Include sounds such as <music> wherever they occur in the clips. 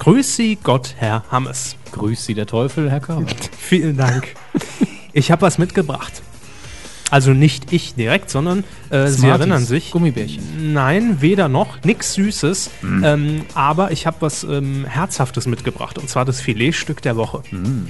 Grüß Sie Gott, Herr Hammes. Grüß Sie der Teufel, Herr Körber. <laughs> Vielen Dank. Ich habe was mitgebracht. Also nicht ich direkt, sondern äh, Sie Smarties, erinnern sich. Gummibärchen. Nein, weder noch, nix Süßes. Ähm, aber ich habe was ähm, Herzhaftes mitgebracht und zwar das Filetstück der Woche.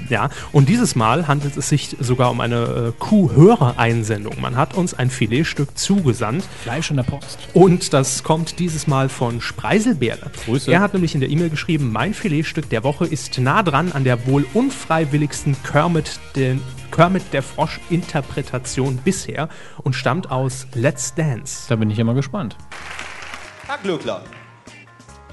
Ja, und dieses Mal handelt es sich sogar um eine äh, Kuh-Hörer-Einsendung. Man hat uns ein Filetstück zugesandt Fleisch in der Post. und das kommt dieses Mal von Spreiselbeere. Grüße. Er hat nämlich in der E-Mail geschrieben, mein Filetstück der Woche ist nah dran an der wohl unfreiwilligsten Kermit, den, Kermit der Frosch-Interpretation bisher und stammt aus Let's Dance. Da bin ich ja mal gespannt. Herr Glöckler.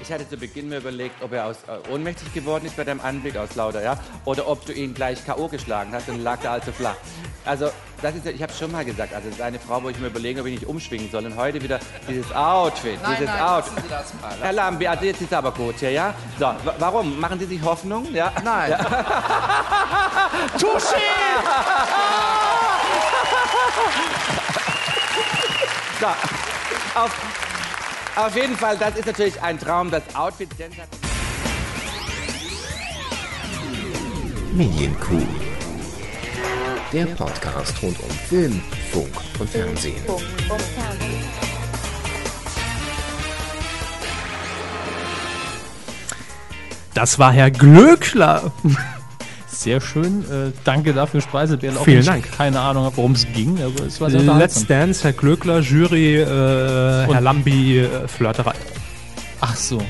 Ich hatte zu Beginn mir überlegt, ob er aus, äh, ohnmächtig geworden ist bei deinem Anblick aus lauter, ja, oder ob du ihn gleich K.O. geschlagen hast und lag da also flach. Also, das ist, ja- ich habe schon mal gesagt, also das ist eine Frau, wo ich mir überlege, ob ich nicht umschwingen soll. Und heute wieder dieses Outfit, dieses Outfit. Herr Lambi, also jetzt ist aber gut hier, ja? So, wa- warum? Machen Sie sich Hoffnung? Ja? Nein. <laughs> <laughs> So, auf, auf jeden Fall, das ist natürlich ein Traum, das Outfit. Medienkuh. Der Podcast rund um Film, Funk und Fernsehen. Das war Herr Glöckler. Sehr schön. Äh, danke dafür. Auch Vielen Dank. Keine Ahnung, worum es ging, aber es war sehr Let's. Dance, Herr Glöckler, Jury, äh, Herr Lambi, äh, Flirterei. Ach so.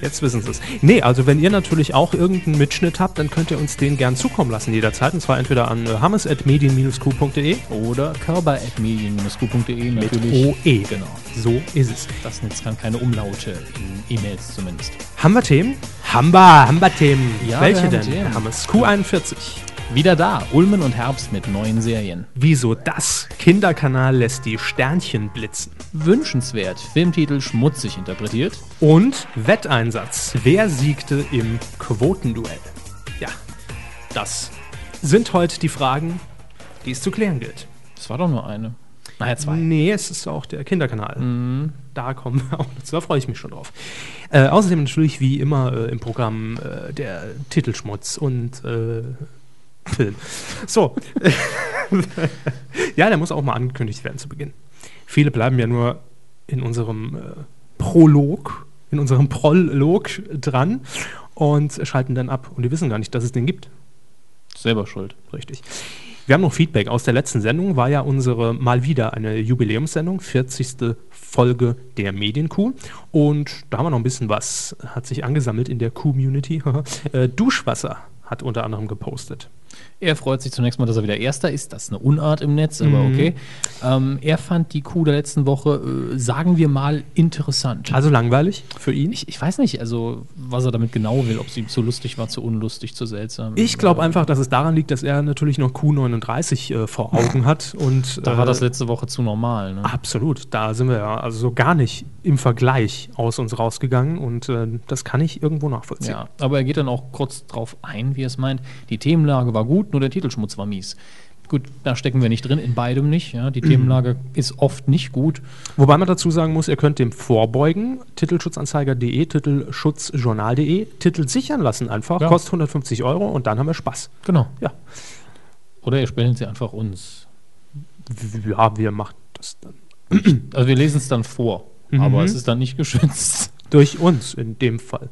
Jetzt wissen Sie es. Nee, also wenn ihr natürlich auch irgendeinen Mitschnitt habt, dann könnt ihr uns den gern zukommen lassen jederzeit. Und zwar entweder an äh, hammes.medien-q.de Oder körper.medien-q.de mit. OE. Genau. So ist es. Das nutzt dann keine Umlaute in E-Mails zumindest. Haben wir Themen? Haben wir, haben wir Themen. Ja, Welche wir denn, Themen. Hammes? Q41. Wieder da, Ulmen und Herbst mit neuen Serien. Wieso das? Kinderkanal lässt die Sternchen blitzen. Wünschenswert, Filmtitel schmutzig interpretiert. Und Wetteinsatz. Wer siegte im Quotenduell? Ja, das sind heute die Fragen, die es zu klären gilt. Das war doch nur eine. Naja, zwei. Nee, es ist auch der Kinderkanal. Da kommen wir auch dazu. Da freue ich mich schon drauf. Äh, außerdem natürlich wie immer äh, im Programm äh, der Titelschmutz und äh, <laughs> Film. So. <laughs> ja, der muss auch mal angekündigt werden zu Beginn. Viele bleiben ja nur in unserem äh, Prolog, in unserem Prolog dran und schalten dann ab. Und die wissen gar nicht, dass es den gibt. Selber schuld. Richtig. Wir haben noch Feedback aus der letzten Sendung. War ja unsere mal wieder eine Jubiläumssendung, 40. Folge der Medienkuh. Und da haben wir noch ein bisschen was, hat sich angesammelt in der Community. <laughs> äh, Duschwasser hat unter anderem gepostet. Er freut sich zunächst mal, dass er wieder Erster ist. Das ist eine Unart im Netz, aber Mhm. okay. Ähm, er fand die Kuh der letzten Woche, äh, sagen wir mal, interessant. Also langweilig für ihn? ich, ich weiß nicht, also was er damit genau will, ob es ihm zu lustig war, zu unlustig, zu seltsam. Ich glaube Äh, einfach, dass es daran liegt, dass er natürlich noch Q39 äh, vor Augen hat. Und, Da äh, war das letzte Woche zu normal. Ne? Absolut, da sind wir ja also so gar nicht im Vergleich aus uns rausgegangen und äh, das kann ich irgendwo nachvollziehen. Ja, aber er geht dann auch kurz drauf ein, wie er es meint. Die Themenlage war gut, nur der Titelschmutz war mies. Gut, da stecken wir nicht drin, in beidem nicht. Ja. Die Themenlage ist oft nicht gut. Wobei man dazu sagen muss, ihr könnt dem vorbeugen, titelschutzanzeiger.de, titelschutzjournal.de, Titel sichern lassen einfach, Ja. kostet 150 Euro und dann haben wir Spaß. Genau. Ja, Oder ihr spendet sie einfach uns. Ja wir machen das dann. Also wir lesen es dann vor, Mhm. aber es ist dann nicht geschützt. Durch uns in dem Fall.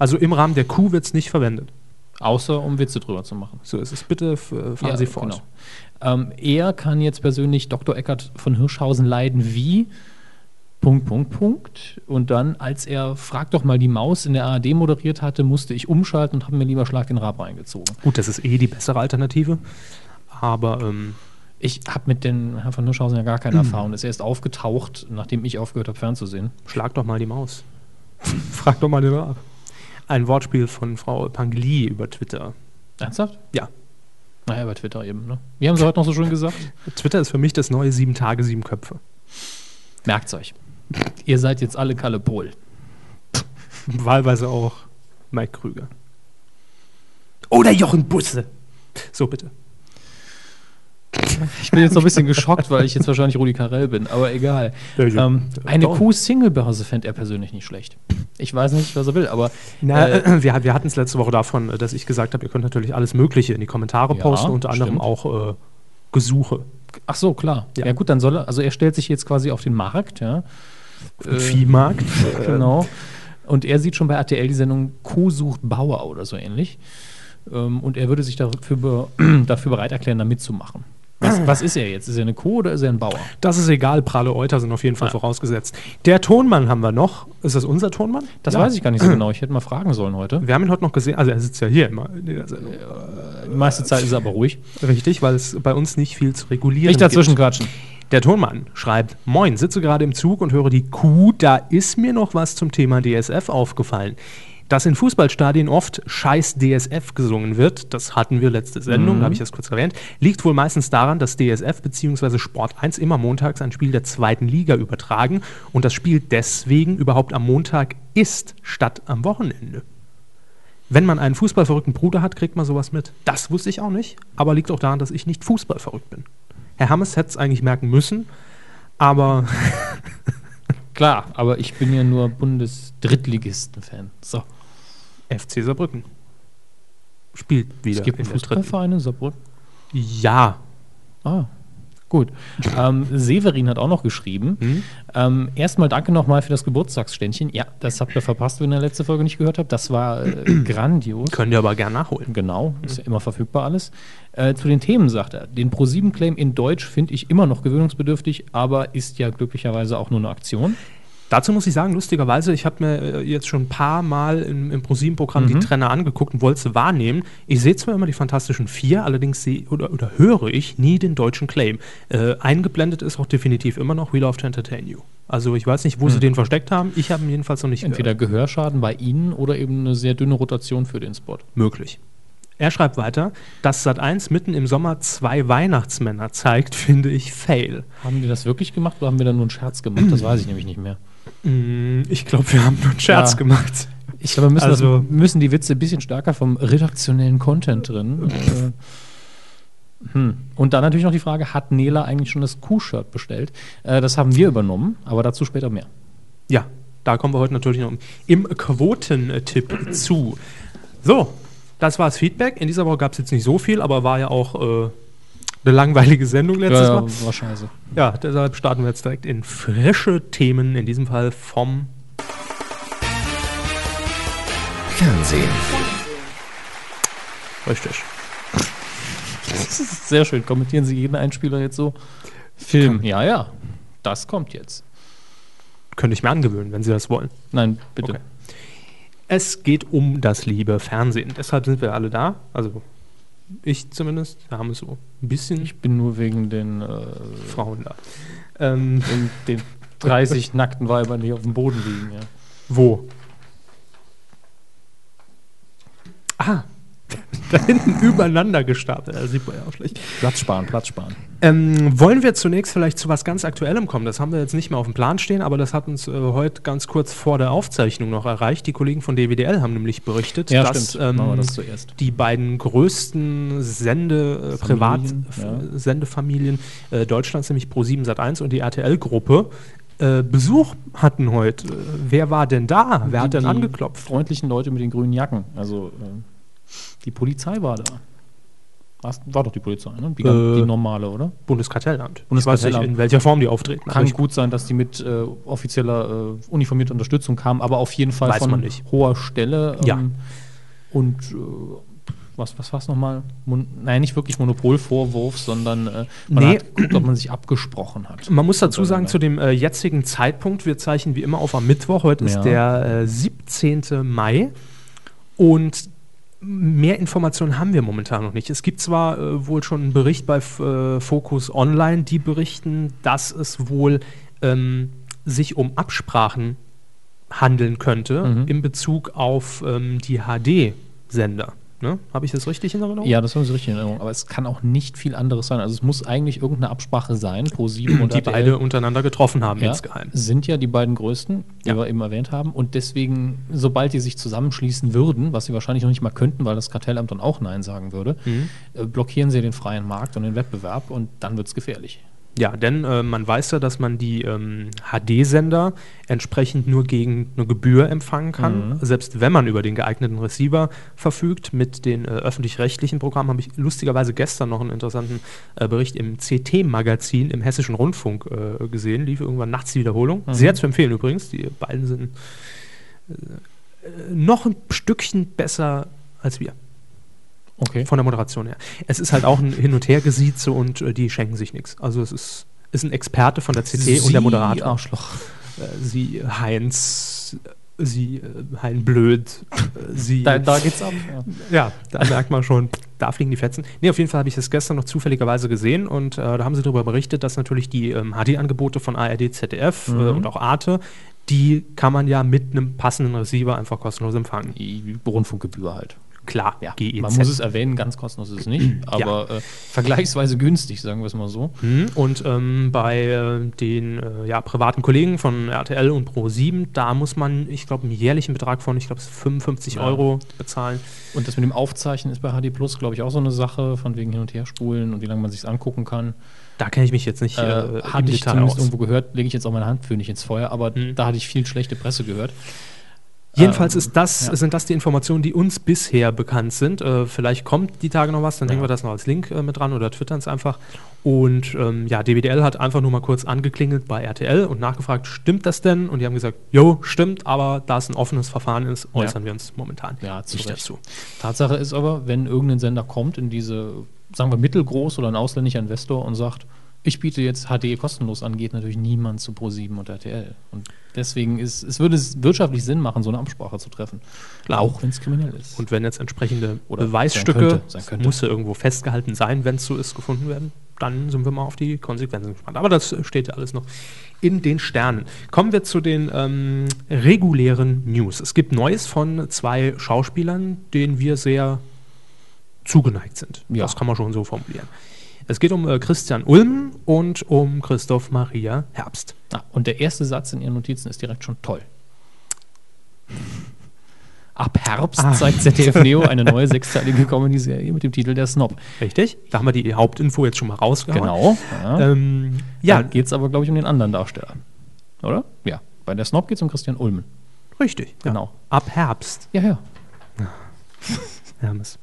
Also im Rahmen der Kuh wird es nicht verwendet. Außer um Witze drüber zu machen. So ist es. Bitte äh, fahren Ja, Sie fort. genau. Ähm, er kann jetzt persönlich Dr. Eckert von Hirschhausen leiden wie Punkt, Punkt, Punkt. Und dann, als er Frag doch mal die Maus in der ARD moderiert hatte, musste ich umschalten und habe mir lieber Schlag den Rab reingezogen. Gut, das ist eh die bessere Alternative. Aber ähm, Ich habe mit den Herrn von Hirschhausen ja gar keine Erfahrung. Er ist erst aufgetaucht, nachdem ich aufgehört habe, fernzusehen. schlag doch mal die Maus. <laughs> Frag doch mal den Rab. Ein Wortspiel von Frau Pangli über Twitter. Ernsthaft? Ja. Naja, bei Twitter eben, ne? Wie haben sie heute noch so schön gesagt? Twitter ist für mich das neue sieben Tage, sieben Köpfe. Merkt's euch. Ihr seid jetzt alle Kalle Pol. <laughs> Wahlweise auch Mike Krüger. Oder Jochen Busse. So, bitte. Ich bin jetzt noch ein bisschen geschockt, weil ich jetzt wahrscheinlich Rudi Carell bin, aber egal. Ähm, eine Doch. Kuh-Single-Börse fände er persönlich nicht schlecht. Ich weiß nicht, was er will, aber Na, äh, <clears throat> wir, wir hatten es letzte Woche davon, dass ich gesagt habe, ihr könnt natürlich alles Mögliche in die Kommentare Ja, posten, unter anderem stimmt. auch äh, Gesuche. ach so, klar. Ja. Ja. gut, dann soll er, also er stellt sich jetzt quasi auf den Markt, ja. Äh, Viehmarkt. <laughs> Genau. Und er sieht schon bei RTL die Sendung Co sucht Bauer oder so ähnlich. Ähm, Und er würde sich dafür, be- <clears throat> dafür bereit erklären, da mitzumachen. Was, was ist er jetzt? Ist er eine Kuh oder ist er ein Bauer? Das ist egal, pralle Euter sind auf jeden Fall Ah. vorausgesetzt. Der Tonmann haben wir noch. Ist das unser Tonmann? Das Ja. weiß ich gar nicht so genau. Ich hätte mal fragen sollen heute. Wir haben ihn heute noch gesehen, also er sitzt ja hier immer in der Sendung. Die meiste Zeit ist er aber ruhig. Richtig, weil es bei uns nicht viel zu regulieren Nicht dazwischen gibt. quatschen. Der Tonmann schreibt, Moin, sitze gerade im Zug und höre die Kuh, da ist mir noch was zum Thema DSF aufgefallen. Dass in Fußballstadien oft Scheiß DSF gesungen wird, das hatten wir letzte Sendung, da habe ich das kurz erwähnt, liegt wohl meistens daran, dass DSF bzw. Sport 1 immer montags ein Spiel der zweiten Liga übertragen und das Spiel deswegen überhaupt am Montag ist, statt am Wochenende. Wenn man einen fußballverrückten Bruder hat, kriegt man sowas mit. Das wusste ich auch nicht, aber liegt auch daran, dass ich nicht fußballverrückt bin. Herr Hammes hätte es eigentlich merken müssen, aber <laughs> Klar, aber ich bin ja nur Bundes-Drittligisten-Fan. So. FC Saarbrücken spielt wieder Es gibt einen. Fußballverein in Saarbrücken. Ja, Ah, gut. ähm, Severin hat auch noch geschrieben. Hm? Ähm, erstmal danke nochmal für das Geburtstagsständchen. Ja, das habt ihr verpasst, wenn ihr in der letzten Folge nicht gehört habt. Das war äh, <clears throat> grandios. können wir aber gern nachholen. Genau, ist ja immer verfügbar alles. Äh, zu den Themen sagt er, den Pro7-Claim in Deutsch finde ich immer noch gewöhnungsbedürftig, aber ist ja glücklicherweise auch nur eine Aktion. Dazu muss ich sagen, lustigerweise, ich habe mir äh, jetzt schon ein paar Mal im, im ProSieben-Programm die Trenner angeguckt und wollte sie wahrnehmen. Ich sehe zwar immer die Fantastischen Vier, allerdings sehe oder, oder höre ich nie den deutschen Claim. Äh, eingeblendet ist auch definitiv immer noch We Love to Entertain You. Also ich weiß nicht, wo sie den versteckt haben. Ich habe ihn jedenfalls noch nicht Entweder Gehörschaden bei Ihnen oder eben eine sehr dünne Rotation für den Spot. möglich. Er schreibt weiter, dass Sat1 mitten im Sommer zwei Weihnachtsmänner zeigt, <laughs> finde ich fail. Haben die das wirklich gemacht oder haben wir da nur einen Scherz gemacht? Das weiß ich nämlich nicht mehr. Mm, Ich glaube, wir haben nur einen Scherz Ja. gemacht. Ich glaube, wir müssen, Also- das, müssen die Witze ein bisschen stärker vom redaktionellen Content drin. äh, hm. Und dann natürlich noch die Frage, hat Nela eigentlich schon das Q-Shirt bestellt? Äh, das haben wir übernommen, aber dazu später mehr. Ja, da kommen wir heute natürlich noch im Quotentipp zu. So, das war das Feedback. In dieser Woche gab es jetzt nicht so viel, aber war ja auch äh, eine langweilige Sendung letztes Mal. war scheiße. Ja, deshalb starten wir jetzt direkt in frische Themen, in diesem Fall vom Fernsehen. Richtig. Das <laughs> ist sehr schön. Kommentieren Sie jeden Einspieler jetzt so? Film. Ja, ja. Das kommt jetzt. Könnte ich mir angewöhnen, wenn Sie das wollen. Nein, bitte. Okay. Es geht um das liebe Fernsehen. Deshalb sind wir alle da. Also ich zumindest. Wir haben so ein bisschen Ich bin nur wegen den, äh, Frauen da. Ähm, den, den 30 nackten Weibern, die auf dem Boden liegen. Ja. Wo? Ah, da hinten übereinander gestapelt. Da sieht man ja auch schlecht. Platz sparen, Platz sparen. Ähm, wollen wir zunächst vielleicht zu was ganz Aktuellem kommen? Das haben wir jetzt nicht mehr auf dem Plan stehen, aber das hat uns äh, heute ganz kurz vor der Aufzeichnung noch erreicht. Die Kollegen von DWDL haben nämlich berichtet, Ja, dass ähm, das die beiden größten Sende, äh, Privat Familien, F- ja. Sendefamilien äh, Deutschlands, nämlich Pro7 Sat1 und die RTL-Gruppe, äh, Besuch hatten heute. Äh, wer war denn da? Wer hat denn die angeklopft? freundlichen Leute mit den grünen Jacken. Also äh, die Polizei war da. War's- War doch die Polizei, ne? Die, Äh, die normale, oder? Bundeskartellamt. Bundeskartellamt. Ich weiß nicht, in welcher Form die auftreten. Kann gut sein, dass die mit äh, offizieller äh, uniformierter Unterstützung kamen, aber auf jeden Fall Weiß von man nicht. hoher Stelle. ähm, Ja. Und äh, was, was war es nochmal? Mon Nein, nicht wirklich Monopolvorwurf, sondern äh, man Nee. hat geguckt, ob man sich abgesprochen hat. Man muss dazu sagen, zu dem äh, jetzigen Zeitpunkt, wir zeichnen wie immer auf am Mittwoch, heute Ja. ist der äh, 17. Mai und mehr Informationen haben wir momentan noch nicht. Es gibt zwar äh, wohl schon einen Bericht bei äh, Focus Online, die berichten, dass es wohl ähm, sich um Absprachen handeln könnte Mhm. in Bezug auf ähm, die HD-Sender. Ne? Habe ich das richtig in Erinnerung? Ja, das haben Sie richtig in Erinnerung. Aber es kann auch nicht viel anderes sein. Also es muss eigentlich irgendeine Absprache sein, pro 7 und die RTL. beide untereinander getroffen haben ja, insgeheim. sind ja die beiden größten, die Ja. wir eben erwähnt haben. Und deswegen, sobald die sich zusammenschließen würden, was sie wahrscheinlich noch nicht mal könnten, weil das Kartellamt dann auch Nein sagen würde, Mhm. äh, blockieren sie den freien Markt und den Wettbewerb und dann wird es gefährlich. Ja, denn äh, man weiß ja, dass man die ähm, HD-Sender entsprechend nur gegen eine Gebühr empfangen kann. Selbst wenn man über den geeigneten Receiver verfügt. Mit den äh, öffentlich-rechtlichen Programmen habe ich lustigerweise gestern noch einen interessanten äh, Bericht im CT-Magazin im Hessischen Rundfunk äh, gesehen. Lief irgendwann nachts die Wiederholung. Sehr zu empfehlen übrigens. Die beiden sind äh, noch ein Stückchen besser als wir. Okay. Von der Moderation her. Es ist halt auch ein Hin- und Hergesieze und äh, die schenken sich nichts. Also es ist, ist ein Experte von der CT und der Moderator. Arschloch. Äh, sie Heinz, sie äh, Hein Blöd, äh, sie. Da, da geht's ab. Ja. ja, da merkt man schon, da fliegen die Fetzen. Nee, auf jeden Fall habe ich das gestern noch zufälligerweise gesehen und äh, da haben sie darüber berichtet, dass natürlich die ähm, HD-Angebote von ARD, ZDF äh, und auch Arte, die kann man ja mit einem passenden Receiver einfach kostenlos empfangen. Die Rundfunkgebühr halt. Klar, Ja, GEZ. man muss es erwähnen, ganz kostenlos ist es nicht, <clears throat> aber äh, vergleichsweise günstig, sagen wir es mal so. Mhm, Und ähm, bei äh, den äh, ja, privaten Kollegen von RTL und Pro7, da muss man, ich glaube, einen jährlichen Betrag von, ich glaube, 55 Ja. Euro bezahlen. Und das mit dem Aufzeichnen ist bei HD Plus, glaube ich, auch so eine Sache, von wegen hin und her spulen und wie lange man sich angucken kann. Da kenne ich mich jetzt nicht Äh, äh, hatte ich Detail zumindest aus. irgendwo gehört, lege ich jetzt auch meine Hand für nicht ins Feuer, aber Mhm. da hatte ich viel schlechte Presse gehört. Jedenfalls Ähm, ist das, ja. sind das die Informationen, die uns bisher bekannt sind. Äh, vielleicht kommt die Tage noch was, dann Ja. hängen wir das noch als Link äh, mit dran oder twittern es einfach. Und ähm, ja, DWDL hat einfach nur mal kurz angeklingelt bei RTL und nachgefragt, stimmt das denn? Und die haben gesagt, jo, stimmt, aber da es ein offenes Verfahren ist, äußern wir uns momentan Ja, nicht dazu. Tatsache ist aber, wenn irgendein Sender kommt in diese, sagen wir, mittelgroß oder ein ausländischer Investor und sagt, ich biete jetzt HD kostenlos an, geht natürlich niemand zu Pro7 und RTL. Und deswegen ist, es würde es wirtschaftlich Sinn machen, so eine Absprache zu treffen. Klar. Auch wenn es kriminell ist. Und wenn jetzt entsprechende Oder Beweisstücke, sein könnte, sein könnte. muss irgendwo festgehalten sein, wenn es so ist, gefunden werden, dann sind wir mal auf die Konsequenzen gespannt. Aber das steht ja alles noch in den Sternen. Kommen wir zu den ähm, regulären News. Es gibt Neues von zwei Schauspielern, denen wir sehr zugeneigt sind. Ja. Das kann man schon so formulieren. Es geht um äh, Christian Ulm und um Christoph Maria Herbst. Ah, und der erste Satz in Ihren Notizen ist direkt schon toll. Ab Herbst Ah. zeigt ZDF Neo eine neue sechsteilige Comedy-Serie mit dem Titel Der Snob. Richtig? Da haben wir die Hauptinfo jetzt schon mal rausgehauen. Genau. Ja. Ähm, Ja, ja, geht es aber, glaube ich, um den anderen Darsteller. Oder? Ja. Bei der Snob geht es um Christian Ulmen. richtig. Ja. Genau. Ab Herbst. Ja, ja. <laughs> Hermes.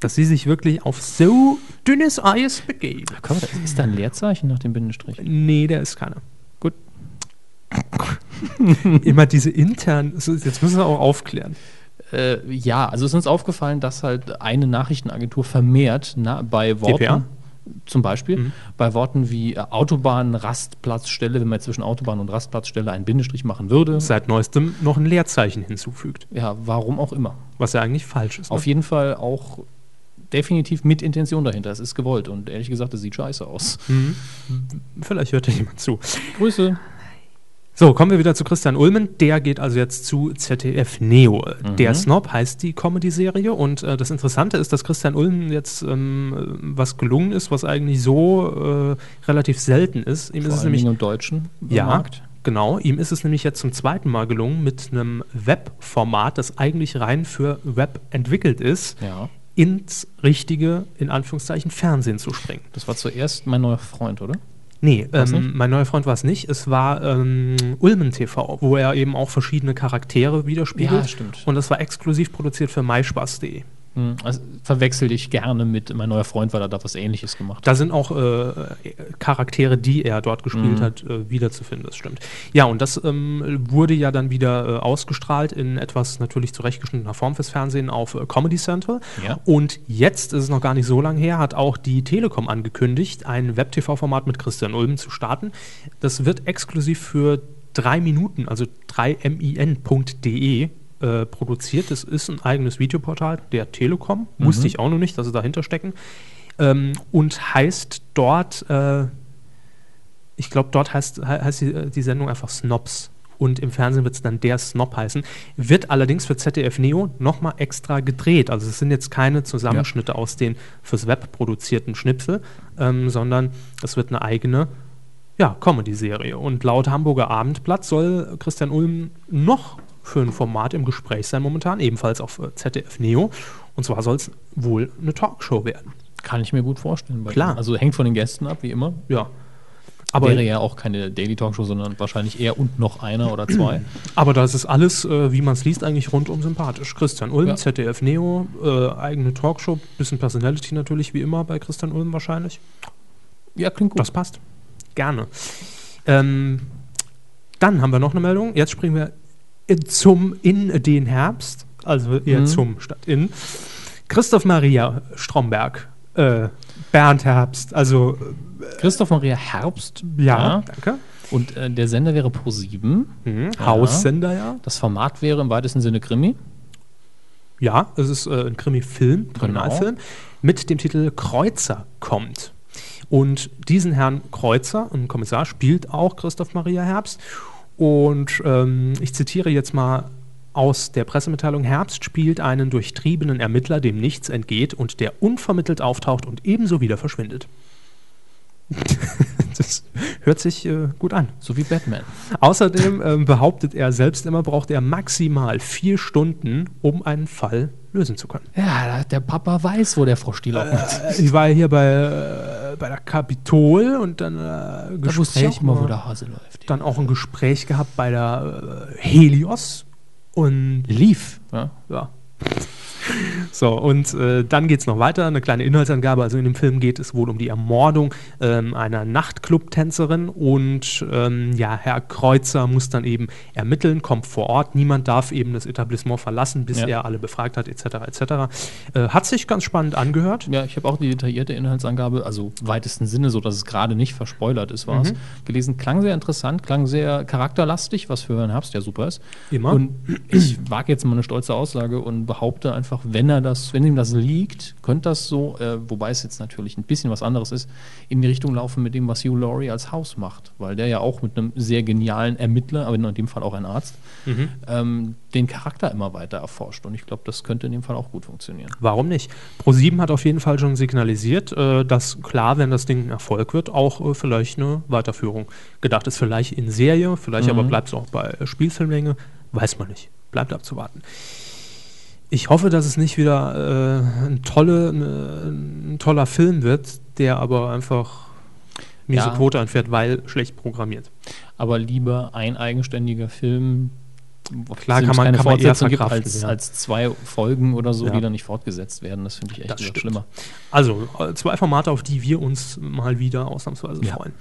Dass sie sich wirklich auf so dünnes Eis begeben. Komm, da ist da ein Leerzeichen nach dem Bindestrich? Nee, der ist keiner. Gut. <laughs> Immer diese internen, jetzt müssen wir auch aufklären. Äh, ja, also ist uns aufgefallen, dass halt eine Nachrichtenagentur vermehrt na, bei Worten, DPA? Zum Beispiel, Mhm. bei Worten wie äh, Autobahn, Rastplatzstelle, wenn man zwischen Autobahn und Rastplatzstelle einen Bindestrich machen würde, Seit neuestem noch ein Leerzeichen hinzufügt. ja, warum auch immer. Was ja eigentlich falsch ist. Ne? Auf jeden Fall auch definitiv mit Intention dahinter. Es ist gewollt und ehrlich gesagt, es sieht scheiße aus. Mhm. Vielleicht hört ja jemand zu. Grüße. So, kommen wir wieder zu Christian Ulmen. Der geht also jetzt zu ZDF Neo. Der Snob heißt die Comedy-Serie. Und äh, das Interessante ist, dass Christian Ulmen jetzt ähm, was gelungen ist, was eigentlich so äh, relativ selten ist. Ihm Vor ist es nämlich im deutschen Ja, Markt. genau. Ihm ist es nämlich jetzt zum zweiten Mal gelungen, mit einem Webformat, das eigentlich rein für Web entwickelt ist, Ja. ins richtige, in Anführungszeichen, Fernsehen zu springen. Das war zuerst mein neuer Freund, oder? Nee, ähm, mein neuer Freund war es nicht. Es war ähm, Ulmen TV, wo er eben auch verschiedene Charaktere widerspiegelt. Ja, stimmt. Und das war exklusiv produziert für myspaß.de. Hm, Also verwechsel ich gerne mit mein neuer Freund, weil er da was ähnliches gemacht hat. Da sind auch äh, Charaktere, die er dort gespielt Mhm. hat, äh, wiederzufinden, das stimmt. Ja, und das ähm, wurde ja dann wieder äh, ausgestrahlt in etwas natürlich zurechtgeschnittener Form fürs Fernsehen auf äh, Comedy Central. Ja. Und jetzt ist es noch gar nicht so lange her, hat auch die Telekom angekündigt, ein Web-TV-Format mit Christian Ulmen zu starten. Das wird exklusiv für drei Minuten, also 3min.de äh, produziert. Das ist ein eigenes Videoportal der Telekom. Wusste ich auch noch nicht, dass sie dahinter stecken. Ähm, und heißt dort, äh, ich glaube, dort heißt, he- heißt die, äh, die Sendung einfach Snobs. Und im Fernsehen wird es dann der Snob heißen. Wird allerdings für ZDF Neo nochmal extra gedreht. Also es sind jetzt keine Zusammenschnitte aus den fürs Web produzierten Schnipsel, ähm, sondern es wird eine eigene ja, Comedy-Serie. Und laut Hamburger Abendblatt soll Christian Ulm noch für ein Format im Gespräch sein momentan, ebenfalls auf äh, ZDF Neo. Und zwar soll es wohl eine Talkshow werden. Kann ich mir gut vorstellen. Klar. Also hängt von den Gästen ab, wie immer. Ja. Aber- Wäre ja auch keine Daily Talkshow, sondern wahrscheinlich er und noch einer oder zwei. <clears throat> Aber das ist alles, äh, wie man es liest, eigentlich rundum sympathisch. Christian Ulm, Ja. ZDF Neo, äh, eigene Talkshow, bisschen Personality natürlich, wie immer bei Christian Ulm wahrscheinlich. ja, klingt gut. Das passt. Gerne. Ähm, dann haben wir noch eine Meldung. Jetzt springen wir zum in den Herbst, also eher Mhm. zum statt in. Christoph Maria Stromberg, äh, Bernd Herbst, also Christoph Maria Herbst. ja, danke. Und äh, der Sender wäre Pro7. Mhm. Haussender, ja. Das Format wäre im weitesten Sinne Krimi. Ja, es ist äh, ein Krimi-Film, Genau. Kriminalfilm, mit dem Titel Kreuzer kommt. Und diesen Herrn Kreuzer, ein Kommissar, spielt auch Christoph Maria Herbst. Und ähm, ich zitiere jetzt mal aus der Pressemitteilung: Herbst spielt einen durchtriebenen Ermittler, dem nichts entgeht und der unvermittelt auftaucht und ebenso wieder verschwindet. <laughs> das hört sich äh, gut an. So wie Batman. Außerdem ähm, behauptet er selbst immer, braucht er maximal vier Stunden, um einen Fall lösen zu können. Ja, der Papa weiß, wo der Frosch auch ist. Äh, Ich war hier bei, äh, bei der Kapitol und dann äh, Da wusste ich Gespräch auch immer, wo der Hase läuft. dann auch ein Gespräch gehabt bei der äh, Helios und lief. Ja. ja. <laughs> So, und äh, dann geht es noch weiter, eine kleine Inhaltsangabe. Also in dem Film geht es wohl um die Ermordung ähm, einer Nachtclub-Tänzerin und ähm, ja, Herr Kreuzer muss dann eben ermitteln, kommt vor Ort. Niemand darf eben das Etablissement verlassen, bis Ja. er alle befragt hat, etc. etc. Äh, hat sich ganz spannend angehört. Ja, ich habe auch die detaillierte Inhaltsangabe, also im weitesten Sinne, so dass es gerade nicht verspoilert ist, war es. Gelesen, klang sehr interessant, klang sehr charakterlastig, was für Herrn Herbst ja super ist. Immer. Und ich wage jetzt mal eine stolze Aussage und behaupte einfach, wenn er das, wenn ihm das liegt, könnte das so, äh, wobei es jetzt natürlich ein bisschen was anderes ist, in die Richtung laufen mit dem, was Hugh Laurie als Haus macht, weil der ja auch mit einem sehr genialen Ermittler, aber in dem Fall auch ein Arzt, ähm, den Charakter immer weiter erforscht. Und ich glaube, das könnte in dem Fall auch gut funktionieren. Warum nicht? Pro7 hat auf jeden Fall schon signalisiert, äh, dass klar, wenn das Ding ein Erfolg wird, auch äh, vielleicht eine Weiterführung gedacht ist. Vielleicht in Serie, vielleicht aber bleibt es auch bei Spielfilmlänge. Weiß man nicht. Bleibt abzuwarten. Ich hoffe, dass es nicht wieder äh, ein, tolle, eine, ein toller Film wird, der aber einfach miese Ja. Quote einfährt, weil schlecht programmiert. aber lieber ein eigenständiger Film, Klar, kann man- keine kann man eher Fortsetzung gibt, als, ja. als zwei Folgen oder so, Ja. die dann nicht fortgesetzt werden. Das finde ich echt Das schlimmer. Also, äh, zwei Formate, auf die wir uns mal wieder ausnahmsweise Ja. freuen.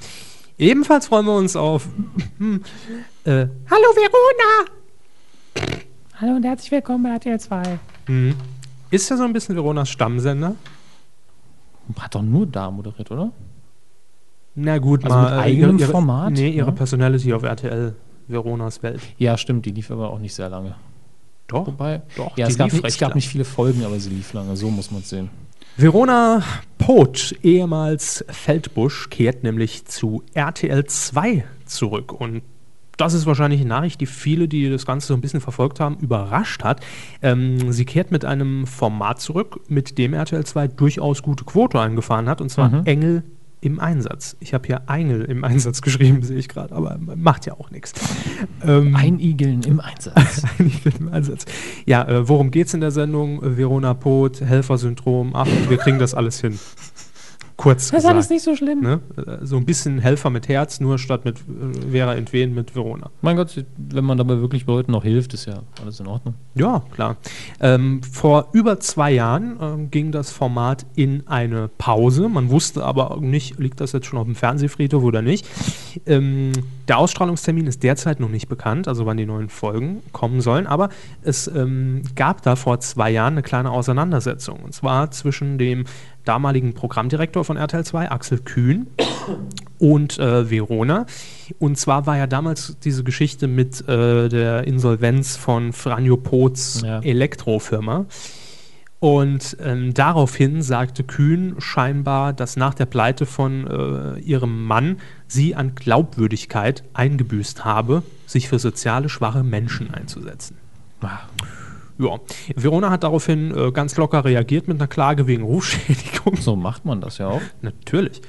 Ebenfalls freuen wir uns auf <laughs> äh, Hallo Verona! Hallo und herzlich willkommen bei RTL 2. Mhm. Ist ja so ein bisschen Veronas Stammsender. Hat doch nur da moderiert, oder? Na gut, Also mal mit äh, eigenem ihre, Format, Nee, ihre ne? Personality auf RTL, Veronas Welt. Ja, stimmt, die lief aber auch nicht sehr lange. Doch. Wobei, Doch, ja, die es gab, nicht, es gab lang. nicht viele Folgen, aber sie lief lange. So muss man es sehen. Verona Poth, ehemals Feldbusch, kehrt nämlich zu RTL 2 zurück. Und das ist wahrscheinlich eine Nachricht, die viele, die das Ganze so ein bisschen verfolgt haben, überrascht hat. Ähm, sie kehrt mit einem Format zurück, mit dem RTL 2 durchaus gute Quote eingefahren hat, und zwar Mhm. Engel im Einsatz. Ich habe hier Engel im Einsatz <laughs> geschrieben, sehe ich gerade, aber macht ja auch nichts. Ähm, Einigeln im Einsatz. <laughs> Einigel im Einsatz. Ja, äh, worum geht's in der Sendung? Verona Poth, Helfersyndrom, ach, wir kriegen das alles hin. Kurz Das ist gesagt. alles nicht so schlimm. Ne? So ein bisschen Helfer mit Herz, nur statt mit äh, Vera Entwen mit Verona. mein Gott, wenn man dabei wirklich Leuten noch hilft, ist ja alles in Ordnung. Ja, klar. Ähm, vor über zwei Jahren ähm, ging das Format in eine Pause. Man wusste aber nicht, liegt das jetzt schon auf dem Fernsehfriedhof oder nicht. Ähm, der Ausstrahlungstermin ist derzeit noch nicht bekannt, also wann die neuen Folgen kommen sollen. Aber es ähm, gab da vor zwei Jahren eine kleine Auseinandersetzung. Und zwar zwischen dem damaligen Programmdirektor von RTL 2, Axel Kühn, und äh, Verona. Und zwar war ja damals diese Geschichte mit äh, der Insolvenz von Franjo Poths Ja. Elektrofirma. Und ähm, daraufhin sagte Kühn scheinbar, dass nach der Pleite von äh, ihrem Mann sie an Glaubwürdigkeit eingebüßt habe, sich für soziale schwache Menschen einzusetzen. Ja, Verona hat daraufhin äh, ganz locker reagiert mit einer Klage wegen Rufschädigung. So macht man das ja auch. Natürlich.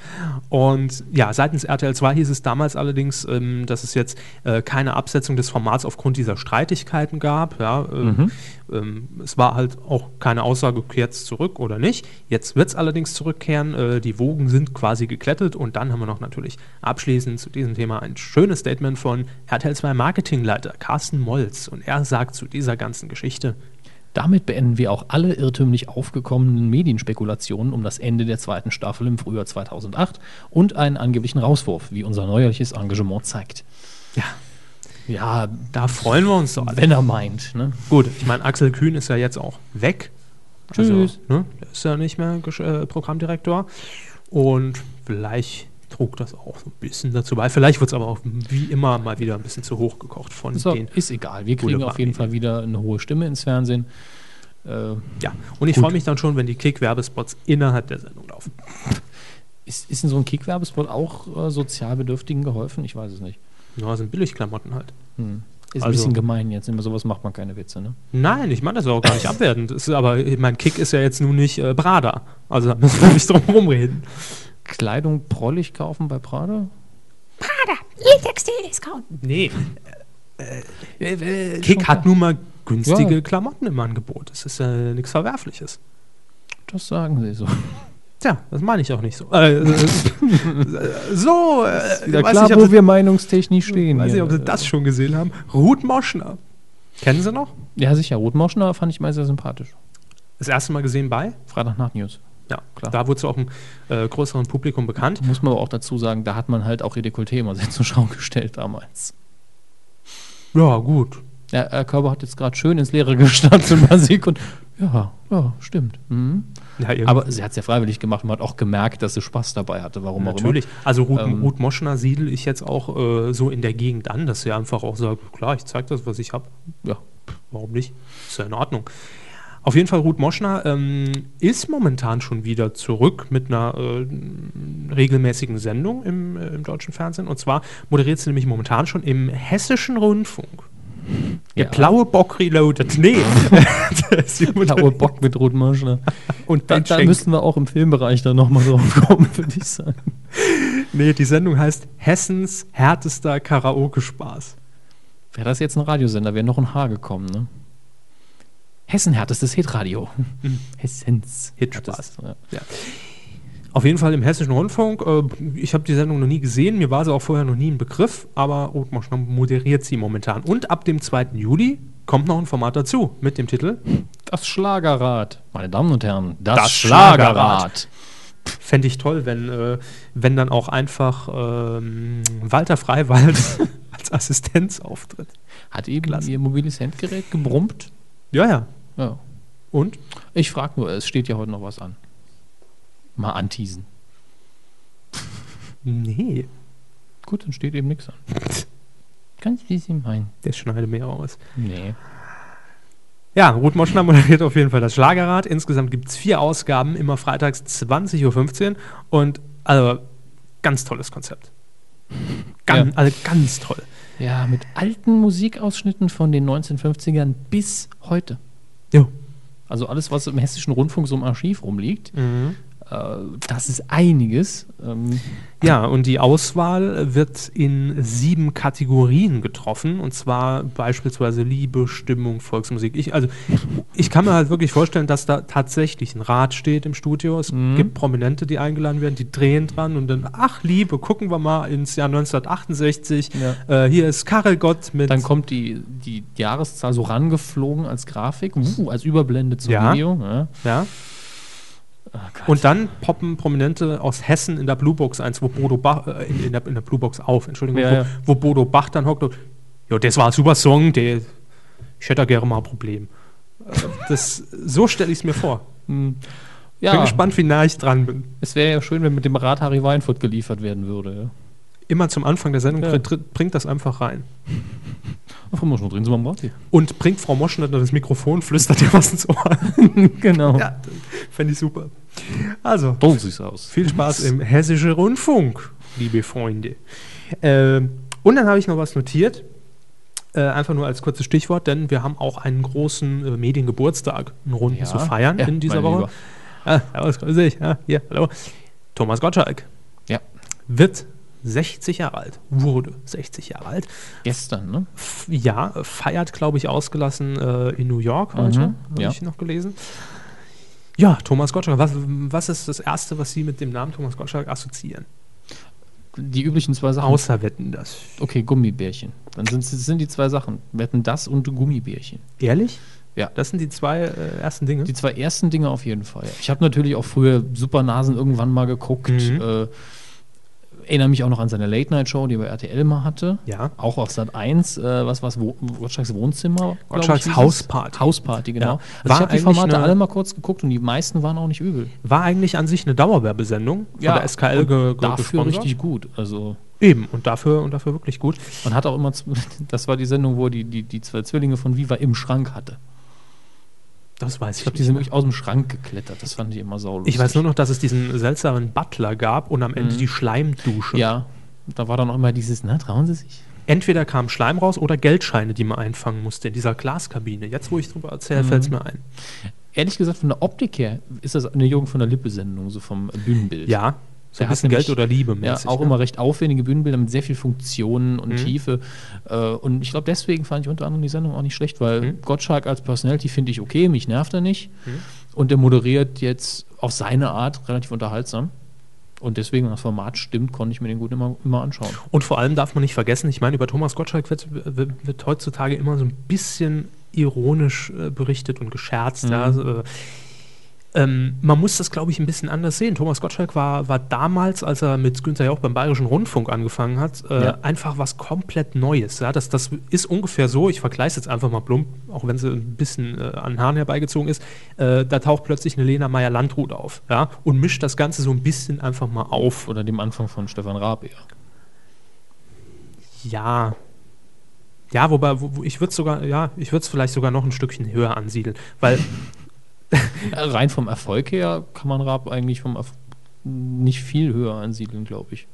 Und ja, seitens RTL 2 hieß es damals allerdings, ähm, dass es jetzt äh, keine Absetzung des Formats aufgrund dieser Streitigkeiten gab. Ja, ähm, ähm, es war halt auch keine Aussage, kehrt es zurück oder nicht. Jetzt wird es allerdings zurückkehren. Äh, die Wogen sind quasi geklettet. Und dann haben wir noch natürlich abschließend zu diesem Thema ein schönes Statement von RTL 2 Marketingleiter Carsten Molz. Und er sagt zu dieser ganzen Geschichte, Damit beenden wir auch alle irrtümlich aufgekommenen Medienspekulationen um das Ende der zweiten Staffel im Frühjahr 2008 und einen angeblichen Rauswurf, wie unser neuerliches Engagement zeigt. ja, Ja, da freuen wir uns doch alle. wenn er meint. Ne? Gut, ich meine, Axel Kühn ist ja jetzt auch weg. Tschüss. Also, ne, der ist ja nicht mehr äh, Programmdirektor. Und vielleicht trug das auch so ein bisschen dazu bei. Vielleicht wird es aber auch wie immer mal wieder ein bisschen zu hoch gekocht von So, den. ist egal. Wir kriegen auf jeden Fall wieder eine hohe Stimme ins Fernsehen. Äh, Ja, und ich freue mich dann schon, wenn die Kick-Werbespots innerhalb der Sendung laufen. ist, ist in so einem Kick-Werbespot auch äh, Sozialbedürftigen geholfen? Ich weiß es nicht. Ja, sind Billigklamotten halt. Hm. Ist ein Also- bisschen gemein jetzt. Über sowas macht man keine Witze, ne? Nein, ich meine das auch gar nicht abwertend. Das ist, aber mein Kick ist ja jetzt nun nicht äh, Brada. Also da müssen wir nicht drum rumreden. Kleidung prollig kaufen bei Prada? Prada, ihr Textil-Discount. Nee, Kick hat nun mal günstige Ja. Klamotten im Angebot. Das ist äh, nichts Verwerfliches. Das sagen sie so. Tja, das meine ich auch nicht so. Äh, äh, so, äh, weiß klar, nicht, wo wir meinungstechnisch stehen. weiß nicht, ob Sie das schon gesehen haben. Ruth Moschner. Kennen Sie noch? Ja, sicher. Rotmoschner fand ich mal sehr sympathisch. Das erste Mal gesehen bei? Freitag nach News. Ja, Klar. Da wurde sie auch einem äh, größeren Publikum bekannt. Muss man aber auch dazu sagen, da hat man halt auch ihr Dekolleté immer sehr zur Schau gestellt damals. Ja, gut. Ja, Herr Körber hat jetzt gerade schön ins Leere gestartet <laughs> und Musik und ja, ja, stimmt. Mhm. Ja, Aber sie hat es ja freiwillig gemacht. Man hat auch gemerkt, dass sie Spaß dabei hatte. Warum Natürlich. Also Ruth, Ähm, Ruth Moschner siedel ich jetzt auch äh, so in der Gegend an, dass sie einfach auch sagt, klar, ich zeige das, was ich habe. auch immer. Ja. Warum nicht? Ist ja in Ordnung. Auf jeden Fall, Ruth Moschner ähm, ist momentan schon wieder zurück mit einer äh, regelmäßigen Sendung im, äh, im deutschen Fernsehen. Und zwar moderiert sie nämlich momentan schon im Hessischen Rundfunk. Der Ja. blaue Bock reloaded. Nee. <laughs> Blaue Bock mit Rotmoschner. Und Da, da müssten wir auch im Filmbereich dann nochmal drauf kommen, <laughs> würde ich sagen. Nee, die Sendung heißt Hessens härtester Karaoke-Spaß. Wäre das jetzt ein Radiosender, wäre noch ein Haar gekommen, ne? Hessen härtestes Hitradio. Hessens Hitspaß. Ja. Ja. Auf jeden Fall im Hessischen Rundfunk. Äh, ich habe die Sendung noch nie gesehen, mir war sie auch vorher noch nie ein Begriff, aber Ruth Moschner moderiert sie momentan. Und ab dem 2. Juli kommt noch ein Format dazu mit dem Titel Das Schlagerrad. Meine Damen und Herren, das, Das Schlagerrad. Fände ich toll, wenn, äh, wenn dann auch einfach ähm, Walter Freiwald <laughs> als Assistenz auftritt. Hat eben Klasse. ihr mobiles Handgerät gebrummt? Ja, ja. Ja. Und? Ich frage nur, es steht ja heute noch was an. Mal anteasen. <laughs> Nee, Gut, dann steht eben nichts an. <laughs> Ganz wie Sie meinen. der schneide mir aus. Nee. Ja, Ruth Moschner moderiert auf jeden Fall das Schlagerrad. Insgesamt gibt es vier Ausgaben, immer freitags 20.15 Uhr. Und also ganz tolles Konzept. Gan Ja. Also ganz toll. Ja, mit alten Musikausschnitten von den 1950ern bis heute. Jo. Also alles, was im Hessischen Rundfunk so im Archiv rumliegt, Mhm. Äh, das ist einiges. Ähm, Ja, und die Auswahl wird in sieben Kategorien getroffen. Und zwar beispielsweise Liebe, Stimmung, Volksmusik. Ich, also, ich kann mir halt wirklich vorstellen, dass da tatsächlich ein Rad steht im Studio. Es Mhm. gibt Prominente, die eingeladen werden, die drehen dran und dann, ach Liebe, gucken wir mal ins Jahr 1968. Äh, hier ist Karel Gott mit. dann kommt die, die Jahreszahl so rangeflogen als Grafik, uh, als Überblende zum Ja. Video. Ja. ja. Oh. Und dann poppen Prominente aus Hessen in der Bluebox eins, wo Bodo Bach, äh, in, in, der, in der Bluebox auf, Entschuldigung, Ja, wo, ja. wo Bodo Bach dann hockt und, ja, das war ein super Song, der, ich hätte da gerne mal ein Problem. Äh, Das, so stelle ich es mir vor. Hm. Bin ja, gespannt, wie nah ich dran bin. es wäre ja schön, wenn mit dem Rad Harry Weinfurt geliefert werden würde. Ja. Immer zum Anfang der Sendung Ja. bringt das einfach rein. Wir schon drin, sind wir am Rad hier. Und bringt Frau Moschner das Mikrofon, flüstert ihr was ins Ohr. <laughs> genau. ja, fände ich super. Also, So sieht's aus. Viel Spaß im Hessischen Rundfunk, liebe Freunde. Ähm, und dann habe ich noch was notiert. Äh, einfach nur als kurzes Stichwort, denn wir haben auch einen großen äh, Mediengeburtstag, einen Runden Ja. zu feiern Ja, in dieser Woche. Ah, servus, grüß dich. Ja, hier, hallo. Thomas Gottschalk Ja. wird 60 Jahre alt, wurde 60 Jahre alt. Gestern, ne? F ja, feiert, glaube ich, ausgelassen äh, in New York heute, Mhm, habe ja. ich noch gelesen. Ja, Thomas Gottschalk, was, was ist das Erste, was Sie mit dem Namen Thomas Gottschalk assoziieren? Die üblichen zwei Sachen. Außer Wetten, das. Okay, Gummibärchen. Dann sind sind die zwei Sachen. Wetten das und Gummibärchen. Ehrlich? Ja. Das sind die zwei äh, ersten Dinge. Die zwei ersten Dinge auf jeden Fall. Ich habe natürlich auch früher Supernasen irgendwann mal geguckt. Mhm. Äh, erinnere mich auch noch an seine Late-Night-Show, die er bei RTL mal hatte. Ja. Auch auf Sat 1, äh, was war es, Wo Gottschalks Wohnzimmer? Gottschalks. Hausparty. Hausparty, genau. Ja. Also War ich habe die Formate eine- alle mal kurz geguckt und die meisten waren auch nicht übel. War eigentlich an sich eine Dauerwerbesendung von der SKL und ge dafür gesponsert. richtig gut. Also Eben, und dafür, und dafür wirklich gut. man hat auch immer, <laughs> das war die Sendung, wo er die, die, die zwei Zwillinge von Viva im Schrank hatte. Das weiß Ich ich glaube, die sind wirklich aus dem Schrank geklettert. Das fand ich immer saulustig. Ich weiß nur noch, dass es diesen seltsamen Butler gab und am Ende Mhm. die Schleimdusche. Ja, da war dann auch immer dieses, na, trauen Sie sich? Entweder kam Schleim raus oder Geldscheine, die man einfangen musste in dieser Glaskabine. Jetzt, wo ich drüber erzähle, Mhm. fällt es mir ein. Ehrlich gesagt, von der Optik her ist das eine Jugend von der Lippe-Sendung, so vom Bühnenbild. Ja, so ein bisschen Geld oder Liebe Ja, mäßig. auch ne? immer recht aufwendige Bühnenbilder mit sehr viel Funktionen und Mhm. Tiefe. Äh, und ich glaube, deswegen fand ich unter anderem die Sendung auch nicht schlecht, weil Mhm. Gottschalk als Personality finde ich okay, mich nervt er nicht. Mhm. Und der moderiert jetzt auf seine Art relativ unterhaltsam. Und deswegen, wenn das Format stimmt, konnte ich mir den gut immer, immer anschauen. Und vor allem darf man nicht vergessen, ich meine, über Thomas Gottschalk wird, wird, wird heutzutage immer so ein bisschen ironisch äh, berichtet und gescherzt. Ja, Mhm. so, äh, ähm, man muss das, glaube ich, ein bisschen anders sehen. Thomas Gottschalk war, war damals, als er mit Günther Jauch beim Bayerischen Rundfunk angefangen hat, äh, Ja. einfach was komplett Neues. Ja? Das, das ist ungefähr so, ich vergleiche es jetzt einfach mal plump, auch wenn sie ein bisschen äh, an den Haaren herbeigezogen ist, äh, da taucht plötzlich eine Lena Meyer-Landrut auf ja? und mischt das Ganze so ein bisschen einfach mal auf. Oder dem Anfang von Stefan Raab eher. Ja. Ja, wobei, wo, ich würde sogar, ja, ich würde es vielleicht sogar noch ein Stückchen höher ansiedeln, weil <laughs> Rein vom Erfolg her kann man Raab eigentlich vom Erf nicht viel höher ansiedeln, glaube ich.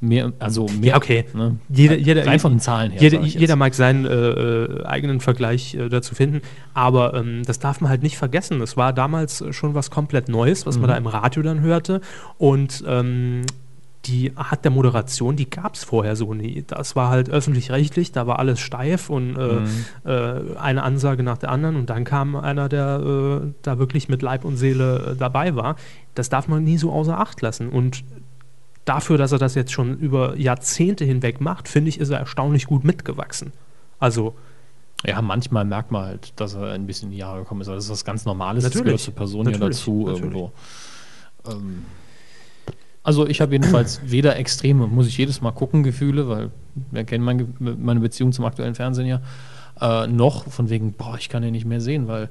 Mehr, also mehr. Ja, okay. Ne? Jeder- jeder- Rein von den Zahlen her. jeder, jeder mag seinen äh, äh, eigenen Vergleich äh, dazu finden, aber ähm, das darf man halt nicht vergessen. Es war damals schon was komplett Neues, was man Mhm. da im Radio dann hörte und ähm, die Art der Moderation, die gab es vorher so nie. Das war halt öffentlich-rechtlich, da war alles steif und äh, Mhm. äh, eine Ansage nach der anderen und dann kam einer, der äh, da wirklich mit Leib und Seele äh, dabei war. Das darf man nie so außer Acht lassen und dafür, dass er das jetzt schon über Jahrzehnte hinweg macht, finde ich, ist er erstaunlich gut mitgewachsen. Also, Ja, manchmal merkt man halt, dass er ein bisschen in die Jahre gekommen ist. Aber das ist was ganz Normales. Das Natürlich. gehört zur Person Natürlich. dazu Natürlich. irgendwo. Ähm, also ich habe jedenfalls weder extreme, muss ich jedes Mal gucken, Gefühle, weil wir kennen mein, meine Beziehung zum aktuellen Fernsehen ja, äh, noch von wegen, boah, ich kann ihn nicht mehr sehen, weil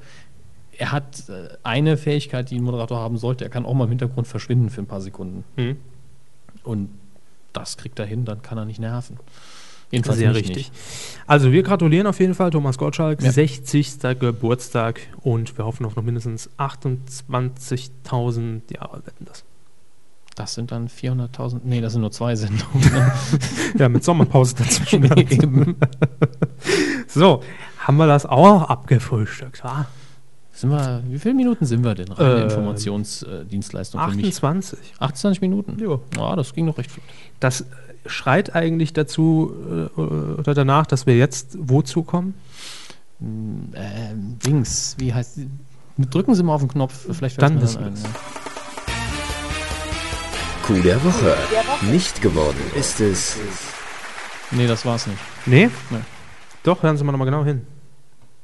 er hat äh, eine Fähigkeit, die ein Moderator haben sollte. Er kann auch mal im Hintergrund verschwinden für ein paar Sekunden. hm, Und das kriegt er hin, dann kann er nicht nerven. Jedenfalls sehr richtig. Nicht. Also, wir gratulieren auf jeden Fall Thomas Gottschalk, Ja. 60. Geburtstag und wir hoffen auf noch mindestens 28.000 Jahre wetten das. Das sind dann 400.000, nee, das sind nur zwei Sendungen. <laughs> Ja, mit Sommerpause dazwischen. <laughs> Eben. <laughs> so, haben wir das auch abgefrühstückt, wa? Sind wir, wie viele Minuten sind wir denn? Reine Ähm, Informationsdienstleistung für mich. 28. 28 Minuten? Ja. Ja, das ging noch recht flott. Das schreit eigentlich dazu äh, oder danach, dass wir jetzt wozu kommen? Hm, Ähm, Dings, wie heißt? Drücken Sie mal auf den Knopf, vielleicht Dann wissen ein. wir's. Coup der Woche. Nicht geworden ist es. Nee, das war's nicht. Nee? Nee. Doch, hören Sie mal nochmal genau hin.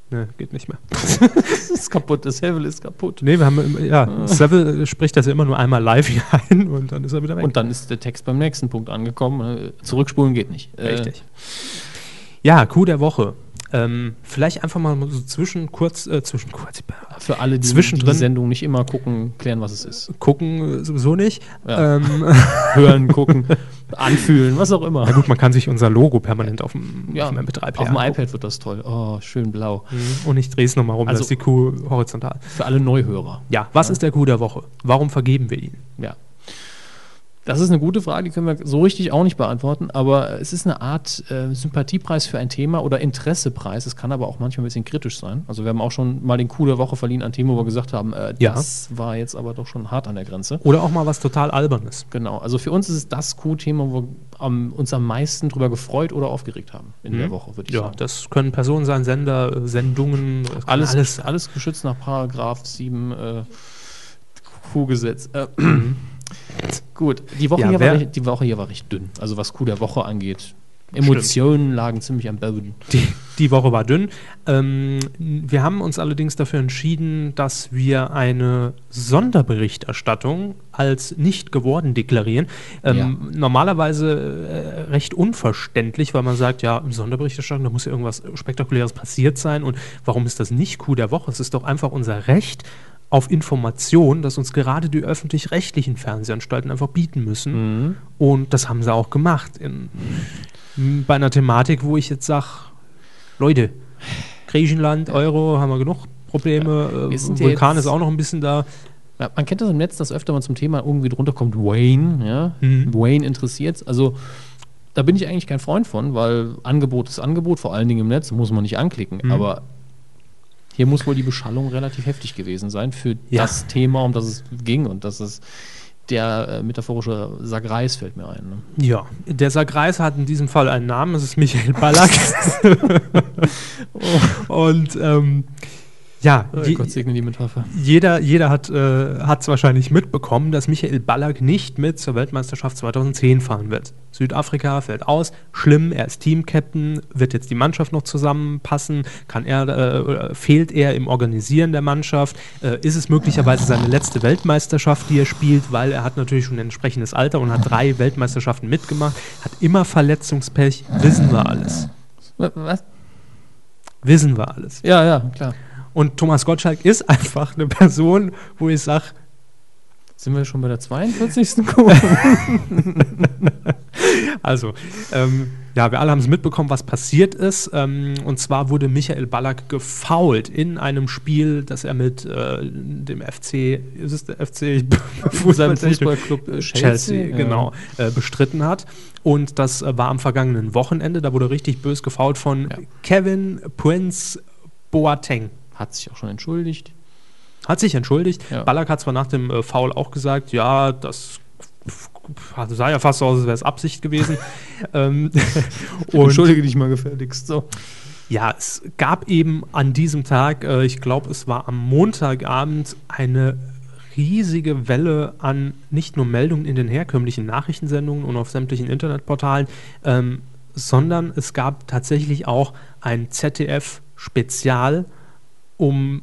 Ne, geht nicht mehr. Das <laughs> ist kaputt, das Level ist kaputt. Nee, wir haben, immer- ja, das Level spricht das ja immer nur einmal live hier ein und dann ist er wieder weg. Und dann ist der Text beim nächsten Punkt angekommen. Äh, Zurückspulen geht nicht. Äh, Richtig. Ja, Coup der Woche. Ähm, vielleicht einfach mal so zwischen kurz, äh, zwischen kurz, Für alle, die die Sendung nicht immer gucken, klären, was es ist. gucken äh, sowieso nicht. Ja. Ähm, <laughs> Hören, gucken, <laughs> anfühlen, was auch immer. na gut, man kann sich unser Logo permanent auf dem, Ja, auf dem MP3-Player Auf dem iPad wird das toll. Oh, schön blau. Mhm. Und ich drehe es nochmal rum, Also- da ist die Kuh horizontal. Für alle Neuhörer. Ja, was ist der Coup der Woche? Warum vergeben wir ihn? Ja. Das ist eine gute Frage, die können wir so richtig auch nicht beantworten, aber es ist eine Art äh, Sympathiepreis für ein Thema oder Interessepreis. Es kann aber auch manchmal ein bisschen kritisch sein. Also wir haben auch schon mal den Coup der Woche verliehen an Themen, wo wir gesagt haben, äh, Ja. das war jetzt aber doch schon hart an der Grenze. Oder auch mal was total Albernes. Genau, also für uns ist es das Coup-Thema, wo wir am, uns am meisten drüber gefreut oder aufgeregt haben in der Woche, würde ich Ja, sagen. das können Personen sein, Sender, äh, Sendungen, Alles, alles. alles, geschützt nach Paragraph 7 äh, Q-Gesetz. Äh, gut, die Woche, Ja, hier war, recht- die Woche hier war recht dünn, also was Q der Woche angeht. Emotionen lagen ziemlich am Boden. Die, die Woche war dünn. Ähm, wir haben uns allerdings dafür entschieden, dass wir eine Sonderberichterstattung als nicht geworden deklarieren. Ähm, Normalerweise äh, recht unverständlich, weil man sagt, ja, Sonderberichterstattung, da muss ja irgendwas Spektakuläres passiert sein. Und warum ist das nicht Coup der Woche? Es ist doch einfach unser Recht auf Information, das uns gerade die öffentlich-rechtlichen Fernsehanstalten einfach bieten müssen. Und das haben sie auch gemacht. In, bei einer Thematik, wo ich jetzt sage, Leute, Griechenland, Euro, haben wir genug Probleme. wir Äh, ja Vulkan ist auch noch ein bisschen da. Ja, man kennt das im Netz, dass öfter mal zum Thema irgendwie drunter kommt Wayne. Ja? Mhm. Wayne interessiert Also da bin ich eigentlich kein Freund von, weil Angebot ist Angebot, vor allen Dingen im Netz, muss man nicht anklicken. Mhm. Aber hier muss wohl die Beschallung relativ heftig gewesen sein für Ja. das Thema, um das es ging. Und das ist der äh, metaphorische Sagreis fällt mir ein. Ne? Ja, der Sagreis hat in diesem Fall einen Namen, es ist Michael Ballack. <laughs> <laughs> Und ähm, ja, Oh je, Gott segne die Metapher. jeder, jeder hat es wahrscheinlich mitbekommen, dass Michael Ballack nicht mit zur Weltmeisterschaft 2010 fahren wird. Südafrika fällt aus, schlimm, er ist Teamcaptain, wird jetzt die Mannschaft noch zusammenpassen, kann er, äh, oder fehlt er im Organisieren der Mannschaft, äh, ist es möglicherweise seine letzte Weltmeisterschaft, die er spielt, weil er hat natürlich schon ein entsprechendes Alter und hat drei Weltmeisterschaften mitgemacht, hat immer Verletzungspech, wissen wir alles. Was? Wissen wir alles. Ja, ja, klar. Und Thomas Gottschalk ist einfach eine Person, wo ich sage, Sind wir schon bei der 42. Kuh? <laughs> Also, ähm, ja, wir alle haben es mitbekommen, was passiert ist. Ähm, und zwar wurde Michael Ballack gefoult in einem Spiel, das er mit äh, dem FC, ist es der FC? Fußballtechnisch- Fußballclub äh, Chelsea, Chelsea, ja. genau, äh, bestritten hat. Und das äh, war am vergangenen Wochenende. Da wurde richtig bös gefoult von Ja. Kevin Prince Boateng. Hat sich auch schon entschuldigt. Hat sich entschuldigt. Ja. Ballack hat zwar nach dem äh, Foul auch gesagt, ja, das sah ja fast so aus, als wäre es Absicht gewesen. <laughs> ähm, <laughs> Entschuldige dich mal gefälligst. So. ja, es gab eben an diesem Tag, äh, ich glaube, es war am Montagabend, eine riesige Welle an nicht nur Meldungen in den herkömmlichen Nachrichtensendungen und auf sämtlichen Internetportalen, ähm, sondern es gab tatsächlich auch ein ZDF-Spezial um,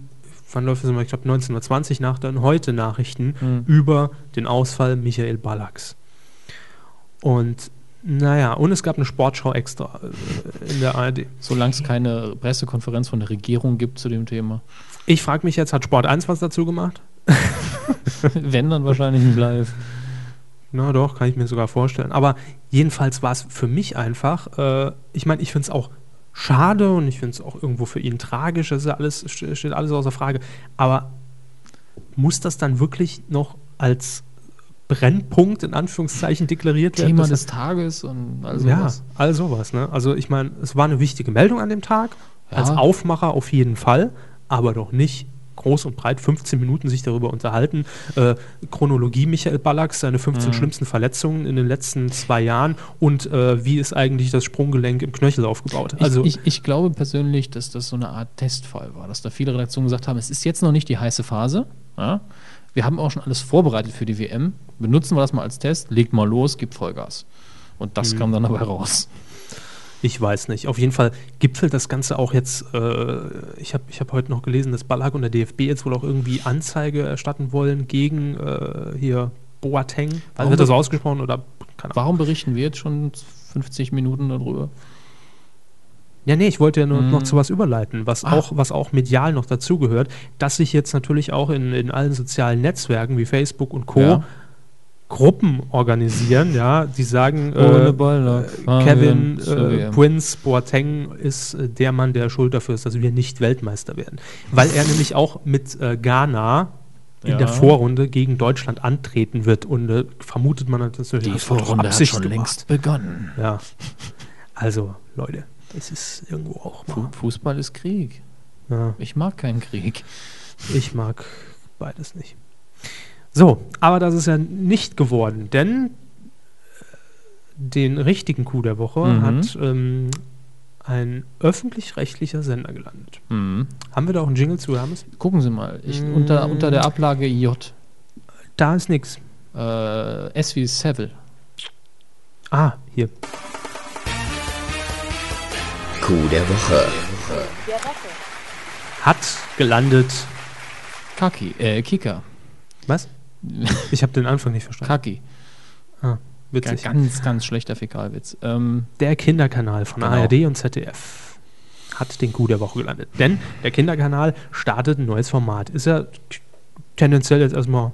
wann läuft es immer? Ich glaube 1920 nach den Heute-Nachrichten Mhm. über den Ausfall Michael Ballacks. Und naja, und es gab eine Sportschau extra äh, in der ARD. Solange es keine Pressekonferenz von der Regierung gibt zu dem Thema. Ich frage mich jetzt, hat Sport 1 was dazu gemacht? <laughs> Wenn, dann wahrscheinlich nicht live. Na doch, kann ich mir sogar vorstellen. Aber jedenfalls war es für mich einfach, äh, ich meine, ich finde es auch schade und ich finde es auch irgendwo für ihn tragisch, das ist ja alles, ste- steht alles außer Frage. Aber muss das dann wirklich noch als Brennpunkt in Anführungszeichen deklariert werden? Thema des Tages und all ja, sowas. all sowas. Ne? Also ich meine, es war eine wichtige Meldung an dem Tag, Ja. als Aufmacher auf jeden Fall, aber doch nicht groß und breit 15 Minuten sich darüber unterhalten. Äh, Chronologie Michael Ballack, seine 15 Mhm. schlimmsten Verletzungen in den letzten zwei Jahren und äh, wie ist eigentlich das Sprunggelenk im Knöchel aufgebaut. Also ich, ich, ich glaube persönlich, dass das so eine Art Testfall war, dass da viele Redaktionen gesagt haben, es ist jetzt noch nicht die heiße Phase. Ja? Wir haben auch schon alles vorbereitet für die WM. Benutzen wir das mal als Test, legt mal los, gibt Vollgas. Und das Mhm. kam dann dabei raus. Ich weiß nicht. Auf jeden Fall gipfelt das Ganze auch jetzt. Äh, ich habe ich hab heute noch gelesen, dass Ballack und der DFB jetzt wohl auch irgendwie Anzeige erstatten wollen gegen äh, hier Boateng. Warum wird das so ausgesprochen oder. Warum berichten wir jetzt schon 50 Minuten darüber? Ja, nee, ich wollte ja nur Mhm. noch zu was überleiten, was, Ah. auch, was auch medial noch dazugehört, dass sich jetzt natürlich auch in, in allen sozialen Netzwerken wie Facebook und Co. Ja. Gruppen organisieren, ja, die sagen, äh, Kevin äh. Prince Boateng ist äh, der Mann, der schuld dafür ist, dass wir nicht Weltmeister werden. Weil er nämlich auch mit äh, Ghana in Ja. der Vorrunde gegen Deutschland antreten wird. Und äh, vermutet man natürlich, Die das Vorrunde hat schon gemacht. längst begonnen. Ja. Also, Leute, es ist irgendwo auch mal. Fußball ist Krieg. Ja, Ich mag keinen Krieg. ich mag beides nicht. So, aber das ist ja nicht geworden, denn äh, den richtigen Coup der Woche Mhm. hat ähm, ein öffentlich-rechtlicher Sender gelandet. Mhm. Haben wir da auch einen Jingle zu, Hermes? Gucken Sie mal. Ich, Mm. unter, unter der Ablage J. Da ist nichts. Äh, S wie Seville. Ah, hier. Coup der Woche. Hat gelandet. Kaki. Äh, Kika. Was? Ich habe den Anfang nicht verstanden. Kaki. Ah, witzig. Ganz, ganz schlechter Fäkalwitz. Ähm, Der Kinderkanal von Genau. ARD und ZDF hat den Coup der Woche gelandet. Denn der Kinderkanal startet ein neues Format. Ist ja tendenziell jetzt erstmal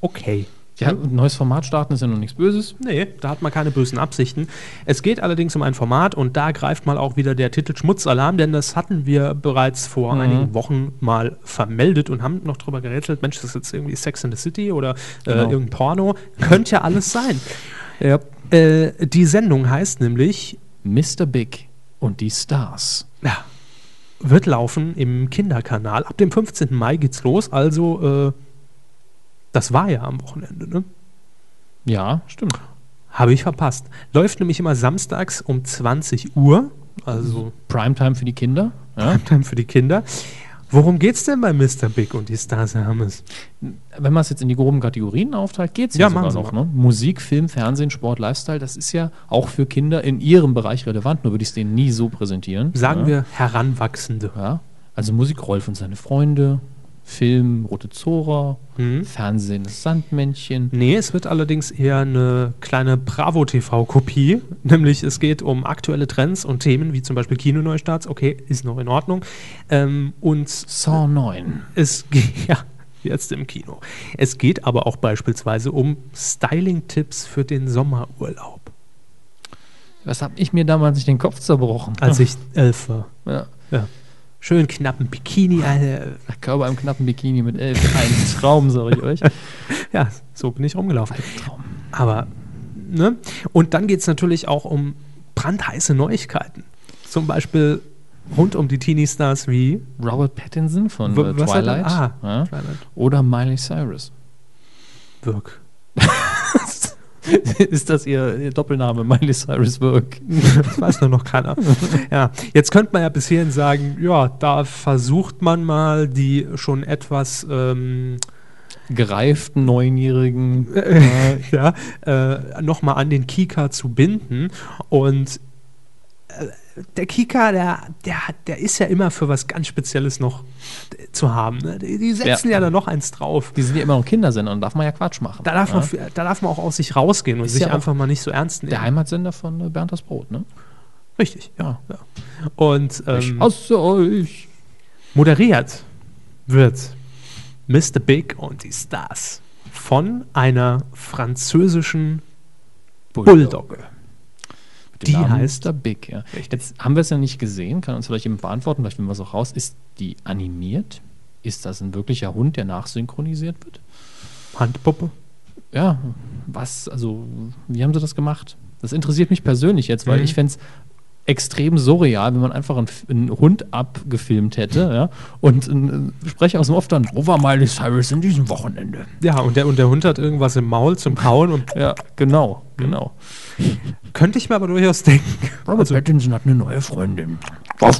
okay. Ja, ein neues Format starten ist ja noch nichts Böses. Nee, da hat man keine bösen Absichten. Es geht allerdings um ein Format und da greift mal auch wieder der Titel Schmutzalarm, denn das hatten wir bereits vor Mhm. einigen Wochen mal vermeldet und haben noch drüber gerätselt, Mensch, das ist jetzt irgendwie Sex in the City oder äh, Genau. irgendein Porno. Könnte ja alles sein. <laughs> Ja. Äh, die Sendung heißt nämlich, Mr. Big und die Stars. ja, wird laufen im Kinderkanal. Ab dem 15. Mai geht's los, also äh, das war ja am Wochenende, ne? Ja, stimmt. Habe ich verpasst. Läuft nämlich immer samstags um 20 Uhr, also Primetime für die Kinder. Ja. Time für die Kinder. Worum geht's denn bei Mr. Big und die Stars Hermes? Wenn man es jetzt in die groben Kategorien aufteilt, geht es Ja, sogar noch. Ne? Musik, Film, Fernsehen, Sport, Lifestyle, das ist ja auch für Kinder in ihrem Bereich relevant, nur würde ich es denen nie so präsentieren. Sagen ja. wir Heranwachsende. Ja. Also Musik Rolf und seine Freunde, Film Rote Zora, Mhm. Fernsehen das Sandmännchen. Nee, es wird allerdings eher eine kleine Bravo-TV-Kopie. <laughs> Nämlich es geht um aktuelle Trends und Themen wie zum Beispiel Kinoneustarts. Okay, ist noch in Ordnung. Ähm, und Saw 9. es <laughs> geht, ja, jetzt im Kino. Es geht aber auch beispielsweise um Styling-Tipps für den Sommerurlaub. Was habe ich mir damals nicht den Kopf zerbrochen? Als ich <laughs> elf war. ja. Ja. Schön knappen Bikini, Alter. Körper im knappen Bikini mit elf. Ein <laughs> Traum, sage ich euch. Ja, so bin ich rumgelaufen. Traum. Aber, ne? Und dann geht es natürlich auch um brandheiße Neuigkeiten. Zum Beispiel rund um die Teenie-Stars wie Robert Pattinson von W- äh, Twilight. ah, ja. Twilight. Oder Miley Cyrus. Wirk. <laughs> <laughs> ist das ihr, ihr Doppelname, Miley Cyrus Work? Das weiß nur noch keiner. ja, jetzt könnte man ja bis hierhin sagen, ja, da versucht man mal die schon etwas ähm, Gereiften Neunjährigen. äh, <laughs> ja, äh, nochmal an den Kika zu binden. Und äh, der Kika, der, der, hat- der ist ja immer für was ganz Spezielles noch zu haben. Ne? Die, die setzen ja. Ja. da noch eins drauf. Die sind ja immer noch Kindersender und darf man ja Quatsch machen. Da darf, man, f- da darf man auch aus sich rausgehen und Ist sich ja einfach mal nicht so ernst nehmen. Der Heimatsender von äh, Bernd das Brot, ne? Richtig, ja. ja. Und Ich ähm, hasse euch. moderiert wird Mr. Big und die Stars von einer französischen Bulldogge. Mit dem Die Namen heißt- Mr. Big, ja. Richtig. Jetzt haben wir es ja nicht gesehen, kann uns vielleicht jemand beantworten, vielleicht finden wir es auch raus. Ist die animiert? Ist das ein wirklicher Hund, der nachsynchronisiert wird? Handpuppe. Ja, was, also, wie haben sie das gemacht? Das interessiert mich persönlich jetzt, weil Mhm. ich fände es extrem surreal, wenn man einfach einen, einen Hund abgefilmt hätte ja, und ein ein Sprecher aus dem Off dann, wo war Miley Cyrus in diesem Wochenende? Ja, und der, und der Hund hat irgendwas im Maul zum Kauen und Ja, genau, genau. könnte ich mir aber durchaus denken. Robert Also- Pattinson hat eine neue Freundin. Da <laughs>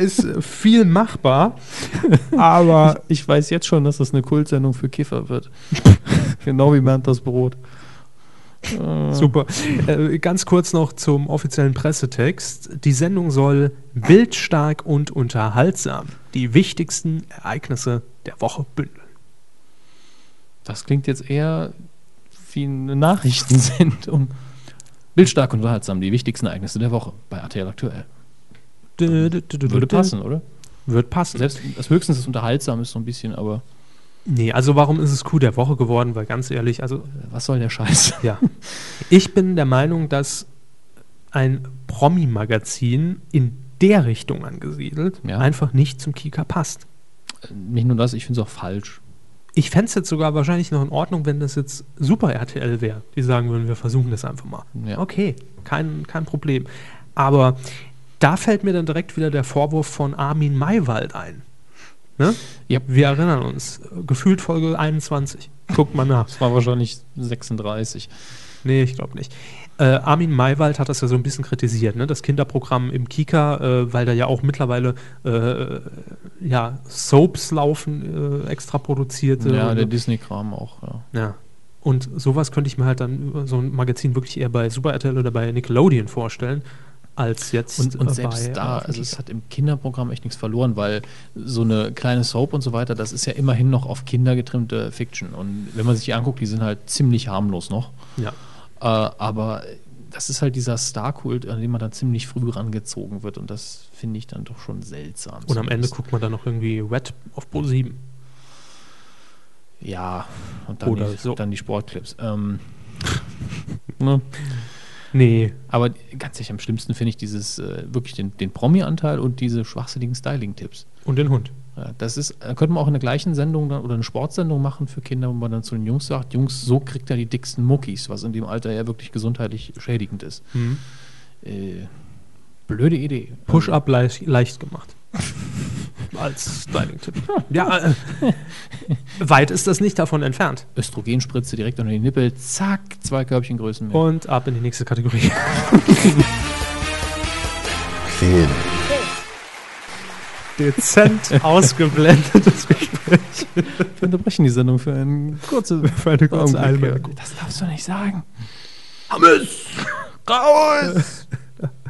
ist äh, viel machbar, aber Ich weiß jetzt schon, dass das eine Kultsendung für Kiffer wird. <laughs> genau wie Bernd das Brot. Super. Äh, ganz kurz noch zum offiziellen Pressetext. Die Sendung soll wildstark und unterhaltsam die wichtigsten Ereignisse der Woche bündeln. Das klingt jetzt eher wie eine Nachrichtensendung. Bildstark und unterhaltsam, die wichtigsten Ereignisse der Woche bei RTL aktuell. Würde passen, oder? Wird passen. Selbst das höchstens das unterhaltsam ist so ein bisschen, aber Nee, also warum ist es Coup der Woche geworden? Weil ganz ehrlich, also äh, was soll der Scheiß? <laughs> ja. Ich bin der Meinung, dass ein Promi-Magazin in der Richtung angesiedelt, Ja. einfach nicht zum Kika passt. Nicht nur das, ich finde es auch falsch. Ich fände es jetzt sogar wahrscheinlich noch in Ordnung, wenn das jetzt Super RTL wäre. Die sagen würden, wir versuchen das einfach mal. Ja. Okay, kein, kein Problem. Aber da fällt mir dann direkt wieder der Vorwurf von Armin Maywald ein. Ne? Ja. Wir erinnern uns, gefühlt Folge 21. Guckt mal nach. Das war wahrscheinlich 36. Nee, ich glaube nicht. Äh, Armin Maywald hat das ja so ein bisschen kritisiert, ne? das Kinderprogramm im Kika, äh, weil da ja auch mittlerweile äh, ja, Soaps laufen, äh, extra produzierte. Ja, der Disney-Kram auch. Ja. ja. Und sowas könnte ich mir halt dann über so ein Magazin wirklich eher bei Super RTL oder bei Nickelodeon vorstellen, als jetzt Und, und äh, selbst da, äh, also es hat im Kinderprogramm echt nichts verloren, weil so eine kleine Soap und so weiter, das ist ja immerhin noch auf Kinder getrimmte Fiction. Und wenn man sich die anguckt, die sind halt ziemlich harmlos noch. ja. Äh, aber das ist halt dieser Star-Kult, an dem man dann ziemlich früh rangezogen wird. Und das finde ich dann doch schon seltsam. Und am Ende guckt man dann noch irgendwie Red auf Pro 7. Ja, und dann, Oder die, so. dann die Sportclips. Ähm, <laughs> ne? Nee, Aber ganz ehrlich, am schlimmsten finde ich dieses äh, wirklich den, den Promi-Anteil und diese schwachsinnigen Styling-Tipps. und den Hund. Ja, das ist, äh, könnte man auch in der gleichen Sendung dann, oder eine Sportsendung machen für Kinder, wo man dann zu den Jungs sagt, Jungs, so kriegt er die dicksten Muckis, was in dem Alter ja wirklich gesundheitlich schädigend ist. Mhm. Äh, blöde Idee. Push-Up leicht, leicht gemacht. <laughs> Als Styling-Tipp. Ja, äh, weit ist das nicht davon entfernt. Östrogenspritze direkt unter die Nippel, zack, zwei Körbchengrößen mehr. Und ab in die nächste Kategorie. Film. Dezent <laughs> ausgeblendetes Gespräch. Wir unterbrechen die Sendung für, einen kurze, <laughs> Für eine kurze Augenblick. Einmerkung. Das darfst du nicht sagen. Hammes! Raus!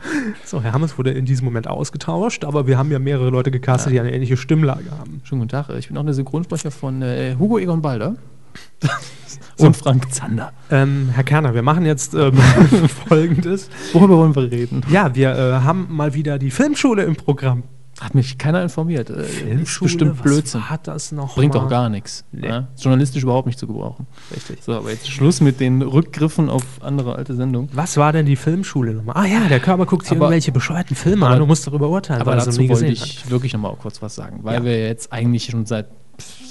<laughs> So, Herr Hammes wurde in diesem Moment ausgetauscht, aber wir haben ja mehrere Leute gecastet, die eine ähnliche Stimmlage haben. Schönen guten Tag, ich bin auch der Synchronsprecher von äh, Hugo Egon Balder <laughs> und Frank Zander. Ähm, Herr Kerner, wir machen jetzt ähm, <laughs> Folgendes. Worüber wollen wir reden? Ja, wir äh, haben mal wieder die Filmschule im Programm. Hat mich keiner informiert. Äh, ist bestimmt Blödsinn. Hat das noch Bringt doch gar nichts. Nee. Ja? Ist Journalistisch überhaupt nicht zu gebrauchen. Richtig. So, aber jetzt Schluss mit den Rückgriffen auf andere alte Sendungen. Was war denn die Filmschule nochmal? Ah ja, der Körper guckt sich irgendwelche bescheuerten Filme aber- an und muss darüber urteilen, Aber er dazu nie wollte gesehen hat. ich wirklich nochmal kurz was sagen, weil Ja. wir jetzt eigentlich schon seit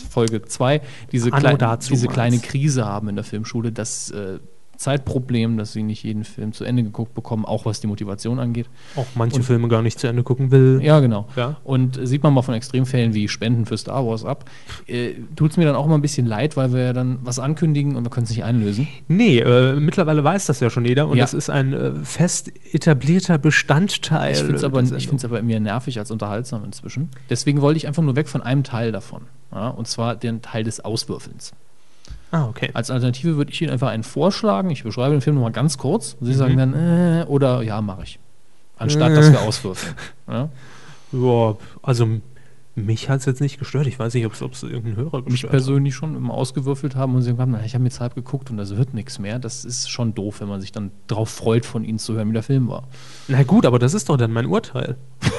Folge 2 diese, klei diese kleine Krise haben in der Filmschule, das äh, Zeitproblem, dass sie nicht jeden Film zu Ende geguckt bekommen, auch was die Motivation angeht. Auch manche Und- Filme gar nicht zu Ende gucken will. Ja, genau. Ja. Und äh, sieht man mal von Extremfällen wie Spenden für Star Wars ab, äh, tut es mir dann auch mal ein bisschen leid, weil wir ja dann was ankündigen und wir können es nicht einlösen. Nee, äh, mittlerweile weiß das ja schon jeder und Ja. das ist ein äh, fest etablierter Bestandteil. Ich finde es aber, ich find's aber mehr nervig als unterhaltsam inzwischen. Deswegen wollte ich einfach nur weg von einem Teil davon. Ja, und zwar den Teil des Auswürfelns. Ah, okay. Als Alternative würde ich Ihnen einfach einen vorschlagen. Ich beschreibe den Film nochmal ganz kurz. Und Sie Mhm. sagen dann, äh, oder ja, mache ich. Anstatt, dass wir auswürfeln. Ja? Ja, also mich hat es jetzt nicht gestört. Ich weiß nicht, ob es irgendeinen Hörer Mich gestört persönlich schon immer ausgewürfelt haben und sie haben, na, ich habe jetzt halb geguckt und das wird nichts mehr. Das ist schon doof, wenn man sich dann drauf freut, von Ihnen zu hören, wie der Film war. hat. Na gut, aber das ist doch dann mein Urteil. <laughs>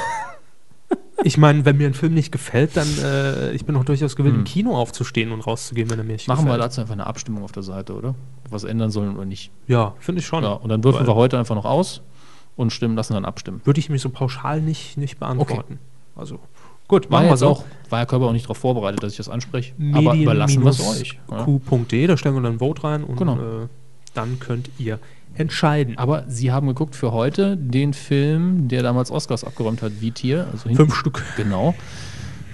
ich meine, wenn mir ein Film nicht gefällt, dann äh, ich bin auch durchaus gewillt, im Hm. Kino aufzustehen und rauszugehen, wenn er mir nicht Machen wir gefällt. dazu einfach eine Abstimmung auf der Seite, oder? Wir Was ändern sollen oder nicht. Ja, finde ich schon. Ja, und dann würfeln Weil- wir heute einfach noch aus und stimmen, lassen dann abstimmen. Würde ich mich so pauschal nicht, nicht beantworten. Also, gut, War machen wir so. auch, war Herr Körber auch nicht darauf vorbereitet, dass ich das anspreche. aber überlassen wir es euch. Ja. Q.de, da stellen wir dann ein Vote rein und Genau. äh, dann könnt ihr entscheiden. Aber Sie haben geguckt für heute den Film, der damals Oscars abgeräumt hat, wie Tier. Also Fünf Stück. Genau.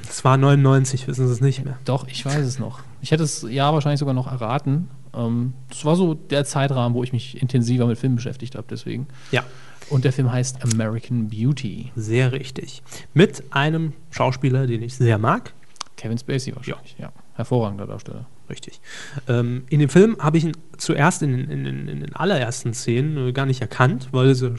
Das war 99, wissen Sie es nicht mehr. Doch, ich weiß es noch. Ich hätte es ja wahrscheinlich sogar noch erraten. Ähm, das war so der Zeitrahmen, wo ich mich intensiver mit Filmen beschäftigt habe, deswegen. Ja, Und der Film heißt American Beauty. sehr richtig. Mit einem Schauspieler, den ich sehr mag. Kevin Spacey wahrscheinlich, ja. Hervorragender Darsteller. Richtig. Ähm, in dem Film habe ich ihn zuerst in, in, in, in den allerersten Szenen äh, gar nicht erkannt, weil es ein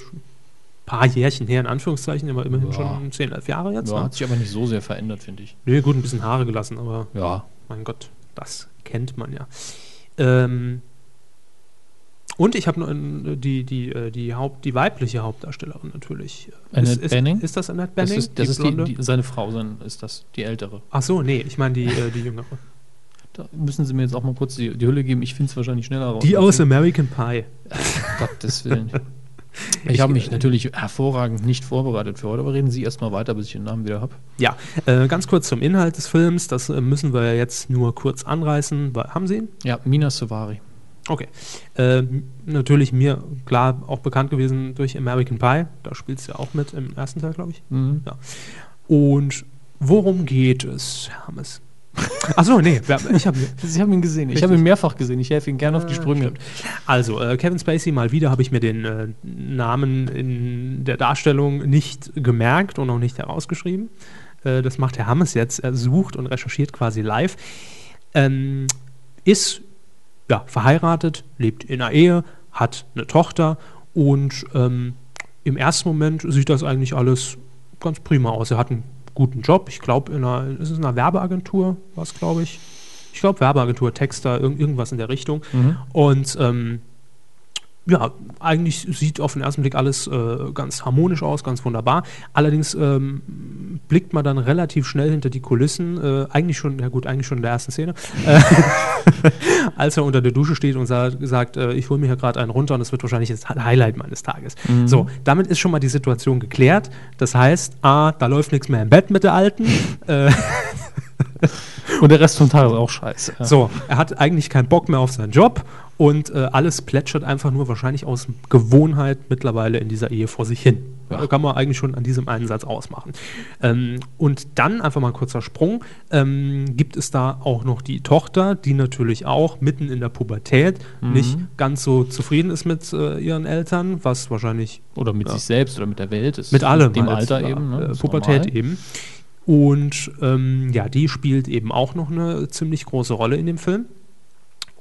paar Jährchen her, in Anführungszeichen, aber immerhin Ja. schon 10, 11 Jahre jetzt. Ja, ne? hat sich aber nicht so sehr verändert, finde ich. Nee, gut, ein bisschen Haare gelassen, aber Ja. mein Gott, das kennt man ja. Ähm, und ich habe die, die, äh, die, Haupt, die weibliche Hauptdarstellerin natürlich. Annette ist, ist, Bening? Ist das Annette Das Bening? ist, das ist die, die, seine Frau, sein, ist das, die ältere. Ach so, nee, ich meine die, äh, die jüngere. <laughs> Da müssen Sie mir jetzt auch mal kurz die, die Hülle geben. Ich finde es wahrscheinlich schneller raus. Die aus American Pie. <laughs> Gottes Willen. <laughs> Ich habe mich natürlich hervorragend nicht vorbereitet für heute, aber reden Sie erstmal weiter, bis ich den Namen wieder habe. Ja, äh, ganz kurz zum Inhalt des Films. Das äh, müssen wir jetzt nur kurz anreißen. Haben Sie ihn? Ja, Mina Savari. Okay. Äh, natürlich mir klar auch bekannt gewesen durch American Pie. Da spielt es ja auch mit im ersten Teil, glaube ich. Mhm. Ja. Und worum geht es, Hermes? Achso, nee, ich habe <laughs> haben ihn gesehen. Ich habe ihn mehrfach gesehen. Ich helfe Ihnen gerne auf die Sprünge. Also, äh, Kevin Spacey, mal wieder habe ich mir den äh, Namen in der Darstellung nicht gemerkt und auch nicht herausgeschrieben. Äh, das macht Herr Hammes jetzt. Er sucht und recherchiert quasi live. Ähm, ist ja, verheiratet, lebt in einer Ehe, hat eine Tochter und ähm, im ersten Moment sieht das eigentlich alles ganz prima aus. Er hat einen guten Job. Ich glaube, in einer, ist es in einer Werbeagentur, was glaube ich. Ich glaube, Werbeagentur, Texter, irg irgendwas in der Richtung. Und ähm, ja, eigentlich sieht auf den ersten Blick alles äh, ganz harmonisch aus, ganz wunderbar. Allerdings ähm, blickt man dann relativ schnell hinter die Kulissen, äh, eigentlich schon, ja gut, eigentlich schon in der ersten Szene, äh, <laughs> als er unter der Dusche steht und sa sagt, äh, ich hole mir hier gerade einen runter und das wird wahrscheinlich das Highlight meines Tages. So, damit ist schon mal die Situation geklärt. Das heißt, A, da läuft nichts mehr im Bett mit der Alten. <laughs> Und der Rest vom Tag ist auch scheiße. Ja. so, er hat eigentlich keinen Bock mehr auf seinen Job und äh, alles plätschert einfach nur wahrscheinlich aus Gewohnheit mittlerweile in dieser Ehe vor sich hin. Ja. Kann man eigentlich schon an diesem einen Satz ausmachen. Ähm, und dann einfach mal ein kurzer Sprung. Ähm, gibt es da auch noch die Tochter, die natürlich auch mitten in der Pubertät nicht ganz so zufrieden ist mit äh, ihren Eltern, was wahrscheinlich Oder mit Ja. sich selbst oder mit der Welt. Ist mit allem. Dem halt, Alter eben. Ne? Pubertät normal. eben. Und ähm, ja, die spielt eben auch noch eine ziemlich große Rolle in dem Film.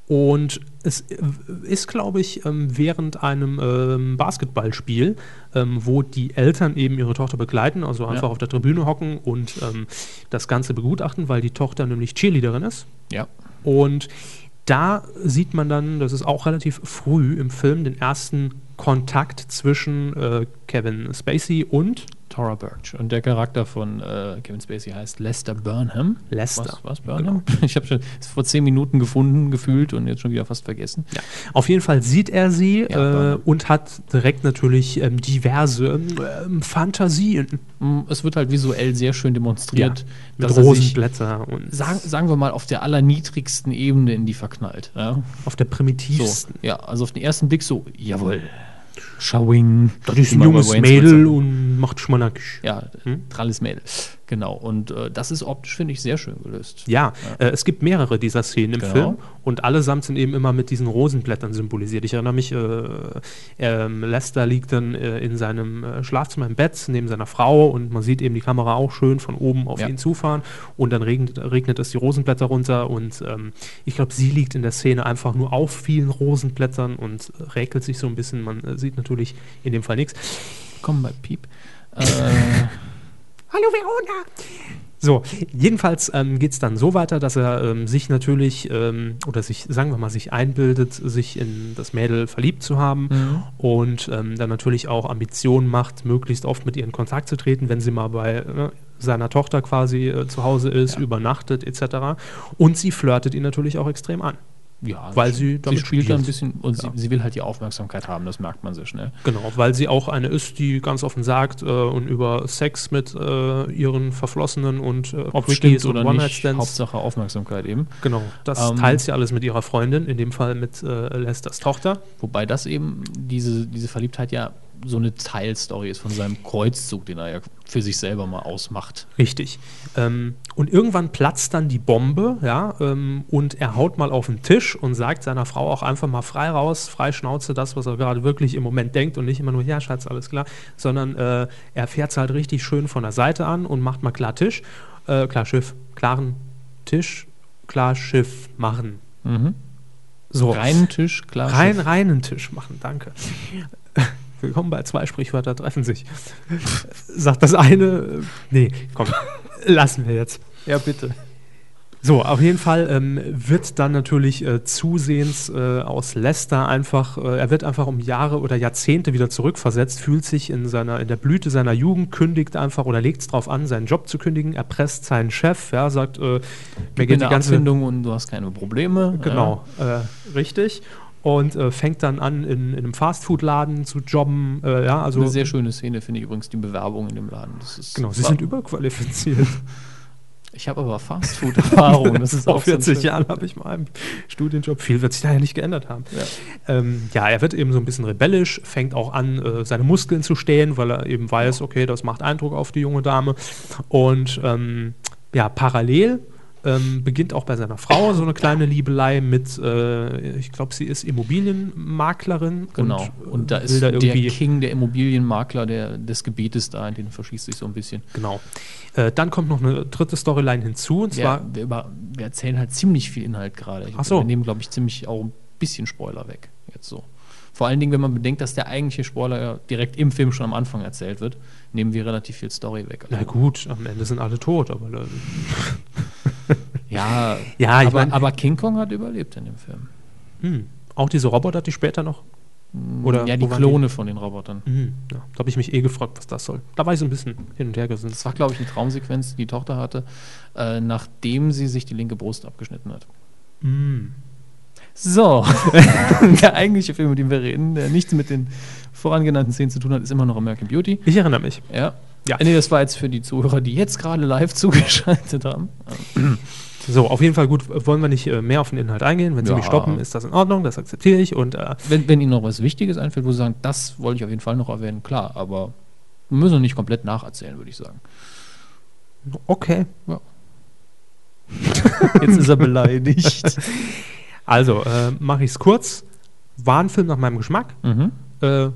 Und es äh, ist, glaube ich, ähm, während einem ähm, Basketballspiel, ähm, wo die Eltern eben ihre Tochter begleiten, also einfach Ja. auf der Tribüne hocken und das Ganze begutachten, weil die Tochter nämlich Cheerleaderin ist. Ja. Und da sieht man dann, das ist auch relativ früh im Film, den ersten Kontakt zwischen äh, Kevin Spacey und Tora Birch. Und der Charakter von äh, Kevin Spacey heißt Lester Burnham. Lester. Was, was Burnham? <laughs> Ich habe schon vor zehn Minuten gefunden, gefühlt und jetzt schon wieder fast vergessen. Ja. Auf jeden Fall sieht er sie Ja, äh, und hat direkt natürlich ähm, diverse ähm, Fantasien Mm, Es wird halt visuell sehr schön demonstriert, mit er sich, Rosenblätter und sagen, sagen wir mal, auf der allerniedrigsten Ebene in die verknallt. Ja? auf der So, primitivsten. ja, also auf den ersten Blick so, jawohl, Showing. Das ist ein junges Mädel und macht Schmanack. Ja, Hm? tralles Mädel. Genau. Und äh, das ist optisch, finde ich, sehr schön gelöst. Ja, Äh, es gibt mehrere dieser Szenen im Genau. Film und allesamt sind eben immer mit diesen Rosenblättern symbolisiert. Ich erinnere mich, äh, ähm, Lester liegt dann äh, in seinem äh, Schlafzimmer im Bett neben seiner Frau und man sieht eben die Kamera auch schön von oben auf Ja. ihn zufahren und dann regnet, regnet es die Rosenblätter runter und ähm, ich glaube, sie liegt in der Szene einfach nur auf vielen Rosenblättern und äh, räkelt sich so ein bisschen. Man sieht natürlich in dem Fall nichts. Komm bei Piep. <laughs> Äh, Hallo Verona! So, jedenfalls ähm, geht es dann so weiter, dass er ähm, sich natürlich, ähm, oder sich, sagen wir mal, sich einbildet, sich in das Mädel verliebt zu haben Mhm. und ähm, dann natürlich auch Ambitionen macht, möglichst oft mit ihr in Kontakt zu treten, wenn sie mal bei äh, seiner Tochter quasi äh, zu Hause ist, Ja. übernachtet etc. Und sie flirtet ihn natürlich auch extrem an. Ja, Weil sie sie damit spielt da ein spielt. bisschen und Ja. sie, sie will halt die Aufmerksamkeit haben, das merkt man sehr schnell. Genau, weil sie auch eine ist, die ganz offen sagt äh, und über Sex mit äh, ihren Verflossenen und äh, Ob Quickies und oder nicht, One-Night-Stands Hauptsache Aufmerksamkeit eben. Genau, das Ähm, teilt sie alles mit ihrer Freundin, in dem Fall mit äh, Lesters Tochter. Wobei das eben, diese, diese Verliebtheit ja so eine Teilstory ist von seinem Kreuzzug, den er ja für sich selber mal ausmacht. Richtig. Ähm, und irgendwann platzt dann die Bombe, ja, ähm, und er haut mal auf den Tisch und sagt seiner Frau auch einfach mal frei raus, frei Schnauze, das, was er gerade wirklich im Moment denkt und nicht immer nur, ja, Schatz, alles klar, sondern äh, er fährt es halt richtig schön von der Seite an und macht mal klar Tisch, äh, klar Schiff, klaren Tisch, klar Schiff machen. Mhm. So. Reinen Tisch, klar. Rein, reinen Tisch machen, danke. Willkommen bei zwei Sprichwörter treffen sich. Sagt das eine, äh, nee, komm, lassen wir jetzt. Ja, bitte. So, auf jeden Fall ähm, wird dann natürlich äh, zusehends äh, aus Leicester einfach, äh, er wird einfach um Jahre oder Jahrzehnte wieder zurückversetzt, fühlt sich in seiner, in der Blüte seiner Jugend, kündigt einfach oder legt es darauf an, seinen Job zu kündigen, erpresst seinen Chef, ja, sagt, äh, mir geht die ganze Abfindung und du hast keine Probleme. Genau, äh, richtig. Und äh, fängt dann an, in, in einem Fastfood-Laden zu jobben. Äh, ja, also Eine sehr schöne Szene finde ich übrigens, die Bewerbung in dem Laden. Das ist, genau, sie sind überqualifiziert. <laughs> Ich habe aber Fastfood-Erfahrung. Das ist <laughs> Vor auch so ein 40 schön- Jahren habe ich mal einen Studienjob. Viel wird sich da ja nicht geändert haben. Ja. Ähm, ja, er wird eben so ein bisschen rebellisch, fängt auch an, äh, seine Muskeln zu stehen, weil er eben weiß, okay, das macht Eindruck auf die junge Dame. Und ähm, ja, parallel ähm, beginnt auch bei seiner Frau so eine kleine Liebelei mit, äh, ich glaube, sie ist Immobilienmaklerin. Genau. Und, Und, äh, da will ist da der King, der Immobilienmakler der, des Gebietes da, in den verschießt sich so ein bisschen. Genau. Äh, dann kommt noch eine dritte Storyline hinzu, und zwar wir, wir, über, wir erzählen halt ziemlich viel Inhalt gerade. Ach so. Wir nehmen, glaube ich, ziemlich auch ein bisschen Spoiler weg. Jetzt so. Vor allen Dingen, wenn man bedenkt, dass der eigentliche Spoiler ja direkt im Film schon am Anfang erzählt wird, nehmen wir relativ viel Story weg. Also, Na gut, am Ende sind alle tot, aber <laughs> Ja, Ja, aber, mein- aber King Kong hat überlebt in dem Film. hm, auch diese Roboter, die später noch. Oder ja, die Klone von den Robotern. Hm, ja, da habe ich mich eh gefragt, was das soll. Da war ich so ein bisschen hin und her gerissen. Das war, glaube ich, eine Traumsequenz, die die Tochter hatte, äh, nachdem sie sich die linke Brust abgeschnitten hat. Hm. So, <laughs> der eigentliche Film, über den wir reden, der nichts mit den vorangenannten Szenen zu tun hat, ist immer noch American Beauty. Ich erinnere mich. Ja. Ja. Nee, das war jetzt für die Zuhörer, die jetzt gerade live <laughs> zugeschaltet haben. <clears throat> So, auf jeden Fall gut, wollen wir nicht äh, mehr auf den Inhalt eingehen. Wenn Sie Ja. mich stoppen, ist das in Ordnung, das akzeptiere ich. Und äh, Wenn, wenn Ihnen noch was Wichtiges einfällt, wo Sie sagen, das wollte ich auf jeden Fall noch erwähnen, klar, aber wir müssen nicht komplett nacherzählen, würde ich sagen. okay. <laughs> Jetzt ist er beleidigt. Also, äh, mache ich es kurz. War ein Film nach meinem Geschmack. mhm. Äh,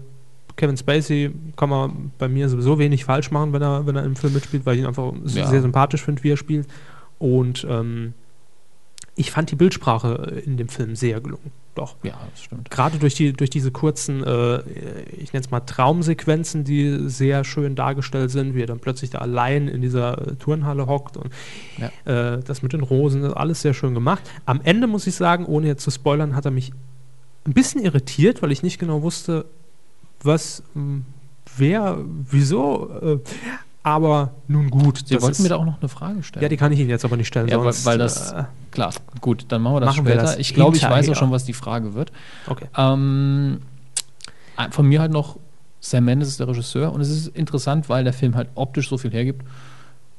Kevin Spacey kann man bei mir sowieso wenig falsch machen, wenn er, wenn er im Film mitspielt, weil ich ihn einfach Ja. sehr sympathisch finde, wie er spielt. Und ähm, ich fand die Bildsprache in dem Film sehr gelungen. Doch. Ja, das stimmt. Gerade durch, die, durch diese kurzen, äh, ich nenne es mal Traumsequenzen, die sehr schön dargestellt sind, wie er dann plötzlich da allein in dieser äh, Turnhalle hockt und äh, das mit den Rosen, das ist alles sehr schön gemacht. Am Ende muss ich sagen, ohne jetzt zu spoilern, hat er mich ein bisschen irritiert, weil ich nicht genau wusste, was, mh, wer, wieso. Äh, aber nun gut. Sie wollten mir da auch noch eine Frage stellen. ja, die kann ich Ihnen jetzt aber nicht stellen. Ja, weil, sonst, weil das, äh, klar, gut, dann machen wir das machen wir später. das ich glaube, ich weiß auch schon, was die Frage wird. okay. Ähm, von mir halt noch, Sam Mendes ist der Regisseur und es ist interessant, weil der Film halt optisch so viel hergibt.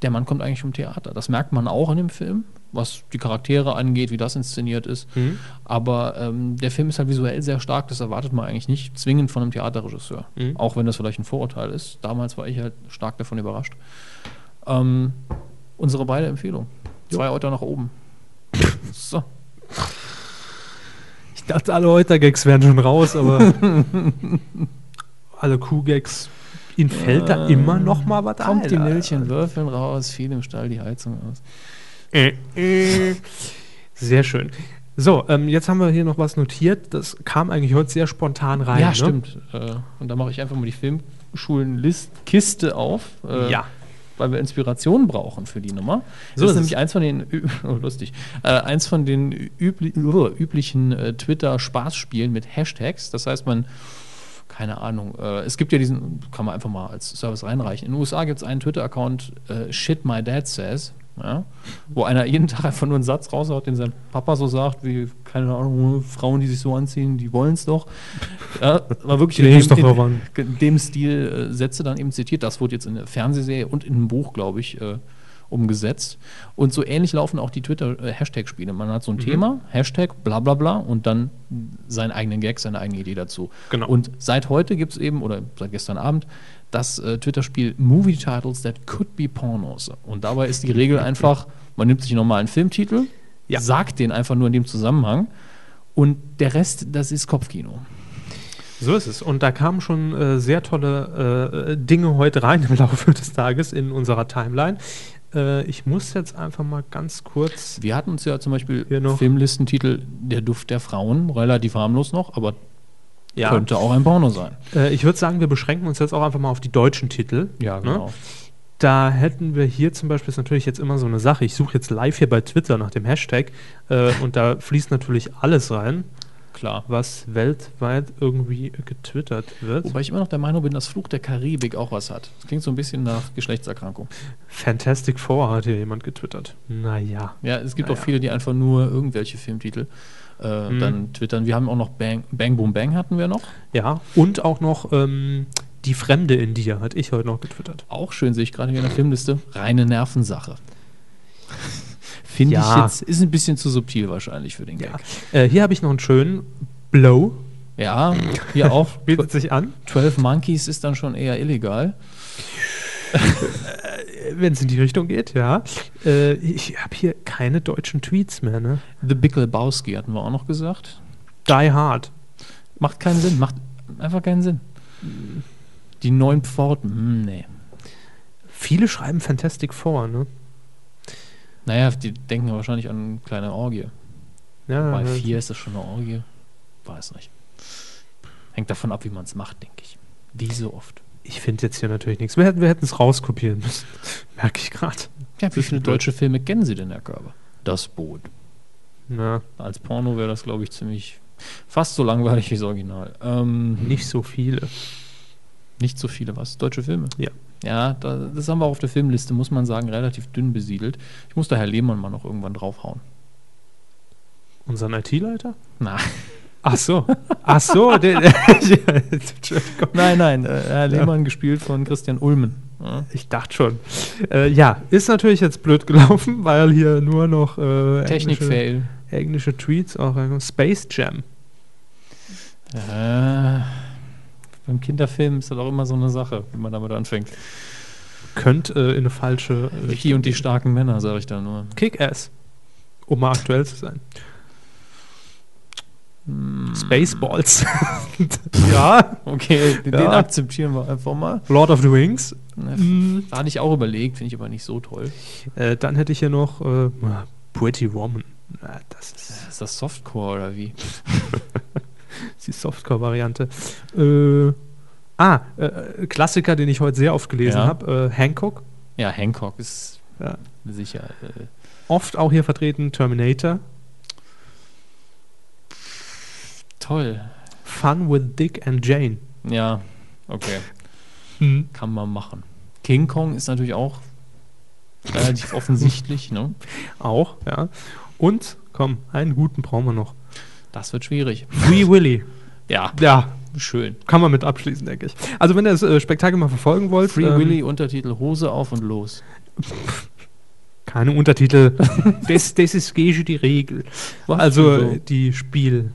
Der Mann kommt eigentlich vom Theater. Das merkt man auch in dem Film, was die Charaktere angeht, wie das inszeniert ist. Mhm. Aber ähm, der Film ist halt visuell sehr stark, das erwartet man eigentlich nicht zwingend von einem Theaterregisseur. Mhm. Auch wenn das vielleicht ein Vorurteil ist. Damals war ich halt stark davon überrascht. Ähm, unsere beide Empfehlung. Zwei Euter nach oben. <laughs> So. Ich dachte, alle Euter-Gags wären schon raus, aber <laughs> alle Kuh-Gags, ihnen fällt da immer noch mal was Kommt ein. die Milch in Würfeln raus, fiel im Stall die Heizung aus. Äh, äh. Sehr schön. So, ähm, jetzt haben wir hier noch was notiert. Das kam eigentlich heute sehr spontan rein. ja, ne? stimmt. Äh, und da mache ich einfach mal die Filmschulen-Kiste auf. äh, Ja. Weil wir Inspiration brauchen für die Nummer. So das ist nämlich eins von den, <laughs> oh, lustig, äh, eins von den übli uh, üblichen äh, Twitter-Spaßspielen mit Hashtags. Das heißt, man, keine Ahnung, äh, es gibt ja diesen, kann man einfach mal als Service reinreichen. In den USA gibt es einen Twitter-Account, äh, Shit My Dad Says, ja, wo einer jeden Tag einfach nur einen Satz raushaut, den sein Papa so sagt, wie, keine Ahnung, Frauen, die sich so anziehen, die wollen es doch. Ja, war wirklich in dem, doch in, dem Stil äh, Sätze dann eben zitiert. Das wurde jetzt in der Fernsehserie und in einem Buch, glaube ich, äh, umgesetzt. Und so ähnlich laufen auch die Twitter-Hashtag-Spiele. Man hat so Mhm. ein Thema, Hashtag, bla bla bla und dann seinen eigenen Gag, seine eigene Idee dazu. Genau. Und seit heute gibt es eben, oder seit gestern Abend, das äh, Twitter-Spiel Movie Titles That Could Be Pornos. Und dabei ist die Regel einfach, man nimmt sich einen normalen Filmtitel, Ja. sagt den einfach nur in dem Zusammenhang und der Rest, das ist Kopfkino. So ist es. Und da kamen schon äh, sehr tolle äh, Dinge heute rein im Laufe des Tages in unserer Timeline. Äh, ich muss jetzt einfach mal ganz kurz. Wir hatten uns ja zum Beispiel Hier noch. Filmlistentitel Der Duft der Frauen, relativ harmlos noch, aber Ja, könnte auch ein Porno sein. äh, ich würde sagen, wir beschränken uns jetzt auch einfach mal auf die deutschen Titel. Ja, genau. Da hätten wir hier zum Beispiel, ist natürlich jetzt immer so eine Sache, ich suche jetzt live hier bei Twitter nach dem Hashtag äh, und da <laughs> fließt natürlich alles rein, Klar. was weltweit irgendwie getwittert wird. Wobei ich immer noch der Meinung bin, dass Fluch der Karibik auch was hat. Das klingt so ein bisschen nach Geschlechtserkrankung. Fantastic Four hat hier jemand getwittert. Naja. Ja, es gibt Naja. auch viele, die einfach nur irgendwelche Filmtitel äh, Mhm. dann twittern. Wir haben auch noch Bang, Bang Boom Bang hatten wir noch. Ja, und auch noch ähm, Die Fremde in dir, hatte ich heute noch getwittert. Auch schön, sehe ich gerade hier in der Filmliste. Reine Nervensache. <laughs> Finde ich Ja. jetzt, ist ein bisschen zu subtil wahrscheinlich für den Gag. Äh, hier habe ich noch einen schönen Blow. Ja, hier auch. <laughs> Bietet sich an. 12 Monkeys ist dann schon eher illegal. <laughs> Wenn es in die Richtung geht, ja. Äh, ich habe hier keine deutschen Tweets mehr, ne? The Big Lebowski hatten wir auch noch gesagt. Die Hard. Macht keinen Sinn, macht einfach keinen Sinn. Die neuen Pforten, hm, nee. Viele schreiben Fantastic Four, ne? Naja, die denken wahrscheinlich an eine kleine Orgie. Ja, Bei ja. vier ist das schon eine Orgie. Weiß nicht. Hängt davon ab, wie man es macht, denke ich. Wie so oft. Ich finde jetzt hier natürlich nichts. Wir hätten wir es rauskopieren müssen. <laughs> Merke ich gerade. Ja, wie viele deutsche Filme kennen Sie denn, Herr Körber? Das Boot. Na, Als Porno wäre das, glaube ich, ziemlich fast so langweilig wie das Original. Ähm, nicht so viele. Nicht so viele, was? Deutsche Filme? Ja. Ja, da, das haben wir auch auf der Filmliste, muss man sagen, relativ dünn besiedelt. Ich muss da Herr Lehmann mal noch irgendwann draufhauen. Unseren IT-Leiter? Na, <laughs> Ach so. Ach so. <laughs> nein, nein, äh, Herr Lehmann gespielt von Christian Ulmen. Ja. Ich dachte schon. Äh, ja, ist natürlich jetzt blöd gelaufen, <laughs> weil hier nur noch äh, englische, Technik-Fail. englische Tweets auch. Space Jam. Äh, beim Kinderfilm ist das auch immer so eine Sache, wenn man damit anfängt. Könnte äh, in eine falsche äh, Ricky und die starken Männer, sage ich da nur. Kick-Ass. Um mal aktuell zu sein. Spaceballs. <laughs> ja. Okay, den, Ja. den akzeptieren wir einfach mal. Lord of the Rings. Mhm. Da hatte ich auch überlegt, finde ich aber nicht so toll. Äh, dann hätte ich hier noch äh, Pretty Woman. Ja, das ist Ist das Softcore oder wie? <laughs> die Softcore-Variante. Äh, ah, äh, Klassiker, den ich heute sehr oft gelesen Ja. habe. Äh, Hancock. Ja, Hancock ist sicher. Äh, Oft auch hier vertreten Terminator. Toll. Fun with Dick and Jane. Ja, okay. Mhm. Kann man machen. King Kong ist natürlich auch relativ <laughs> offensichtlich. Ne? Auch, ja. Und, komm, einen guten brauchen wir noch. Das wird schwierig. Free Willy. Ja, Ja, schön. kann man mit abschließen, denke ich. Also, wenn ihr das äh, Spektakel mal verfolgen wollt, Free ähm, Willy, Untertitel Hose auf und los. keine Untertitel. <laughs> das, das ist gegen die Regel. Was? Also, die Spiel.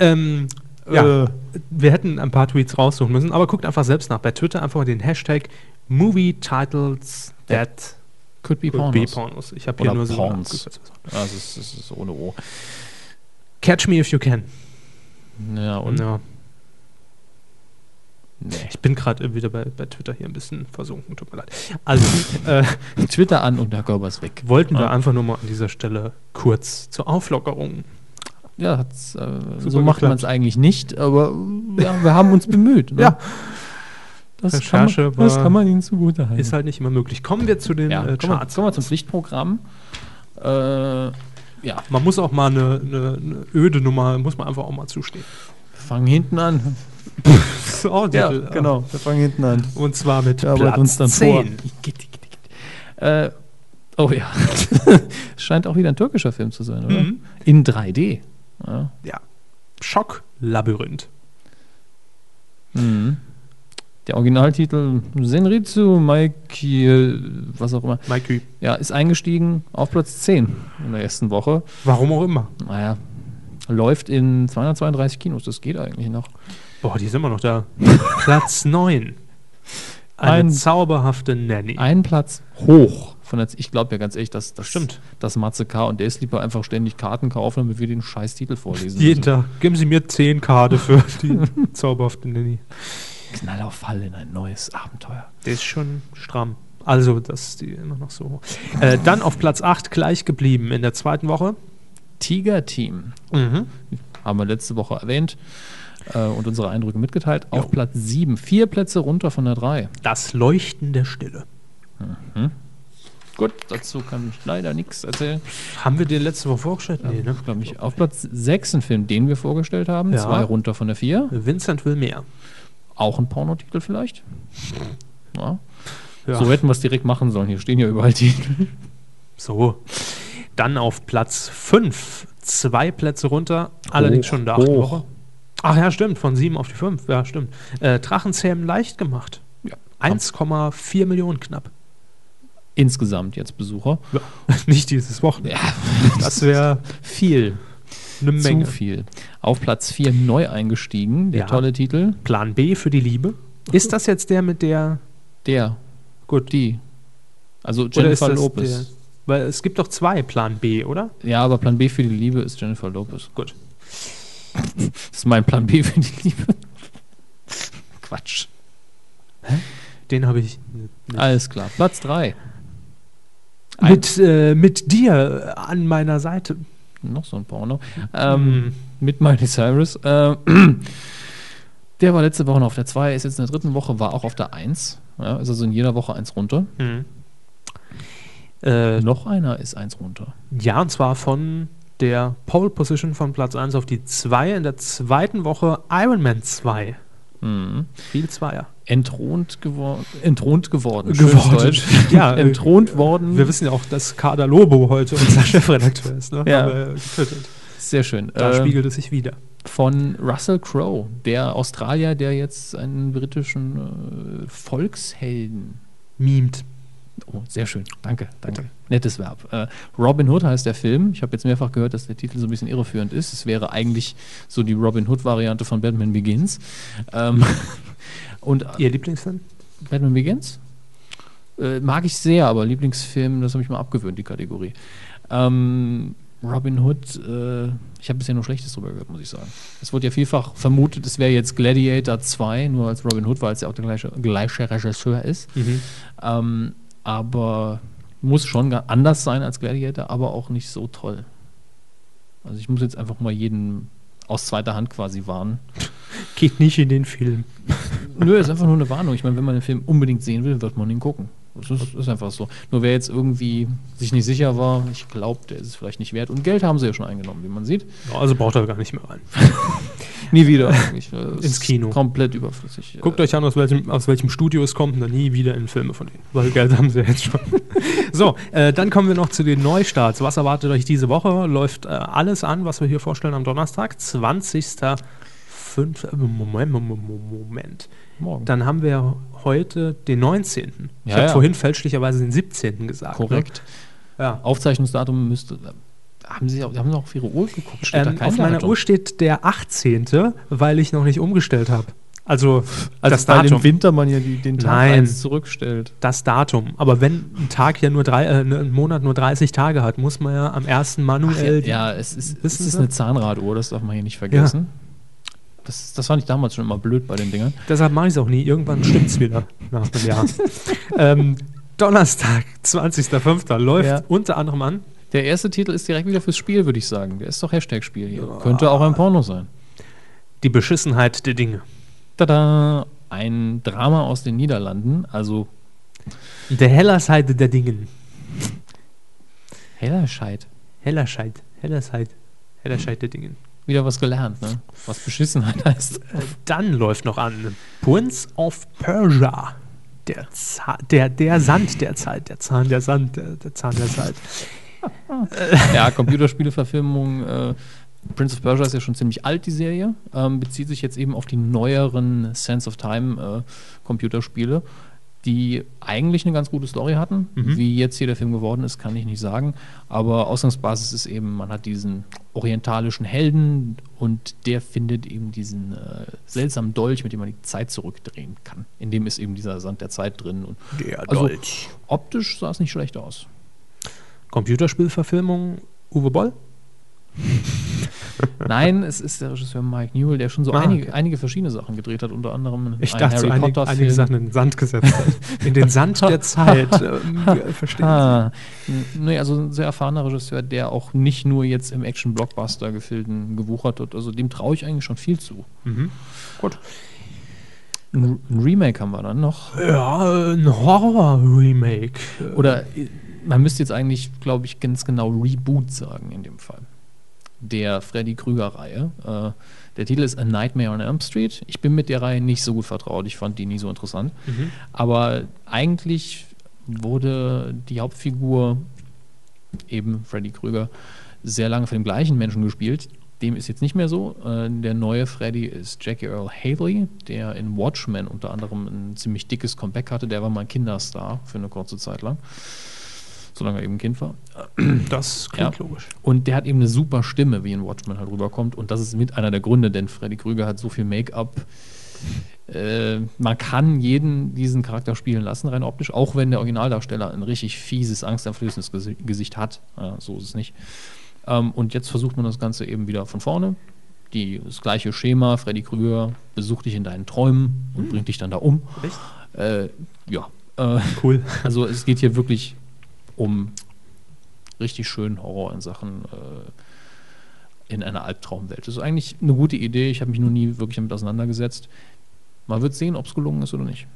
Ähm, ja, Äh. wir hätten ein paar Tweets raussuchen müssen, aber guckt einfach selbst nach. Bei Twitter einfach mal den Hashtag Movie Titles That Could be could be Pornos. Ich habe hier nur so Porns. Ja, das ist, ist ohne O. Catch Me If You Can. Ja, und? Ja. Nee. Ich bin gerade wieder bei, bei Twitter hier ein bisschen versunken, tut mir leid. Also, <laughs> äh, Twitter an und der Körper ist weg. wollten wir Ja. einfach nur mal an dieser Stelle kurz zur Auflockerung. Ja, äh, so macht man es eigentlich nicht, aber äh, ja, wir haben uns bemüht. Ne? Ja. Das, Recherche kann man, das kann man ihnen zugute halten. Ist halt nicht immer möglich. Kommen wir zu den ja, äh, kommen, wir, kommen wir zum Pflichtprogramm. Äh, ja, Man muss auch mal eine, eine, eine öde Nummer, muss man einfach auch mal zustehen. fangen hinten an. So, Ja, Titel, genau, wir fangen hinten an. Und zwar mit Wir arbeiten Platz uns dann 10. vor. Äh, oh ja, <laughs> scheint auch wieder ein türkischer Film zu sein, oder? Mhm. In 3D. Ja. Ja. Schocklabyrinth. Mhm. Der Originaltitel Senritsu Maiki, was auch immer, Maikü. ja, ist eingestiegen auf Platz 10 in der ersten Woche. Warum auch immer. Naja, läuft in 232 Kinos, das geht eigentlich noch. Boah, die sind immer noch da. <laughs> Platz 9. Eine Ein- zauberhafte Nanny. Ein Platz hoch. Von der, ich glaube ja ganz ehrlich, dass, dass, Stimmt. dass Matze K. und Deathsleeper einfach ständig Karten kaufen, damit wir den Scheißtitel vorlesen Jeden. Tag. Geben Sie mir 10 Karte für <laughs> die zauberhafte Nanny. Knall auf Fall in ein neues Abenteuer. Der ist schon stramm. Also, das ist die immer noch so. Äh, dann auf Platz 8 gleich geblieben in der zweiten Woche. Tiger Team. Mhm. Haben wir letzte Woche erwähnt äh, und unsere Eindrücke mitgeteilt. Auf Jo. Platz 7. Vier Plätze runter von der 3. Das Leuchten der Stille. Gut, dazu kann ich leider nichts erzählen. Haben wir den letzte Woche vorgestellt? Nee, ne? Glaub ich. Auf Platz 6 ein Film, den wir vorgestellt haben. Ja. Zwei runter von der 4. Vincent will mehr. Auch ein Pornotitel vielleicht. Ja. Ja. So hätten wir es direkt machen sollen. Hier stehen ja überall Titel. So. Dann auf Platz 5, zwei Plätze runter, allerdings Hoch, schon in der achten. Woche. Ach ja, stimmt, von 7 auf die 5, ja, stimmt. Äh, Drachenzähmen leicht gemacht. Ja. 1,4 Millionen knapp. Insgesamt jetzt Besucher. Ja. <laughs> Nicht dieses Wochenende. Ja, <laughs> Das wäre viel. eine Menge. Zu viel. Auf Platz 4 neu eingestiegen, der Ja. tolle Titel. Plan B für die Liebe. Ist das jetzt der mit der. Der. Gut. Die. Also Jennifer Lopez. Der, weil es gibt doch zwei Plan B, oder? Ja, aber Plan B für die Liebe ist Jennifer Lopez. Gut. <laughs> Das ist mein Plan B für die Liebe. Quatsch. Den habe ich. nicht. Alles klar. Platz 3. Mit, äh, mit dir an meiner Seite. Noch so ein Porno. Ähm, Mm. Mit Miley Cyrus. Äh, <clears throat> der war letzte Woche noch auf der 2, ist jetzt in der dritten Woche, war auch auf der 1. Ja, ist also in jeder Woche eins runter. Mhm. Äh, Noch einer ist eins runter. ja, und zwar von der Pole Position von Platz 1 auf die 2. In der zweiten Woche Iron Man 2. Mhm. Viel Zweier. Entthront, gewor entthront geworden. Geworden. <laughs> Ja, <laughs> äh, entthront worden. Wir wissen ja auch, dass Kader Lobo heute <laughs> unser Chefredakteur ist. Ne? Ja. Getwittert. Sehr schön. Da Ähm, spiegelt es sich wieder. von Russell Crowe, der Australier, der jetzt einen britischen äh, Volkshelden. Mimt. Oh, sehr schön. Danke, danke. Nettes Verb. Äh, Robin Hood heißt der Film. Ich habe jetzt mehrfach gehört, dass der Titel so ein bisschen irreführend ist. Es wäre eigentlich so die Robin Hood-Variante von Batman Begins. Ähm, und Ihr Lieblingsfilm? Batman Begins? Äh, mag ich sehr, aber Lieblingsfilm, das habe ich mal abgewöhnt, die Kategorie. Ähm, Robin Hood, äh, ich habe bisher nur Schlechtes drüber gehört, muss ich sagen. Es wurde ja vielfach vermutet, es wäre jetzt Gladiator 2, nur als Robin Hood, weil es ja auch der gleiche, gleiche Regisseur ist. Ähm, aber muss schon anders sein als Gladiator, aber auch nicht so toll. Also ich muss jetzt einfach mal jeden aus zweiter Hand quasi warnen. Geht nicht in den Film. Nö, ist einfach nur eine Warnung. Ich meine, wenn man den Film unbedingt sehen will, wird man ihn gucken. Das ist, ist einfach so. Nur wer jetzt irgendwie sich nicht sicher war, ich glaube, der ist es vielleicht nicht wert. Und Geld haben sie ja schon eingenommen, wie man sieht. Also braucht er gar nicht mehr rein. <laughs> Nie wieder eigentlich. Das Ins Kino. Komplett überflüssig. Guckt euch an, aus welchem, aus welchem Studio es kommt und dann nie wieder in Filme von denen. Weil Geld haben sie jetzt schon. <laughs> so, äh, dann kommen wir noch zu den Neustarts. Was erwartet euch diese Woche? Läuft äh, alles an, was wir hier vorstellen am Donnerstag, 20.05. Moment, Moment, Moment. Morgen. Dann haben wir heute den 19. ich Ja, habe ja. vorhin fälschlicherweise den 17. gesagt. Korrekt. Ne? Ja. Aufzeichnungsdatum müsste. Haben Sie, auch- haben Sie auch auf Ihre Uhr geguckt? Steht da Ähm, auf meiner Datum? Uhr steht der 18., weil ich noch nicht umgestellt habe. Also, also das Datum. im Winter man ja die, den Tag Nein. eins zurückstellt. das Datum. Aber wenn ein Tag ja nur drei, äh, ein Monat nur 30 Tage hat, muss man ja am ersten manuell. die- ja, es ist, es ist eine Zahnraduhr, das darf man hier nicht vergessen. Das, das fand ich damals schon immer blöd bei den Dingern. Deshalb mache ich es auch nie. Irgendwann stimmt es wieder nach einem Jahr. <laughs> ähm, Donnerstag, 20.05. läuft Ja. unter anderem an. Der erste Titel ist direkt wieder fürs Spiel, würde ich sagen. Der ist doch Hashtag-Spiel hier. Könnte auch ein Porno sein. Die Beschissenheit der Dinge. Tada! Ein Drama aus den Niederlanden, also Der heller Seite der Dingen. Hellerscheid. Hellerscheid. Hellerscheid. Hellerscheid der Dingen. Wieder was gelernt, ne? Was Beschissenheit <laughs> heißt. Dann läuft noch an Prince of Persia. Der, Za der, der Sand der Zeit. Der Zahn der Sand. Der, der Zahn der Zeit. ja, Computerspieleverfilmung. Äh, Prince of Persia ist ja schon ziemlich alt, die Serie. Ähm, bezieht sich jetzt eben auf die neueren Sense of Time äh, Computerspiele, die eigentlich eine ganz gute Story hatten. Mhm. Wie jetzt hier der Film geworden ist, kann ich nicht sagen. Aber Ausgangsbasis ist eben, man hat diesen orientalischen Helden und der findet eben diesen äh, seltsamen Dolch, mit dem man die Zeit zurückdrehen kann. In dem ist eben dieser Sand der Zeit drin. Und Der Also- Dolch. optisch sah es nicht schlecht aus. Computerspielverfilmung Uwe Boll? <laughs> Nein, es ist der Regisseur Mike Newell, der schon so Ah, einige, okay. einige verschiedene Sachen gedreht hat, unter anderem Ich dachte, so Harry einige, Potter einige. Sachen in den Sand gesetzt hat. In den Sand der <laughs> Zeit. Ähm, verstehen n- nee, also ein sehr erfahrener Regisseur, der auch nicht nur jetzt im Action-Blockbuster-Gefilden gewuchert hat. Also dem traue ich eigentlich schon viel zu. Mhm. Gut. Ein, ein Remake haben wir dann noch. Ja, ein Horror-Remake. Oder äh, man müsste jetzt eigentlich, glaube ich, ganz genau Reboot sagen in dem Fall. Der Freddy Krüger-Reihe. Äh, der Titel ist A Nightmare on Elm Street. Ich bin mit der Reihe nicht so gut vertraut. Ich fand die nie so interessant. Mhm. Aber eigentlich wurde die Hauptfigur eben Freddy Krüger, sehr lange von dem gleichen Menschen gespielt. Dem ist jetzt nicht mehr so. Äh, der neue Freddy ist Jackie Earl Haley, der in Watchmen unter anderem ein ziemlich dickes Comeback hatte. Der war mal ein Kinderstar für eine kurze Zeit lang. Solange er eben ein Kind war. Das klingt Ja. logisch. Und der hat eben eine super Stimme, wie in Watchmen halt rüberkommt. Und das ist mit einer der Gründe, denn Freddy Krüger hat so viel Make-up. Äh, man kann jeden diesen Charakter spielen lassen, rein optisch, auch wenn der Originaldarsteller ein richtig fieses, angsteinflößendes Gesi- Gesicht hat. Ja, so ist es nicht. Ähm, und jetzt versucht man das Ganze eben wieder von vorne. Die, das gleiche Schema, Freddy Krüger besucht dich in deinen Träumen und bringt dich dann da um. Echt? Äh, ja. Äh, Cool. <laughs> also es geht hier wirklich um richtig schönen Horror in Sachen äh, in einer Albtraumwelt. Das ist eigentlich eine gute Idee. Ich habe mich noch nie wirklich damit auseinandergesetzt. Man wird sehen, ob es gelungen ist oder nicht.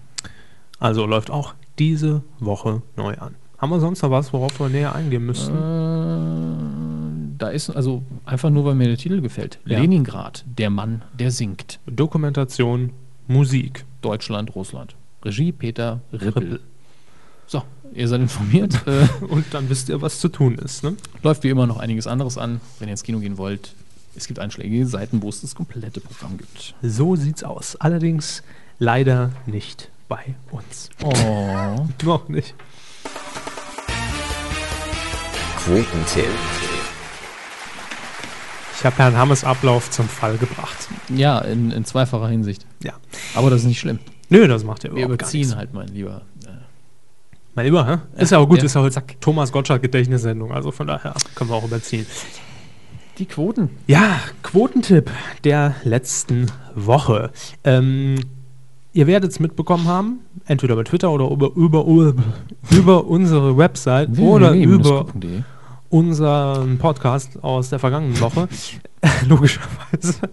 Also läuft auch diese Woche neu an. Haben wir sonst noch was, worauf wir näher eingehen müssten? Äh, da ist also einfach nur, weil mir der Titel gefällt. Ja. Leningrad, der Mann, der singt. Dokumentation, Musik. Deutschland, Russland. Regie Peter Rippel. Rippel. <laughs> So, ihr seid informiert. äh, <laughs> Und dann wisst ihr, was zu tun ist. Ne? läuft wie immer noch einiges anderes an. Wenn ihr ins Kino gehen wollt, es gibt einschlägige Seiten, wo es das komplette Programm gibt. So sieht's aus. Allerdings leider nicht bei uns. Oh. <laughs> Noch nicht. Quotentipp. Ich habe Herrn Hammes Ablauf zum Fall gebracht. Ja, in, in zweifacher Hinsicht. Ja. Aber das ist nicht schlimm. Nö, das macht er Wir überhaupt gar überziehen halt, mein Lieber. Mal lieber, hä? Ist ja auch gut, ja. ist ja heute Thomas Gottschalk Gedächtnissendung, also von daher können wir auch überziehen. Die Quoten. Ja, Quotentipp der letzten Woche. Ähm, ihr werdet es mitbekommen haben, entweder bei Twitter oder über, über, über, über unsere Website oder über unseren Podcast aus der vergangenen Woche. <laughs> Logischerweise.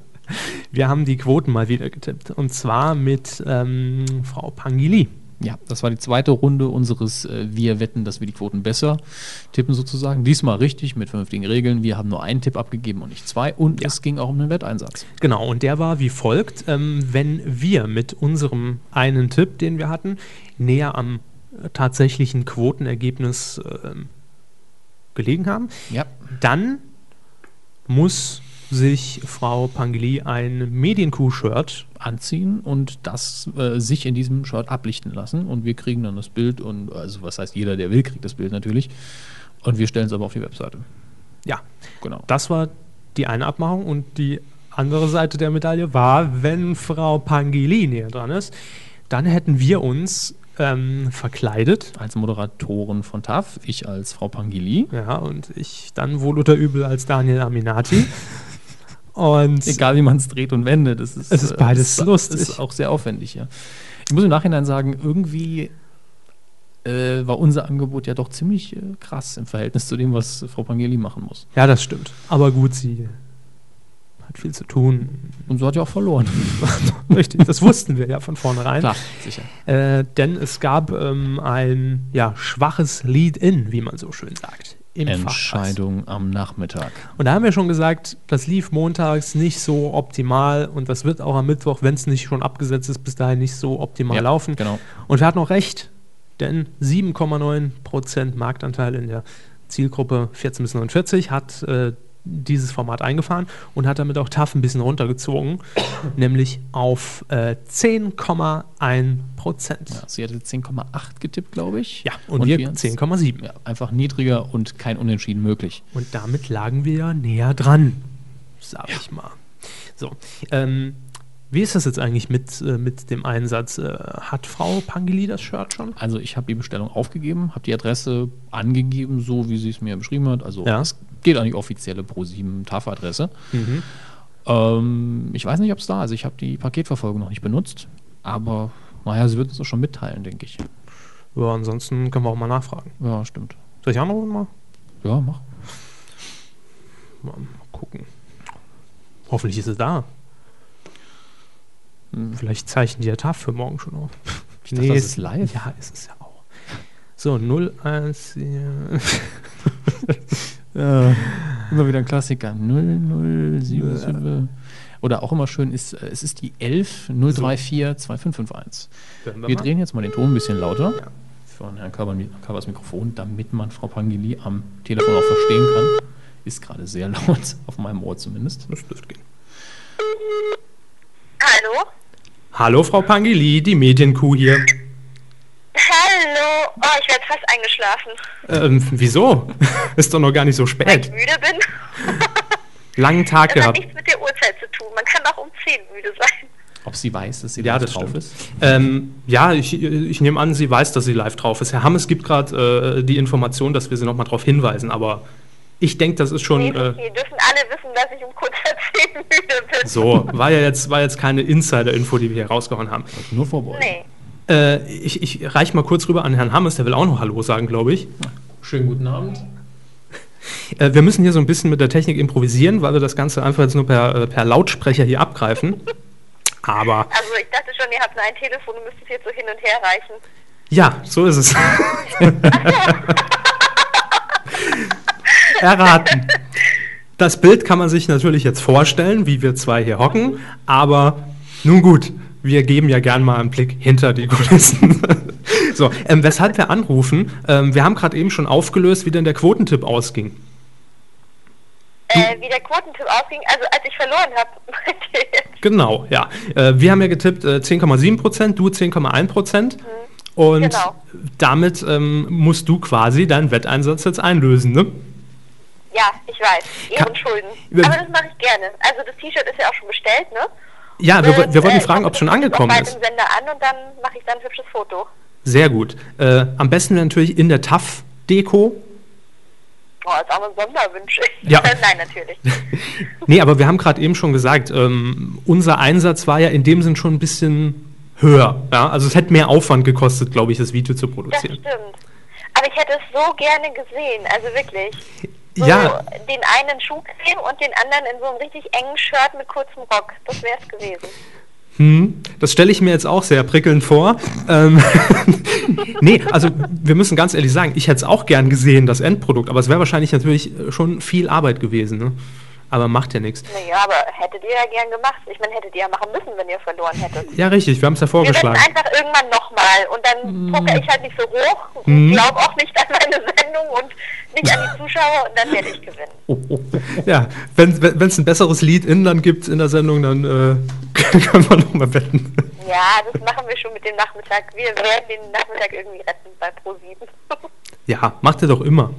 Wir haben die Quoten mal wieder getippt. Und zwar mit ähm, Frau Pangili. Ja, das war die zweite Runde unseres äh, Wir wetten, dass wir die Quoten besser tippen sozusagen. Diesmal richtig mit vernünftigen Regeln. Wir haben nur einen Tipp abgegeben und nicht zwei. Und Ja. es ging auch um den Wetteinsatz. Genau, und der war wie folgt. Ähm, wenn wir mit unserem einen Tipp, den wir hatten, näher am äh, tatsächlichen Quotenergebnis ähm, gelegen haben, Ja. dann muss sich Frau Pangili ein Medienkuh-Shirt anziehen und das äh, sich in diesem Shirt ablichten lassen und wir kriegen dann das Bild und also was heißt jeder, der will, kriegt das Bild natürlich und wir stellen es aber auf die Webseite. Ja, Genau. das war die eine Abmachung und die andere Seite der Medaille war, wenn Frau Pangili näher dran ist, dann hätten wir uns ähm, verkleidet. Als Moderatoren von TAF, ich als Frau Pangili. Ja, und ich dann wohl oder übel als Daniel Aminati. <laughs> Und Egal wie man es dreht und wendet, es ist, Es ist äh, beides es lustig. ist auch sehr aufwendig, ja. Ich muss im Nachhinein sagen, irgendwie äh, war unser Angebot ja doch ziemlich äh, krass im Verhältnis zu dem, was Frau Pangeli machen muss. ja, das stimmt. Aber gut, sie hat viel zu tun. Und so hat ja auch verloren. <laughs> Richtig, das wussten wir ja von vornherein. Klar, sicher. Äh, denn es gab ähm, ein ja, schwaches Lead-In, wie man so schön sagt. Im. Entscheidung am Nachmittag. Und da haben wir schon gesagt, das lief montags nicht so optimal und das wird auch am Mittwoch, wenn es nicht schon abgesetzt ist, bis dahin nicht so optimal Ja, laufen. Genau. Und wir hatten auch recht, denn 7,9% Marktanteil in der Zielgruppe 14 bis 49 hat äh, dieses Format eingefahren und hat damit auch TAF ein bisschen runtergezogen, <coughs> nämlich auf äh, 10,1%. Ja, sie hatte 10,8 getippt, glaube ich. Ja, und, wir wir 10,7. Ja, einfach niedriger und kein Unentschieden möglich. Und damit lagen wir ja näher dran, sag ich mal. So, ähm, wie ist das jetzt eigentlich mit, äh, mit dem Einsatz? Äh, hat Frau Pangeli das Shirt schon? Also ich habe die Bestellung aufgegeben, habe die Adresse angegeben, so wie sie es mir beschrieben hat. Also Ja. es geht an die offizielle Pro7 TAF-Adresse. Ähm, ich weiß nicht, ob es da ist. Ich habe die Paketverfolgung noch nicht benutzt. Aber naja, sie wird uns das schon mitteilen, denke ich. Ja, ansonsten können wir auch mal nachfragen. Ja, stimmt. Soll ich anrufen mal? Ja, mach. Mal, gucken. Hoffentlich ist es da. Vielleicht zeichnen die ja TAF für morgen schon auf. Ich dachte, das ist live. Ja, ist es ja auch. So, 01. <laughs> Ja, immer wieder ein Klassiker. 0077. Oder auch immer schön ist, äh, es ist die 11 034 2551. Hören Wir mal. drehen jetzt mal den Ton ein bisschen lauter. Ja. von Herrn Körbers Mikrofon, damit man Frau Pangili am Telefon auch verstehen kann. Ist gerade sehr <laughs> laut, auf meinem Ohr zumindest. Das dürfte gehen. Hallo? Hallo, Frau Pangili, die Medienkuh hier. Oh, ich werde fast eingeschlafen, Ähm, wieso? <laughs> Ist doch noch gar nicht so weil ich spät. müde bin. <laughs> Langen Tag <laughs> Das hat gehabt. nichts mit der Uhrzeit zu tun. Man kann auch um 10 müde sein. Ob sie weiß, dass sie Ja, live das drauf stimmt. ist? Ähm, ja, ich, ich nehme an, sie weiß, dass sie live drauf ist. Herr Hammes gibt gerade äh, die Information, dass wir sie nochmal darauf hinweisen, aber ich denke, das ist Nee, schon ist äh. Dürfen alle wissen, dass ich um kurz vor 10 müde bin. so. War ja jetzt, war jetzt keine Insider-Info, die wir hier rausgehauen haben. Nur vorbeugen. Nee. Äh, ich ich reiche mal kurz rüber an Herrn Hammes, der will auch noch Hallo sagen, glaube ich. Schönen guten Abend. Äh, wir müssen hier so ein bisschen mit der Technik improvisieren, weil wir das Ganze einfach jetzt nur per, äh, per Lautsprecher hier abgreifen. Aber Also ich dachte schon, ihr habt nur ein Telefon und müsst es jetzt so hin und her reichen. ja, so ist es. <laughs> Erraten. Das Bild kann man sich natürlich jetzt vorstellen, wie wir zwei hier hocken, aber nun gut, wir geben ja gern mal einen Blick hinter die Kulissen. <laughs> so, ähm, weshalb wir anrufen, ähm, wir haben gerade eben schon aufgelöst, wie denn der Quotentipp ausging. Äh, wie der Quotentipp ausging, also als ich verloren habe? <laughs> Genau, ja. Äh, wir haben ja getippt äh, 10,7 Prozent, du 10,1 Prozent. Und Genau. damit ähm, musst du quasi deinen Wetteinsatz jetzt einlösen, ne? Ja, ich weiß. Ehrenschulden. Aber das mache ich gerne. Also das T-Shirt ist ja auch schon bestellt, ne? Ja, wir, Und, wir wollten äh, fragen, ich ob es schon das angekommen ist. im Sender an und dann mache ich dann ein hübsches Foto. Sehr gut. Äh, am besten natürlich in der TAF-Deko. Oh, ist auch ein Sonderwunsch. <laughs> Ja. <laughs> Nein, natürlich. <laughs> Nee, aber wir haben gerade eben schon gesagt, ähm, unser Einsatz war ja in dem Sinn schon ein bisschen höher. Ja? Also es hätte mehr Aufwand gekostet, glaube ich, das Video zu Das produzieren. stimmt. Aber ich hätte es so gerne gesehen, also wirklich. So Ja. den einen Schuhcreme und den anderen in so einem richtig engen Shirt mit kurzem Rock. Das wäre es gewesen. Hm, das stelle ich mir jetzt auch sehr prickelnd vor. Ähm, <laughs> nee, also wir müssen ganz ehrlich sagen, ich hätte es auch gern gesehen, das Endprodukt, aber es wäre wahrscheinlich natürlich äh, schon viel Arbeit gewesen. Ne? Aber macht ja nichts. Naja, aber hättet ihr ja gern gemacht. Ich meine, hättet ihr ja machen müssen, wenn ihr verloren hättet. Ja, richtig, wir haben es ja Wir vorgeschlagen. einfach irgendwann nochmal und dann poker ich halt nicht so hoch, Mhm. glaube auch nicht an meine Sendung und nicht an die Zuschauer und dann werde ich gewinnen. Oh, <laughs> oh. Ja, wenn es ein besseres Lied in dann gibt in der Sendung, dann äh, <laughs> können wir nochmal wetten. Ja, das machen wir schon mit dem Nachmittag. Wir werden den Nachmittag irgendwie retten bei Pro7. <laughs> Ja, macht ihr doch immer.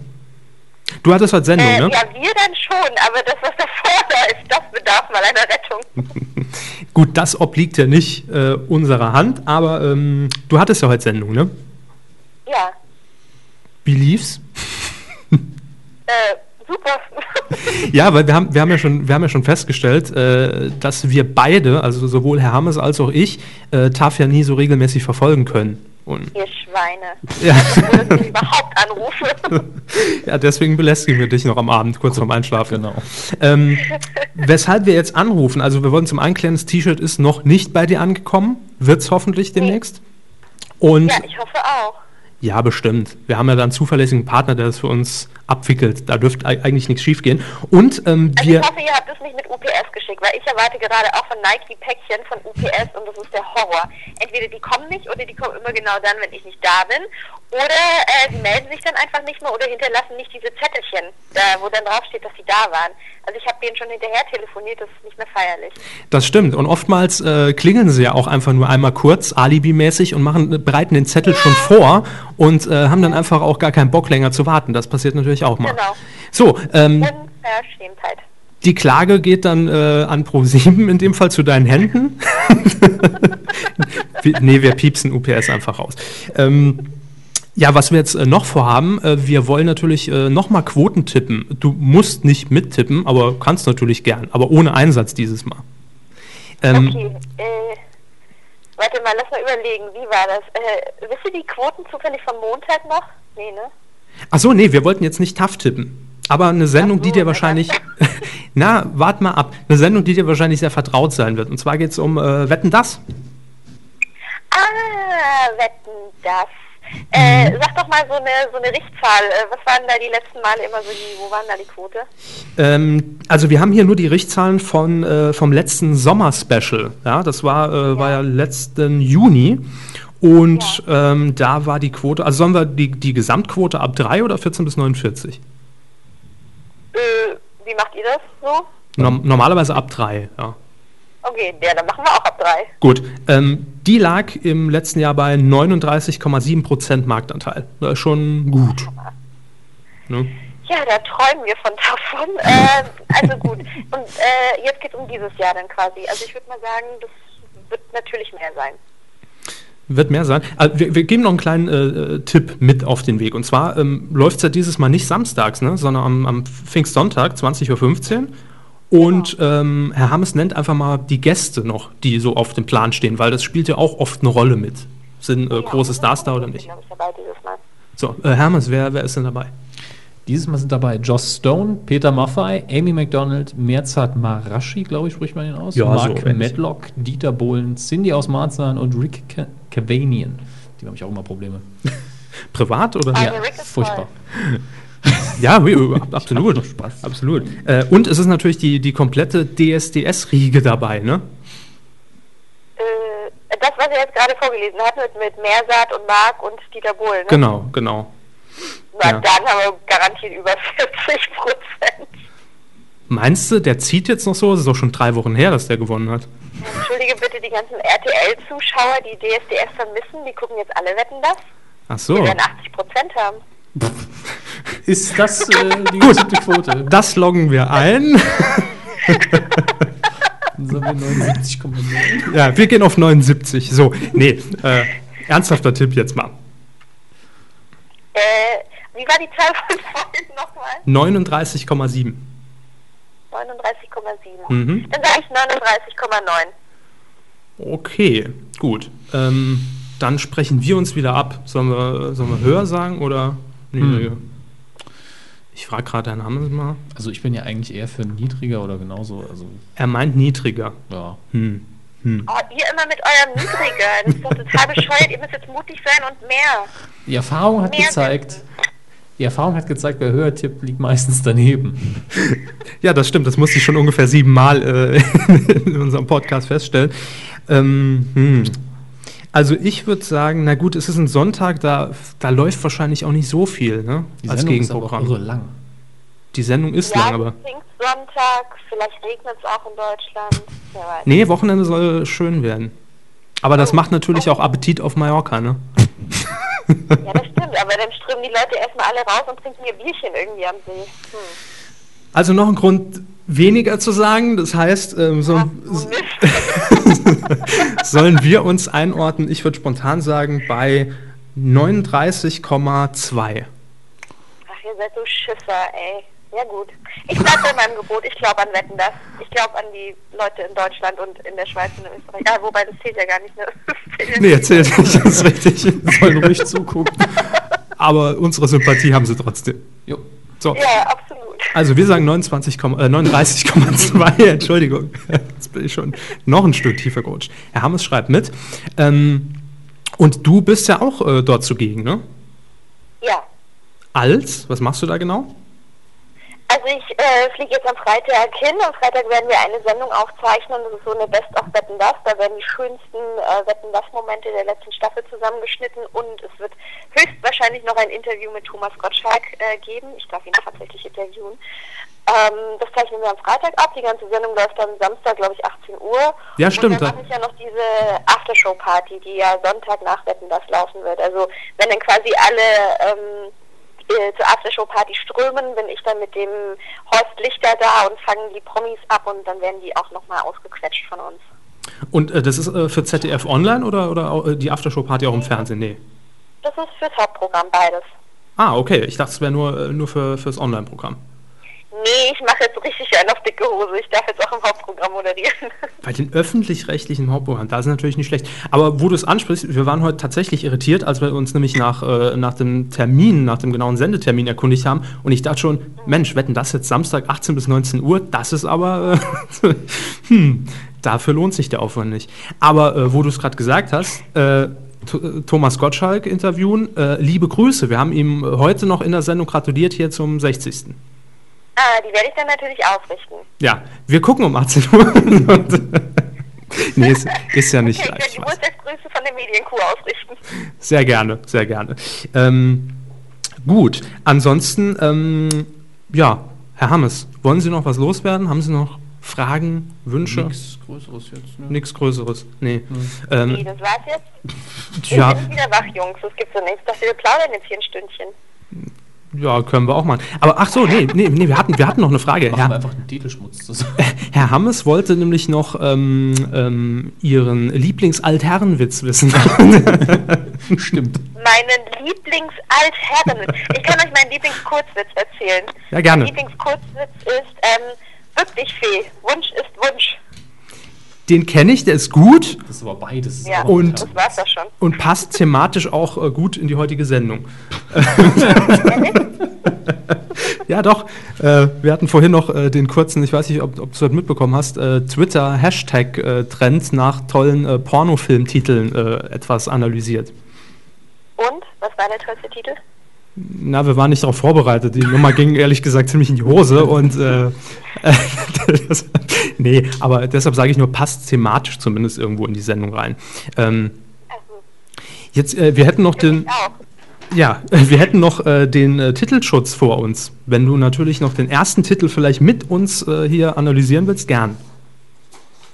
Du hattest heute Sendung, Äh, ne? ja, wir dann schon, aber das, was davor da ist, das bedarf mal einer Rettung. <laughs> Gut, das obliegt ja nicht äh, unserer Hand, aber ähm, du hattest ja heute Sendung, ne? Ja, Wie lief's? äh, super. <laughs> Ja, weil wir haben, wir haben, ja, schon, wir haben ja schon festgestellt, äh, dass wir beide, also sowohl Herr Hammes als auch ich, äh, TAF ja nie so regelmäßig verfolgen können. Und Ihr Schweine. Ja. <laughs> Dass ich überhaupt anrufe. <laughs> ja, deswegen belästigen wir dich noch am Abend, kurz vorm Einschlafen. Genau. Ähm, weshalb wir jetzt anrufen, also wir wollen zum einen klären, das T-Shirt ist noch nicht bei dir angekommen, wird es hoffentlich demnächst. Und Ja, ich hoffe auch. Ja, bestimmt. Wir haben ja da einen zuverlässigen Partner, der das für uns abwickelt. Da dürfte ei- eigentlich nichts schiefgehen. Und ähm, Also wir. ich hoffe, ihr habt es nicht mit UPS geschickt, weil ich erwarte gerade auch von Nike Päckchen von UPS und das ist der Horror. Entweder die kommen nicht oder die kommen immer genau dann, wenn ich nicht da bin. Oder äh, sie melden sich dann einfach nicht mehr oder hinterlassen nicht diese Zettelchen, da, wo dann draufsteht, dass sie da waren. Also ich habe denen schon hinterher telefoniert, das ist nicht mehr feierlich. Das stimmt. Und oftmals äh, klingeln sie ja auch einfach nur einmal kurz, alibimäßig, und machen, äh, bereiten den Zettel schon vor und äh, haben dann einfach auch gar keinen Bock länger zu warten. Das passiert natürlich auch mal. Genau. So, ähm, Unverschämtheit. die Klage geht dann äh, an Pro7, in dem Fall zu deinen Händen. <laughs> Nee, wir piepsen UPS einfach raus. Ähm, ja, was wir jetzt äh, noch vorhaben, äh, wir wollen natürlich äh, nochmal Quoten tippen. Du musst nicht mittippen, aber kannst natürlich gern, aber ohne Einsatz dieses Mal. Ähm, Okay, äh, warte mal, lass mal überlegen, wie war das? Äh, wisst ihr die Quoten zufällig vom Montag noch? Nee, ne? Ach so, nee, wir wollten jetzt nicht TAF tippen. Aber eine Sendung, so, die dir wahrscheinlich. <laughs> na, wart mal ab. Eine Sendung, die dir wahrscheinlich sehr vertraut sein wird. Und zwar geht es um äh, Wetten das. Ah, wetten das. Äh, Mhm. sag doch mal so eine, so eine Richtzahl. Äh, was waren da die letzten Male immer so die, wo waren da die Quote? Ähm, also wir haben hier nur die Richtzahlen von, äh, vom letzten Sommer-Special. Ja, das war, äh, war ja letzten Juni. Und ähm, da war die Quote, also sollen wir die, die Gesamtquote ab 3 oder 14 bis 49? Äh, wie macht ihr das so? Norm normalerweise ab 3, ja. Okay, ja, dann machen wir auch ab drei. Gut, ähm, die lag im letzten Jahr bei 39,7% Marktanteil. Das ist schon gut. Ne? Ja, da träumen wir von davon. <laughs> ähm, also gut. Und äh, jetzt geht es um dieses Jahr dann quasi. Also ich würde mal sagen, das wird natürlich mehr sein. Wird mehr sein. Also wir, wir geben noch einen kleinen äh, äh, Tipp mit auf den Weg. Und zwar ähm, läuft es ja dieses Mal nicht samstags, ne, sondern am, am Pfingstsonntag, 20.15 Uhr. Und ähm, Herr Hammes nennt einfach mal die Gäste noch, die so auf dem Plan stehen, weil das spielt ja auch oft eine Rolle mit. Sind äh, große Stars da oder nicht? Ich dabei dieses Mal. So, äh, Hermes, wer, wer ist denn dabei? Dieses Mal sind dabei Joss Stone, Peter Maffei, Amy McDonald, Merzat Marashi, glaube ich, spricht man ihn aus, Ja, Mark so. Medlock, Dieter Bohlen, Cindy aus Marzahn und Rick Ca- Cavanian. Die habe ich auch immer Probleme. <laughs> Privat oder? Also Rick ist Furchtbar. <laughs> <laughs> Ja, oui, oui, ab- absolut. Absolut. Äh, und es ist natürlich die, die komplette DSDS-Riege dabei, ne? Äh, das, was ihr jetzt gerade vorgelesen habt mit, mit Meersat und Marc und Dieter Bohlen, ne? Genau, genau. Na, ja. dann haben wir garantiert über <laughs> 40 Prozent. Meinst du, der zieht jetzt noch so? Es ist doch schon drei Wochen her, dass der gewonnen hat. Entschuldige bitte die ganzen RTL-Zuschauer, die DSDS vermissen, die gucken jetzt alle Wetten das. Ach Die so. werden 80 Prozent haben. <laughs> Ist das äh, die Gut. gute Quote? Das loggen wir ein. <laughs> Dann sind wir 79,9. Ja, wir gehen auf 79. So, nee, äh, ernsthafter Tipp jetzt mal. Äh, wie war die Zahl von vorhin nochmal? 39,7. 39,7. Mhm. Dann sage ich 39,9. Okay, gut. Ähm, dann sprechen wir uns wieder ab. Sollen wir, sollen wir höher sagen oder niedriger? Ich frage gerade Herrn Hammes mal. Also ich bin ja eigentlich eher für niedriger oder genauso. Also Er meint niedriger. ja. Hm. Oh, ihr immer mit eurem Niedriger. Das ist doch total bescheuert. Ihr müsst jetzt mutig sein und mehr. Die Erfahrung hat Mehr gezeigt, Wetten. die Erfahrung hat gezeigt, wer höher tippt, liegt meistens daneben. <laughs> Ja, das stimmt. Das musste ich schon ungefähr siebenmal äh, <laughs> in unserem Podcast feststellen. Ähm, hm. Also ich würde sagen, na gut, es ist ein Sonntag, da, da läuft wahrscheinlich auch nicht so viel ne? Die als Sendung ist aber Gegenprogramm. irre lang. Die Sendung ist Ja, lang, aber. Pfingstsonntag, vielleicht regnet es auch in Deutschland. Wer weiß. Nee, Wochenende soll schön werden. Aber das macht natürlich auch Appetit auf Mallorca, ne? Ja, das stimmt, aber dann strömen die Leute erstmal alle raus und trinken ihr Bierchen irgendwie am See. Hm. Also noch ein Grund weniger zu sagen, das heißt, ähm, so, <laughs> sollen wir uns einordnen, ich würde spontan sagen, bei 39,2. Ach, ihr seid so Schisser, ey. Ja gut. Ich bleib bei meinem Gebot. Ich glaube an Wetten das. Ich glaube an die Leute in Deutschland und in der Schweiz und in Österreich. Ja, wobei das zählt ja gar nicht. Ne? Das zählt Nee, nicht. erzählt nicht, das ist richtig. Sollen ruhig zugucken. Aber unsere Sympathie haben sie trotzdem. Jo. So, Ja, absolut. Also wir sagen 29, äh, 39,2, <laughs> Entschuldigung. Jetzt bin ich schon noch ein Stück tiefer gerutscht. Herr Hammes schreibt mit. Ähm, und du bist ja auch äh, dort zugegen, ne? Ja. Als? Was machst du da genau? Also ich äh, fliege jetzt am Freitag hin. Am Freitag werden wir eine Sendung aufzeichnen. Das ist so eine Best of Wetten das. Da werden die schönsten äh, Wetten das Momente der letzten Staffel zusammengeschnitten und es wird höchstwahrscheinlich noch ein Interview mit Thomas Gottschalk äh, geben. Ich darf ihn tatsächlich interviewen. Ähm, das zeichnen wir am Freitag ab. Die ganze Sendung läuft am Samstag, glaube ich, 18 Uhr. Ja, stimmt, Und dann da- mache ich ja noch diese Aftershow-Party, die ja Sonntag nach Wetten das laufen wird. Also wenn dann quasi alle ähm, äh, zur Aftershow-Party strömen, bin ich dann mit dem Horst Lichter da und fangen die Promis ab und dann werden die auch nochmal ausgequetscht von uns. Und äh, das ist äh, für ZDF Online oder, oder äh, die Aftershow-Party auch im Fernsehen? Nee. Das ist fürs Hauptprogramm beides. Ah, okay. Ich dachte, es wäre nur, äh, nur für, fürs Online-Programm. Nee, ich mache jetzt richtig einen auf dicke Hose. Ich darf jetzt auch im Hauptprogramm moderieren. <laughs> Bei den öffentlich-rechtlichen Hauptprogramm, das ist natürlich nicht schlecht. Aber wo du es ansprichst, wir waren heute tatsächlich irritiert, als wir uns nämlich nach, äh, nach dem Termin, nach dem genauen Sendetermin erkundigt haben. Und ich dachte schon, Mensch, wetten das jetzt Samstag 18 bis 19 Uhr? Das ist aber, äh, <laughs> hm, dafür lohnt sich der Aufwand nicht. Aber äh, wo du es gerade gesagt hast, äh, äh, Thomas Gottschalk interviewen, äh, liebe Grüße. Wir haben ihm heute noch in der Sendung gratuliert hier zum 60. ah, die werde ich dann natürlich ausrichten. Ja, wir gucken um 18 Uhr. <laughs> Nee, ist, ist ja nicht Okay, ich werde weiß. Geburtstagsgrüße von der Medienkuh ausrichten. Sehr gerne, sehr gerne. Ähm, gut, ansonsten, ähm, ja, Herr Hammes, wollen Sie noch was loswerden? Haben Sie noch Fragen, Wünsche? Nichts Größeres jetzt. Ne? Nichts Größeres. Nee. Nee, Ähm, das war's jetzt. <laughs> ja, Ich bin wieder wach, Jungs. Das gibt's doch nicht. Ich dachte, wir plaudern jetzt hier ein Stündchen. Ja, können wir auch machen. Aber ach so, nee, nee, nee wir, hatten, wir hatten noch eine Frage. Machen wir Herr, einfach den Titelschmutz zusammen. Herr Hammes wollte nämlich noch ähm, ähm, Ihren Lieblingsaltherrenwitz wissen. <laughs> Stimmt. Meinen Lieblings-Altherrenwitz. Ich kann euch meinen Lieblingskurzwitz erzählen. Ja, gerne. Mein Lieblingskurzwitz ist, ähm, bück dich, Fee. Wunsch ist Wunsch. Den kenne ich, der ist gut Das ist aber beides. Ja, Und- das war's doch schon. und passt thematisch auch äh, gut in die heutige Sendung. <laughs> ja, doch. Äh, wir hatten vorhin noch äh, den kurzen, ich weiß nicht, ob, ob du das mitbekommen hast, äh, Twitter-Hashtag-Trend nach tollen äh, Pornofilmtiteln äh, etwas analysiert. Und? Was war der tollste Titel? Na, wir waren nicht darauf vorbereitet. Die Nummer ging ehrlich gesagt ziemlich in die Hose und äh, <laughs> das, <laughs> nee, aber deshalb sage ich nur, passt thematisch zumindest irgendwo in die Sendung rein. Ähm, jetzt, äh, wir hätten noch den, ja, <laughs> wir hätten noch äh, den äh, Titelschutz vor uns. Wenn du natürlich noch den ersten Titel vielleicht mit uns äh, hier analysieren willst, gern.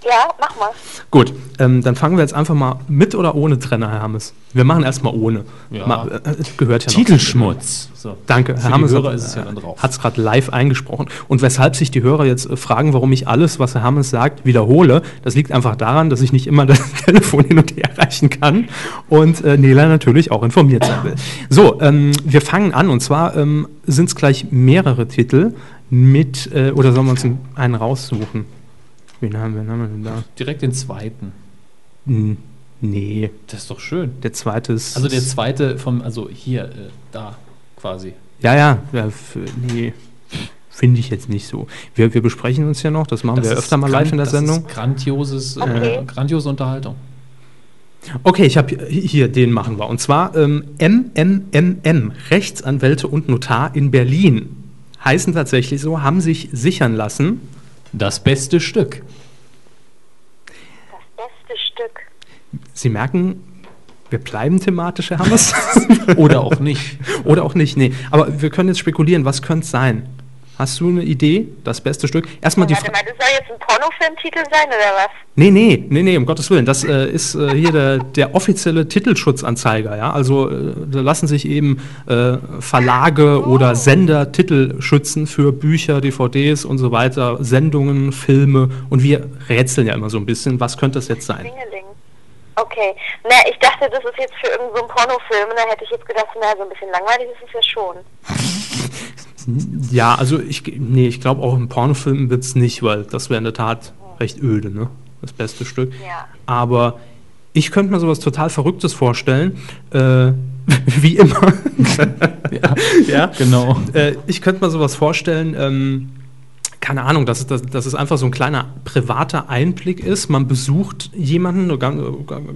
Ja, mach mal. Gut, ähm, dann fangen wir jetzt einfach mal mit oder ohne Trenner, Herr Hammes. Wir machen erstmal ohne. Ja. Ma, äh, gehört ja. Titelschmutz. So. Danke, Für Herr Hammes hat, es ja es gerade live eingesprochen. Und weshalb sich die Hörer jetzt äh, fragen, warum ich alles, was Herr Hammes sagt, wiederhole, das liegt einfach daran, dass ich nicht immer das <laughs> Telefon hin und her reichen kann und äh, Nela natürlich auch informiert sein will. So, ähm, wir fangen an und zwar ähm, sind es gleich mehrere Titel mit, äh, oder sollen wir uns einen raussuchen? Wen haben wir, wen haben wir denn da? Direkt den zweiten. Hm, nee, Das ist doch schön. der zweite ist... Also der zweite vom, also hier, äh, da quasi. Ja, ja, ja nee, finde ich jetzt nicht so. Wir, wir besprechen uns ja noch, das machen wir ist öfter mal live in der das Sendung. Ist grandioses, Okay. äh, grandiose Unterhaltung. Okay, ich habe hier, den machen wir. Und zwar ähm, MMMM, Rechtsanwälte und Notar in Berlin. Heißen tatsächlich so, haben sich sichern lassen. Das beste Stück. Das beste Stück. Sie merken, wir bleiben thematisch, Herr Hammers. <laughs> Oder auch nicht. <laughs> Oder auch nicht, nee. Aber wir können jetzt spekulieren, was könnte es sein? Hast du eine Idee? Das beste Stück? Erstmal die Warte Fra mal, das soll jetzt ein Pornofilmtitel sein, oder was? Nee, nee, nee, nee, um Gottes Willen. Das äh, ist äh, hier der, der offizielle Titelschutzanzeiger, ja. Also äh, da lassen sich eben äh, Verlage oder Sender Titel schützen für Bücher, DVDs und so weiter, Sendungen, Filme und wir rätseln ja immer so ein bisschen, was könnte das jetzt sein? Dingeling. Okay. Na, ich dachte, das ist jetzt für irgendeinen so einen Pornofilm. Und da hätte ich jetzt gedacht, na, so ein bisschen langweilig ist es ja schon. <laughs> Ja, also ich, nee, ich glaube auch im Pornofilm wird es nicht, weil das wäre in der Tat recht öde, ne? Das beste Stück. Ja. Aber ich könnte mir sowas total Verrücktes vorstellen, äh, <laughs> wie immer. Ja, ja, genau. Äh, ich könnte mir sowas vorstellen, ähm, keine Ahnung, dass es, dass, dass es einfach so ein kleiner privater Einblick ist. Man besucht jemanden, eine ganz,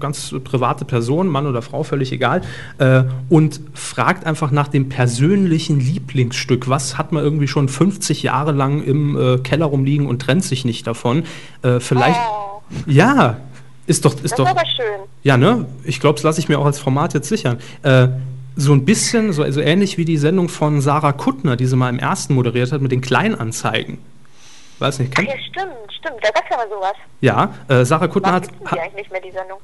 ganz private Person, Mann oder Frau, völlig egal, äh, und fragt einfach nach dem persönlichen Lieblingsstück. Was hat man irgendwie schon 50 Jahre lang im äh, Keller rumliegen und trennt sich nicht davon? Äh, vielleicht, Oh, ja, ist doch, das ist ist doch. aber schön. Ja, ne? Ich glaube, das lasse ich mir auch als Format jetzt sichern. Äh, so ein bisschen, so also ähnlich wie die Sendung von Sarah Kuttner, die sie mal im ersten moderiert hat mit den Kleinanzeigen. Weiß nicht, Ach kennt? ja, stimmt, stimmt. Da gab's ja mal sowas. Ja, äh, Sarah Kuttner Warum hat, gibt's denn hat die eigentlich nicht mehr, die Sendung?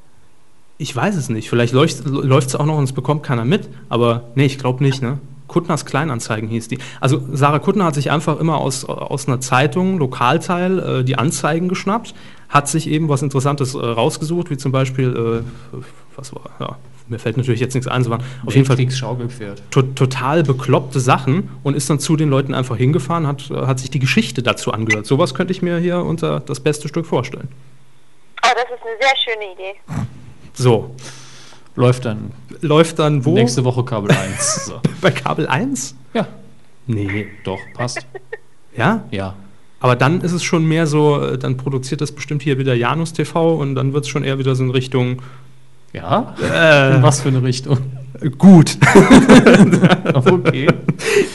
ich weiß es nicht, vielleicht läuft es auch noch und es bekommt keiner mit, aber nee, ich glaube nicht, ne? Kuttners Kleinanzeigen hieß die. Also Sarah Kuttner hat sich einfach immer aus, aus einer Zeitung, Lokalteil, äh, die Anzeigen geschnappt, hat sich eben was Interessantes äh, rausgesucht, wie zum Beispiel, äh, was war, ja, mir fällt natürlich jetzt nichts ein, sondern auf jeden Fall to total bekloppte Sachen und ist dann zu den Leuten einfach hingefahren, hat, äh, hat sich die Geschichte dazu angehört. Sowas könnte ich mir hier unter das beste Stück vorstellen. Oh, das ist eine sehr schöne Idee. So, Läuft dann läuft dann wo? nächste Woche Kabel 1. <laughs> So. Bei Kabel 1? Ja, Nee. doch, passt. Ja? Ja. Aber dann ist es schon mehr so, äh, dann produziert das bestimmt hier wieder Janus TV und dann wird es schon eher wieder so in Richtung, Ja? äh, In was für eine Richtung? Gut. <laughs> Okay.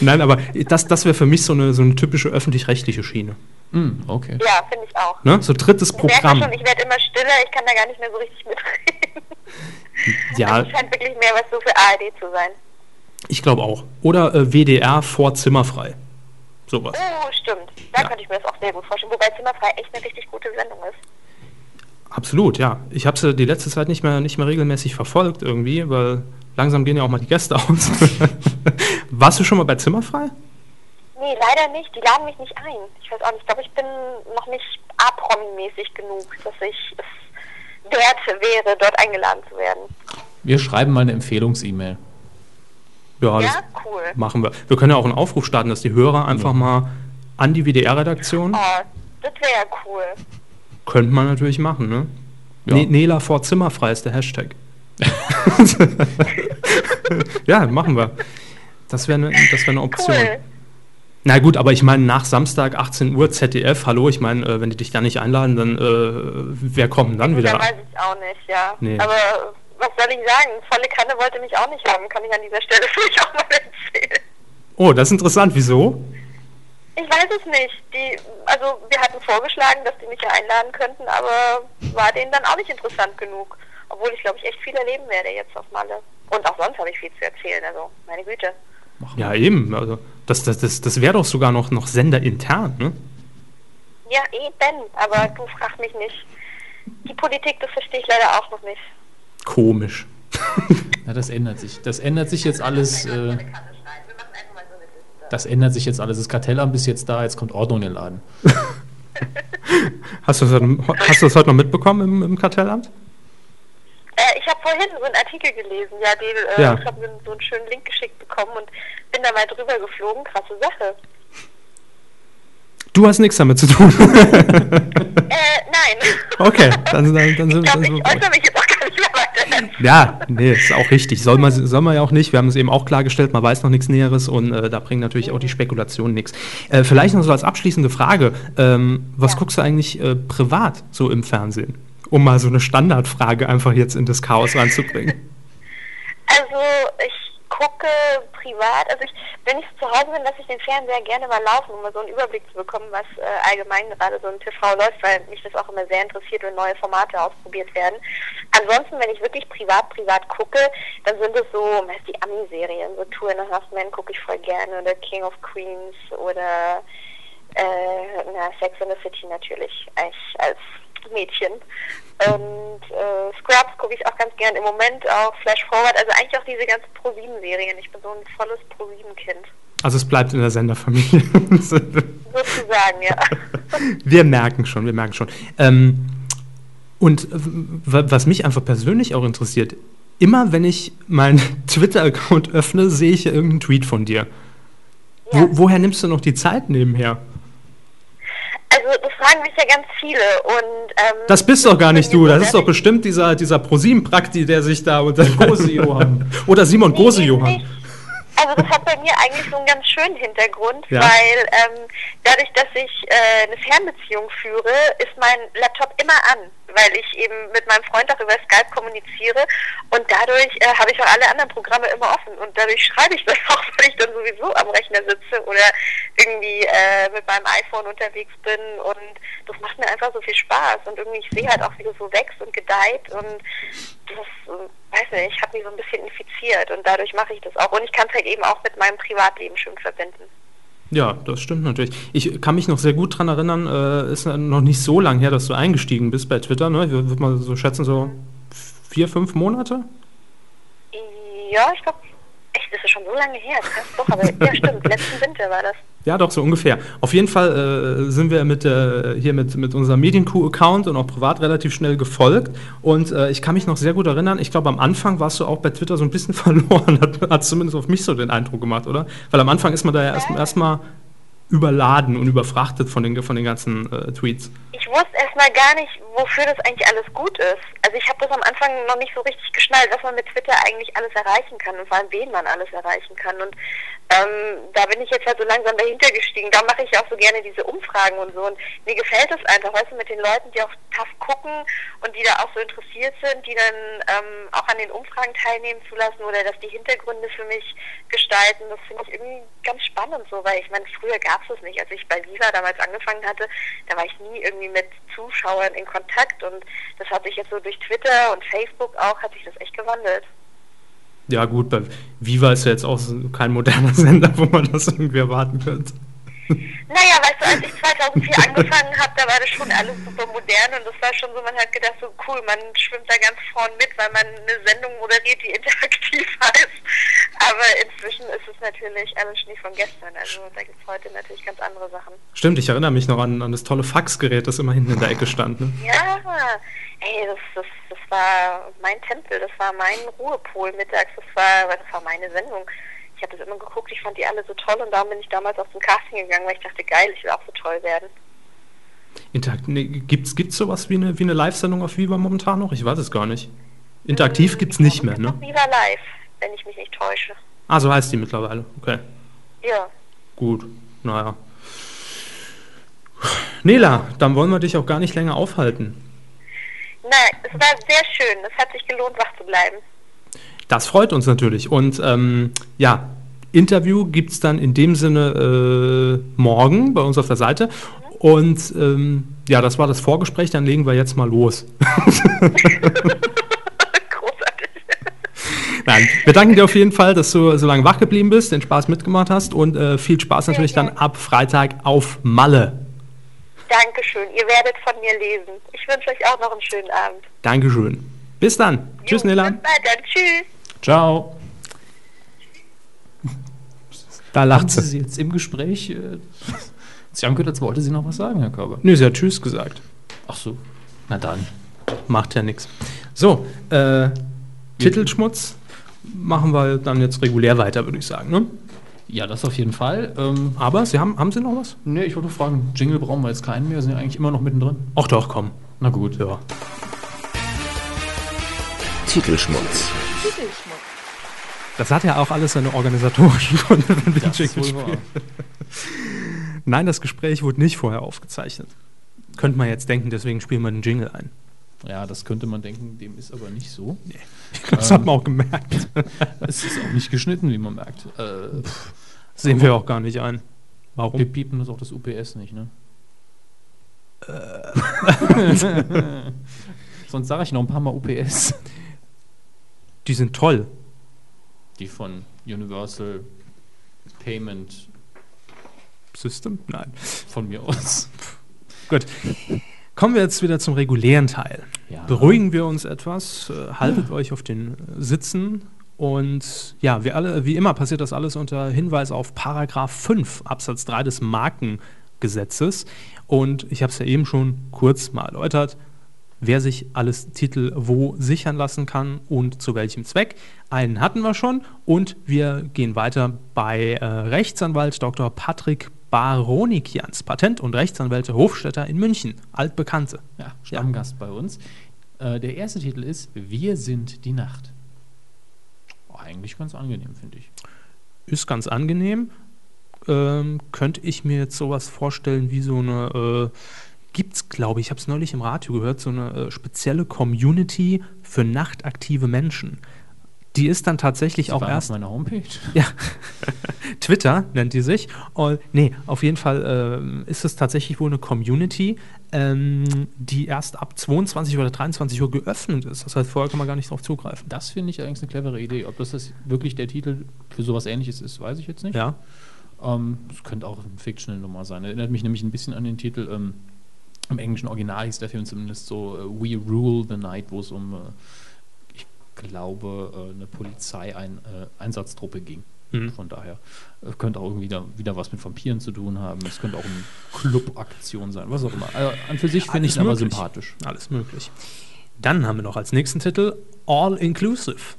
Nein, aber das, das wäre für mich so eine, so eine typische öffentlich-rechtliche Schiene. Hm, okay. Ja, finde ich auch. Ne? So drittes Ich merke Programm. schon, ich werde immer stiller, ich kann da gar nicht mehr so richtig mitreden. Ja, Also es scheint wirklich mehr was so für ARD zu sein. ich glaube auch. Oder äh, WDR vor Zimmerfrei. Sowas. Oh, stimmt. Da Ja. könnte ich mir das auch sehr gut vorstellen. Wobei Zimmerfrei echt eine richtig gute Sendung ist. Absolut, ja. Ich habe sie die letzte Zeit nicht mehr, nicht mehr regelmäßig verfolgt irgendwie, weil langsam gehen ja auch mal die Gäste <laughs> aus. Warst du schon mal bei Zimmerfrei? Nee, leider nicht. Die laden mich nicht ein. Ich weiß auch nicht. Ich glaube, ich bin noch nicht A-Promi-mäßig genug, dass ich es wert wäre, dort eingeladen zu werden. Wir schreiben mal eine Empfehlungs-E-Mail. Ja, Ja, das cool. machen wir. Wir können ja auch einen Aufruf starten, dass die Hörer einfach mal an die WDR-Redaktion, Oh, das wäre cool. Könnte man natürlich machen, ne? Ja. Ne Nela vor Zimmerfrei ist der Hashtag. <laughs> ja, machen wir. Das wäre eine das wär eine Option. Cool. Na gut, aber ich meine, nach Samstag 18 Uhr ZDF, hallo, ich meine, äh, wenn die dich da nicht einladen, dann äh, wer kommt denn dann Da wieder? weiß ich auch nicht, ja. Nee. Aber was soll ich sagen? Volle Kanne wollte mich auch nicht haben, kann ich an dieser Stelle <laughs> vielleicht auch mal erzählen. Oh, das ist interessant. Wieso? Ich weiß es nicht. Die, also wir hatten vorgeschlagen, dass die mich ja einladen könnten, aber war denen dann auch nicht interessant genug. Obwohl ich, glaube ich, echt viel erleben werde jetzt auf Malle. Und auch sonst habe ich viel zu erzählen, also meine Güte. Ja, eben. Also, das das, das, das wäre doch sogar noch, noch senderintern, ne? Ja, eben, aber du frag mich nicht. Die Politik, das verstehe ich leider auch noch nicht. Komisch. <laughs> Ja, das ändert sich. Das ändert sich jetzt alles. Äh, das ändert sich jetzt alles. Das Kartellamt ist jetzt da, jetzt kommt Ordnung in den Laden. <laughs> Hast du das, heute- hast du das heute noch mitbekommen im, im Kartellamt? Äh, ich habe vorhin so einen Artikel gelesen, ja, den, äh, Ja. ich habe mir so einen schönen Link geschickt bekommen und bin da mal drüber geflogen. Krasse Sache. Du hast nichts damit zu tun. Äh, nein. <laughs> Okay, dann, dann, dann ich sind dann ich sind wir äußere mich jetzt auch weiter. Ja, nee, ist auch richtig. Soll man, soll man ja auch nicht. Wir haben es eben auch klargestellt, man weiß noch nichts Näheres und äh, da bringen natürlich auch die Spekulationen nichts. Äh, vielleicht noch so als abschließende Frage: ähm, Was Ja. guckst du eigentlich äh, privat so im Fernsehen? Um mal so eine Standardfrage einfach jetzt in das Chaos reinzubringen. Also ich gucke privat, also ich, wenn ich zu Hause bin, lasse ich den Fernseher gerne mal laufen, um mal so einen Überblick zu bekommen, was äh, allgemein gerade so im TV läuft, weil mich das auch immer sehr interessiert, wenn neue Formate ausprobiert werden. Ansonsten, wenn ich wirklich privat, privat gucke, dann sind es so, was die Ami-Serien, so Two and a Half Men gucke ich voll gerne, oder King of Queens, oder äh, na, Sex in the City natürlich, ich als Mädchen. Und äh, Scrubs gucke ich auch ganz gern im Moment, auch Flash Forward, also eigentlich auch diese ganzen Pro-7-Serien. Ich bin so ein volles Pro-7-Kind, Also es bleibt in der Senderfamilie. <laughs> sozusagen, ja. <laughs> wir merken schon, wir merken schon. Ähm, und was mich einfach persönlich auch interessiert, immer wenn ich meinen <laughs> Twitter-Account öffne, sehe ich ja irgendeinen Tweet von dir. Ja. Wo, woher nimmst du noch die Zeit nebenher? Also das fragen mich ja ganz viele und ähm, Das bist doch gar nicht du, das ist doch bestimmt dieser, dieser ProSieben-Prakti, der sich da unter Gose Johann. <laughs> Oder Simon Gose Johann. Also das hat bei mir eigentlich so einen ganz schönen Hintergrund, Ja. weil ähm, dadurch, dass ich äh, eine Fernbeziehung führe, ist mein Laptop immer an, weil ich eben mit meinem Freund auch über Skype kommuniziere und dadurch äh, habe ich auch alle anderen Programme immer offen und dadurch schreibe ich das <laughs> auch, weil ich dann sowieso am Rechner sitze oder irgendwie äh, mit meinem iPhone unterwegs bin und das macht mir einfach so viel Spaß und irgendwie ich sehe halt auch, wie das so wächst und gedeiht und das, äh, weiß nicht, ich habe mich so ein bisschen infiziert und dadurch mache ich das auch. Und ich kann es halt eben auch mit meinem Privatleben schön verbinden. Ja, das stimmt natürlich. Ich kann mich noch sehr gut dran erinnern, äh, ist noch nicht so lang her, dass du eingestiegen bist bei Twitter, ne? Ich würde mal so schätzen, so vier, fünf Monate? Ja, ich glaube, das ist schon so lange her. Das kannst doch, aber ja, <laughs> stimmt, letzten Winter war das. Ja, doch, so ungefähr. Auf jeden Fall äh, sind wir mit, äh, hier mit, mit unserem Medienkuh-Account und auch privat relativ schnell gefolgt. Und äh, ich kann mich noch sehr gut erinnern, ich glaube, am Anfang warst du auch bei Twitter so ein bisschen <laughs> verloren. Hat, hat zumindest auf mich so den Eindruck gemacht, oder? Weil am Anfang ist man da ja erstmal erst mal überladen und überfrachtet von den, von den ganzen äh, Tweets. Ich wusste erstmal gar nicht, wofür das eigentlich alles gut ist. Also ich habe das am Anfang noch nicht so richtig geschnallt, was man mit Twitter eigentlich alles erreichen kann und vor allem wen man alles erreichen kann. Und ähm, da bin ich jetzt halt so langsam dahinter gestiegen. Da mache ich auch so gerne diese Umfragen und so. Und mir gefällt es einfach, weißt du, mit den Leuten, die auch tough gucken und die da auch so interessiert sind, die dann ähm, auch an den Umfragen teilnehmen zu lassen oder dass die Hintergründe für mich gestalten. Das finde ich irgendwie ganz spannend so, weil ich meine, früher gab es das nicht. Als ich bei Viva damals angefangen hatte, da war ich nie irgendwie mit Zuschauern in Kontakt und das hat sich jetzt so durch Twitter und Facebook auch, hat sich das echt gewandelt. Ja, gut, bei Viva ist ja jetzt auch kein moderner <laughs> Sender, wo man das irgendwie erwarten könnte. Naja, weißt du, als ich <laughs> 2004 angefangen habe, da war das schon alles super modern und das war schon so, man hat gedacht, so cool, man schwimmt da ganz vorn mit, weil man eine Sendung moderiert, die <laughs> interaktiv heißt. Aber inzwischen ist es natürlich alles Schnee von gestern. Also da gibt es heute natürlich ganz andere Sachen. Stimmt, ich erinnere mich noch an, an das tolle Faxgerät, das immer hinten in der Ecke stand. Ne? Ja, ey, das, das war mein Tempel, das war mein Ruhepol mittags, das war, das war meine Sendung. Ich habe das immer geguckt, ich fand die alle so toll und darum bin ich damals auf zum Casting gegangen, weil ich dachte, geil, ich will auch so toll werden. Interakt nee, gibt's, gibt's sowas wie eine, wie eine Live-Sendung auf Viva momentan noch? Ich weiß es gar nicht. Interaktiv Hm, gibt's nicht mehr, Es gibt ne? noch Viva Live, wenn ich mich nicht täusche. Ah, so heißt die mittlerweile. Okay, Ja. gut. Naja. Nela, dann wollen wir dich auch gar nicht länger aufhalten. Nein, es war sehr schön. Es hat sich gelohnt, wach zu bleiben. Das freut uns natürlich. Und ähm, ja, Interview gibt es dann in dem Sinne äh, morgen bei uns auf der Seite. Und ähm, ja, das war das Vorgespräch, dann legen wir jetzt mal los. <laughs> Großartig. Nein, wir danken dir auf jeden Fall, dass du so lange wach geblieben bist, den Spaß mitgemacht hast und äh, viel Spaß natürlich dann ab Freitag auf Malle. Dankeschön. Ihr werdet von mir lesen. Ich wünsche euch auch noch einen schönen Abend. Dankeschön. Bis dann. Tschüss, Jo, Nela. Bis bald dann. Tschüss. Ciao. Da lacht Sie sie. sie jetzt im Gespräch? Äh, sie haben gehört, als wollte sie noch was sagen, Herr Körber. Nö, sie hat Tschüss gesagt. Ach so. Na dann. Macht ja nichts. So, äh, Titelschmutz machen wir dann jetzt regulär weiter, würde ich sagen. Ne? Ja, das auf jeden Fall. Ähm, Aber Sie haben, haben Sie noch was? ne, ich wollte fragen, Jingle brauchen wir jetzt keinen mehr, wir sind ja eigentlich immer noch mittendrin. Ach doch, komm. Na gut. Ja. Titelschmutz. Das hat ja auch alles seine organisatorischen <laughs> Gründe, wenn wir den Das ist Jingle spielen. Nein, das Gespräch wurde nicht vorher aufgezeichnet. Könnte man jetzt denken, deswegen spielen wir den Jingle ein. Ja, das könnte man denken, dem ist aber nicht so. Das hat man auch gemerkt. <laughs> Es ist auch nicht geschnitten, wie man merkt. Äh, Sehen wir auch gar nicht ein. Warum? wir piepen das auch das UPS nicht, ne? <laughs> Sonst sage ich noch ein paar Mal UPS. Die sind toll. Die von Universal Payment System? Nein. von mir aus. Gut. Kommen wir jetzt wieder zum regulären Teil. Ja. Beruhigen wir uns etwas, äh, haltet euch auf den äh, Sitzen und ja, wie, alle, wie immer passiert das alles unter Hinweis auf Paragraph 5 Absatz 3 des Markengesetzes. Und ich habe es ja eben schon kurz mal erläutert, wer sich alles Titel wo sichern lassen kann und zu welchem Zweck. Einen hatten wir schon und wir gehen weiter bei äh, Rechtsanwalt Dr. Patrick Baronikians, Patent- und Rechtsanwälte Hofstetter in München, altbekannte. Ja, Stammgast bei uns. Äh, der erste Titel ist Wir sind die Nacht. Oh, eigentlich ganz angenehm, finde ich. Ist ganz angenehm. Ähm, könnte ich mir jetzt sowas vorstellen wie so eine, äh, gibt es glaube ich, ich habe es neulich im Radio gehört, so eine äh, spezielle Community für nachtaktive Menschen. Die ist dann tatsächlich auch war erst auf meiner Homepage. Ja, <laughs> Twitter nennt die sich. Und, nee, auf jeden Fall ähm, ist es tatsächlich wohl eine Community, ähm, die erst ab 22 oder 23 Uhr geöffnet ist. Das heißt, vorher kann man gar nicht drauf zugreifen. Das finde ich allerdings eine clevere Idee. Ob das, das wirklich der Titel für sowas ähnliches ist, weiß ich jetzt nicht. Ja, Ähm, Es könnte auch eine Fictional-Nummer sein. Erinnert mich nämlich ein bisschen an den Titel. Ähm, Im englischen Original hieß der Film zumindest so äh, We Rule the Night, wo es um, ich glaube, äh, eine Polizeieinsatztruppe ging. Mhm. Von daher äh, könnte auch irgendwie wieder, wieder was mit Vampiren zu tun haben. Es könnte auch eine Club-Aktion sein, was auch immer. Also an für sich finde ich ihn aber sympathisch. alles möglich. Dann haben wir noch als nächsten Titel All Inclusive.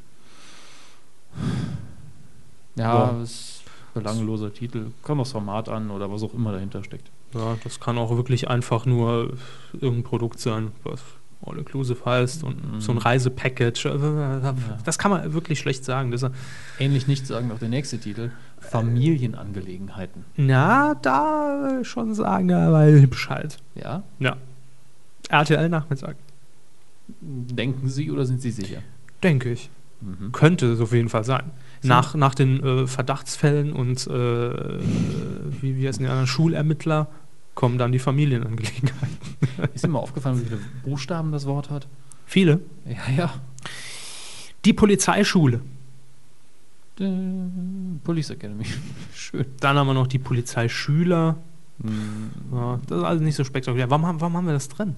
Ja, es ist ein belangloser Titel. Kommt aufs Format an oder was auch immer dahinter steckt. Ja, das kann auch wirklich einfach nur irgendein Produkt sein, was All-Inclusive heißt und so ein Reisepackage. Äh, Das kann man wirklich schlecht sagen. Das, Ähnlich nicht sagen auch der nächste Titel. Familienangelegenheiten. na, da schon sagen, ich Bescheid. Ja? Ja. RTL-Nachmittag, Denken Sie oder sind Sie sicher? denke ich. Könnte es auf jeden Fall sein. Nach, nach den äh, Verdachtsfällen und äh, wie, wie heißen die anderen Schulermittler kommen dann die Familienangelegenheiten. <laughs> Ist Ihnen mal aufgefallen, wie viele Buchstaben das Wort hat? Viele. Ja, ja. Die Polizeischule. Police Academy. <laughs> Schön. Dann haben wir noch die Polizeischüler. Ja, das ist alles nicht so spektakulär. Warum, haben- warum haben wir das drin?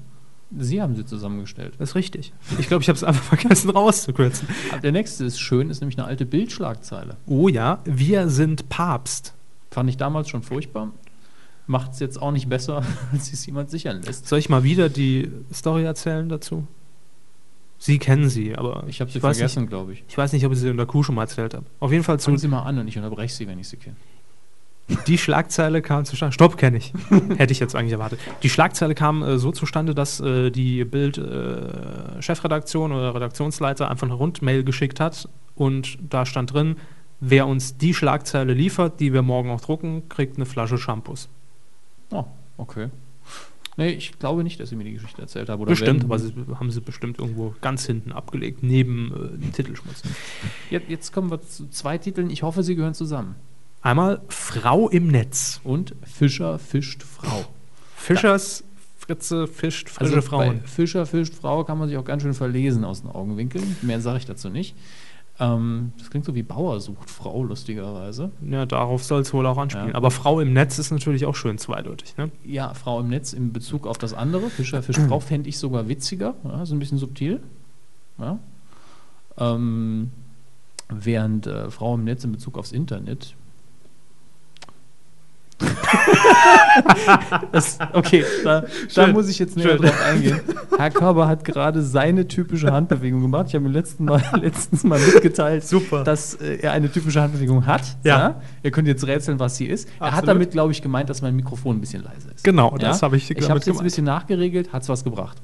Sie haben sie zusammengestellt. Das ist richtig. Ich glaube, ich habe es einfach <laughs> vergessen rauszukürzen. Der nächste ist schön, ist nämlich eine alte Bildschlagzeile. Oh ja, wir sind Papst. Fand ich damals schon furchtbar. Macht es jetzt auch nicht besser, <laughs> als es jemand sichern lässt. Soll ich mal wieder die Story erzählen dazu? Sie kennen sie, aber Ich habe sie weiß vergessen, Nicht, glaube ich. ich weiß nicht, ob ich sie in der Kuh schon mal erzählt habe. Auf jeden Fall zu Fangen Sie mal an und ich unterbreche Sie, wenn ich Sie kenne. Die Schlagzeile kam zustande. Stopp, kenne ich. <laughs> Hätte ich jetzt eigentlich erwartet. Die Schlagzeile kam äh, so zustande, dass äh, die Bild-Chefredaktion oder Redaktionsleiter einfach eine Rundmail geschickt hat und da stand drin, wer uns die Schlagzeile liefert, die wir morgen auch drucken, kriegt eine Flasche Shampoos. Oh, okay. Nee, ich glaube nicht, dass Sie mir die Geschichte erzählt haben. Oder Bestimmt, aber sie, haben sie bestimmt irgendwo ganz hinten abgelegt, neben äh, dem Titelschmutz. Jetzt, jetzt kommen wir zu zwei Titeln. Ich hoffe, sie gehören zusammen. Einmal Frau im Netz. Und Fischer fischt Frau. Fischers Fritze fischt frische Also Frauen. Bei Fischer fischt Frau kann man sich auch ganz schön verlesen aus den Augenwinkeln. Mehr sage ich dazu nicht. Ähm, das klingt so wie Bauer sucht Frau, lustigerweise. Ja, darauf soll es wohl auch anspielen. Ja. Aber Frau im Netz ist natürlich auch schön zweideutig. Ne? Ja, Frau im Netz in Bezug auf das andere. Fischer fischt Mhm. Frau <clears throat> fände ich sogar witziger. Ja, so ein bisschen subtil. Ja. Ähm, während äh, Frau im Netz in Bezug aufs Internet. <laughs> das, okay, da, da muss ich jetzt näher drauf eingehen. Herr Körber hat gerade seine typische Handbewegung gemacht. Ich habe mir letzten mal, <laughs> letztens mal mitgeteilt, Super. dass äh, er eine typische Handbewegung hat. Ja. Ihr könnt jetzt rätseln, was sie ist. Er hat Absolut. damit, glaube ich, gemeint, dass mein Mikrofon ein bisschen leiser ist. Genau, das habe ich Ich habe es jetzt ein bisschen nachgeregelt, hat es was gebracht.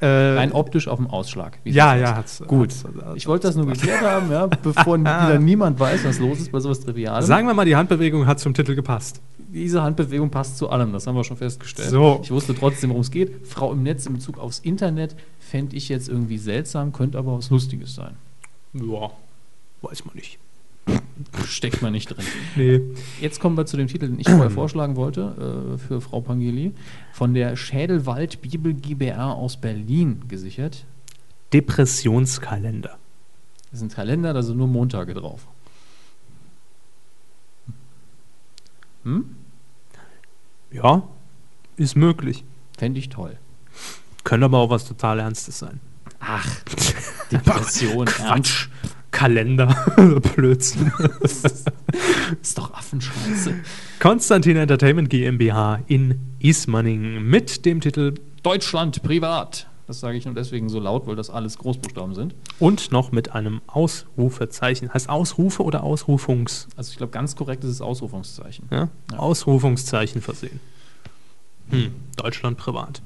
Äh, Rein optisch auf dem Ausschlag. ja, ja, aus? hat's, Gut. hat's- hat's- Ich wollte das nur geklärt haben, ja, bevor wieder <laughs> niemand weiß, was los ist bei sowas Trivialem. Sagen wir mal, die Handbewegung hat zum Titel gepasst. Diese Handbewegung passt zu allem, das haben wir schon festgestellt. So. Ich wusste trotzdem, worum es geht. Frau im Netz in Bezug aufs Internet fände ich jetzt irgendwie seltsam, könnte aber was Lustiges sein. Ja, weiß man nicht. Steckt man nicht drin. Nee. Jetzt kommen wir zu dem Titel, den ich vorher vorschlagen wollte, äh, für Frau Pangeli. Von der Schädelwald Bibel GbR aus Berlin gesichert. Depressionskalender. Das ist ein Kalender, da sind nur Montage drauf. Hm? Ja, ist möglich. Fände ich toll. Könnte aber auch was total Ernstes sein. Ach, <laughs> Depression, Ernst. Quatsch. Kalender. <laughs> Blödsinn. Ist doch Affenscheiße. Konstantin Entertainment GmbH in Ismaning mit dem Titel Deutschland privat. Das sage ich nur deswegen so laut, weil das alles Großbuchstaben sind. und noch mit einem Ausrufezeichen. Heißt Ausrufe oder Ausrufungs? Also ich glaube, ganz korrekt ist es Ausrufungszeichen. Ja? Ja. Ausrufungszeichen versehen. Hm, Deutschland privat.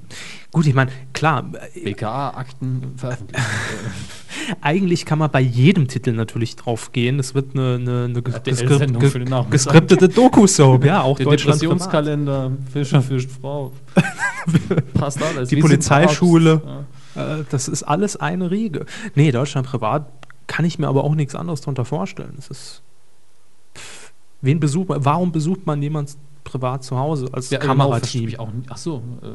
Gut, ich meine, klar, äh, BKA-Akten veröffentlicht. <laughs> eigentlich kann man bei jedem Titel natürlich drauf gehen. Das wird eine, eine, eine ges- RTL-Sendung ges- für den Nachmittag. geskriptete Doku-Soap. <laughs> Ja, auch Der Deutschland privat. Depressionskalender, Fischer fischt Frau. <laughs> Passt alles. Die sind Polizeischule. Ja. Äh, das ist alles eine Riege. Nee, Deutschland privat kann ich mir aber auch nichts anderes darunter vorstellen. Es ist. Wen besucht man? Warum besucht man jemand privat zu Hause als Ja, genau, Kamerateam? ich auch nicht. Ach so, äh,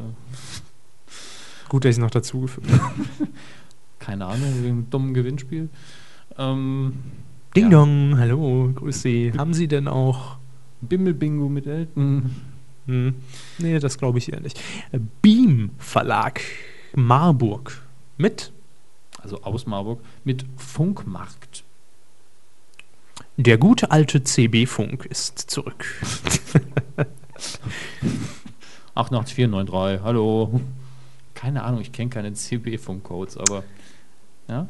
Gut, dass ich es noch dazugefügt habe. <laughs> keine Ahnung, wegen einem dummen Gewinnspiel. Ähm, Ding Ja. Dong, hallo, grüß Sie. Haben Sie denn auch. Bimmelbingo mit Elton. Hm, nee, das glaube ich eher nicht. Beam Verlag Marburg mit Also aus Marburg. Mit Funkmarkt. Der gute alte CB-Funk ist zurück. <laughs> 88493, hallo. Keine Ahnung, ich kenne keine CB-Funkcodes, aber. Ja?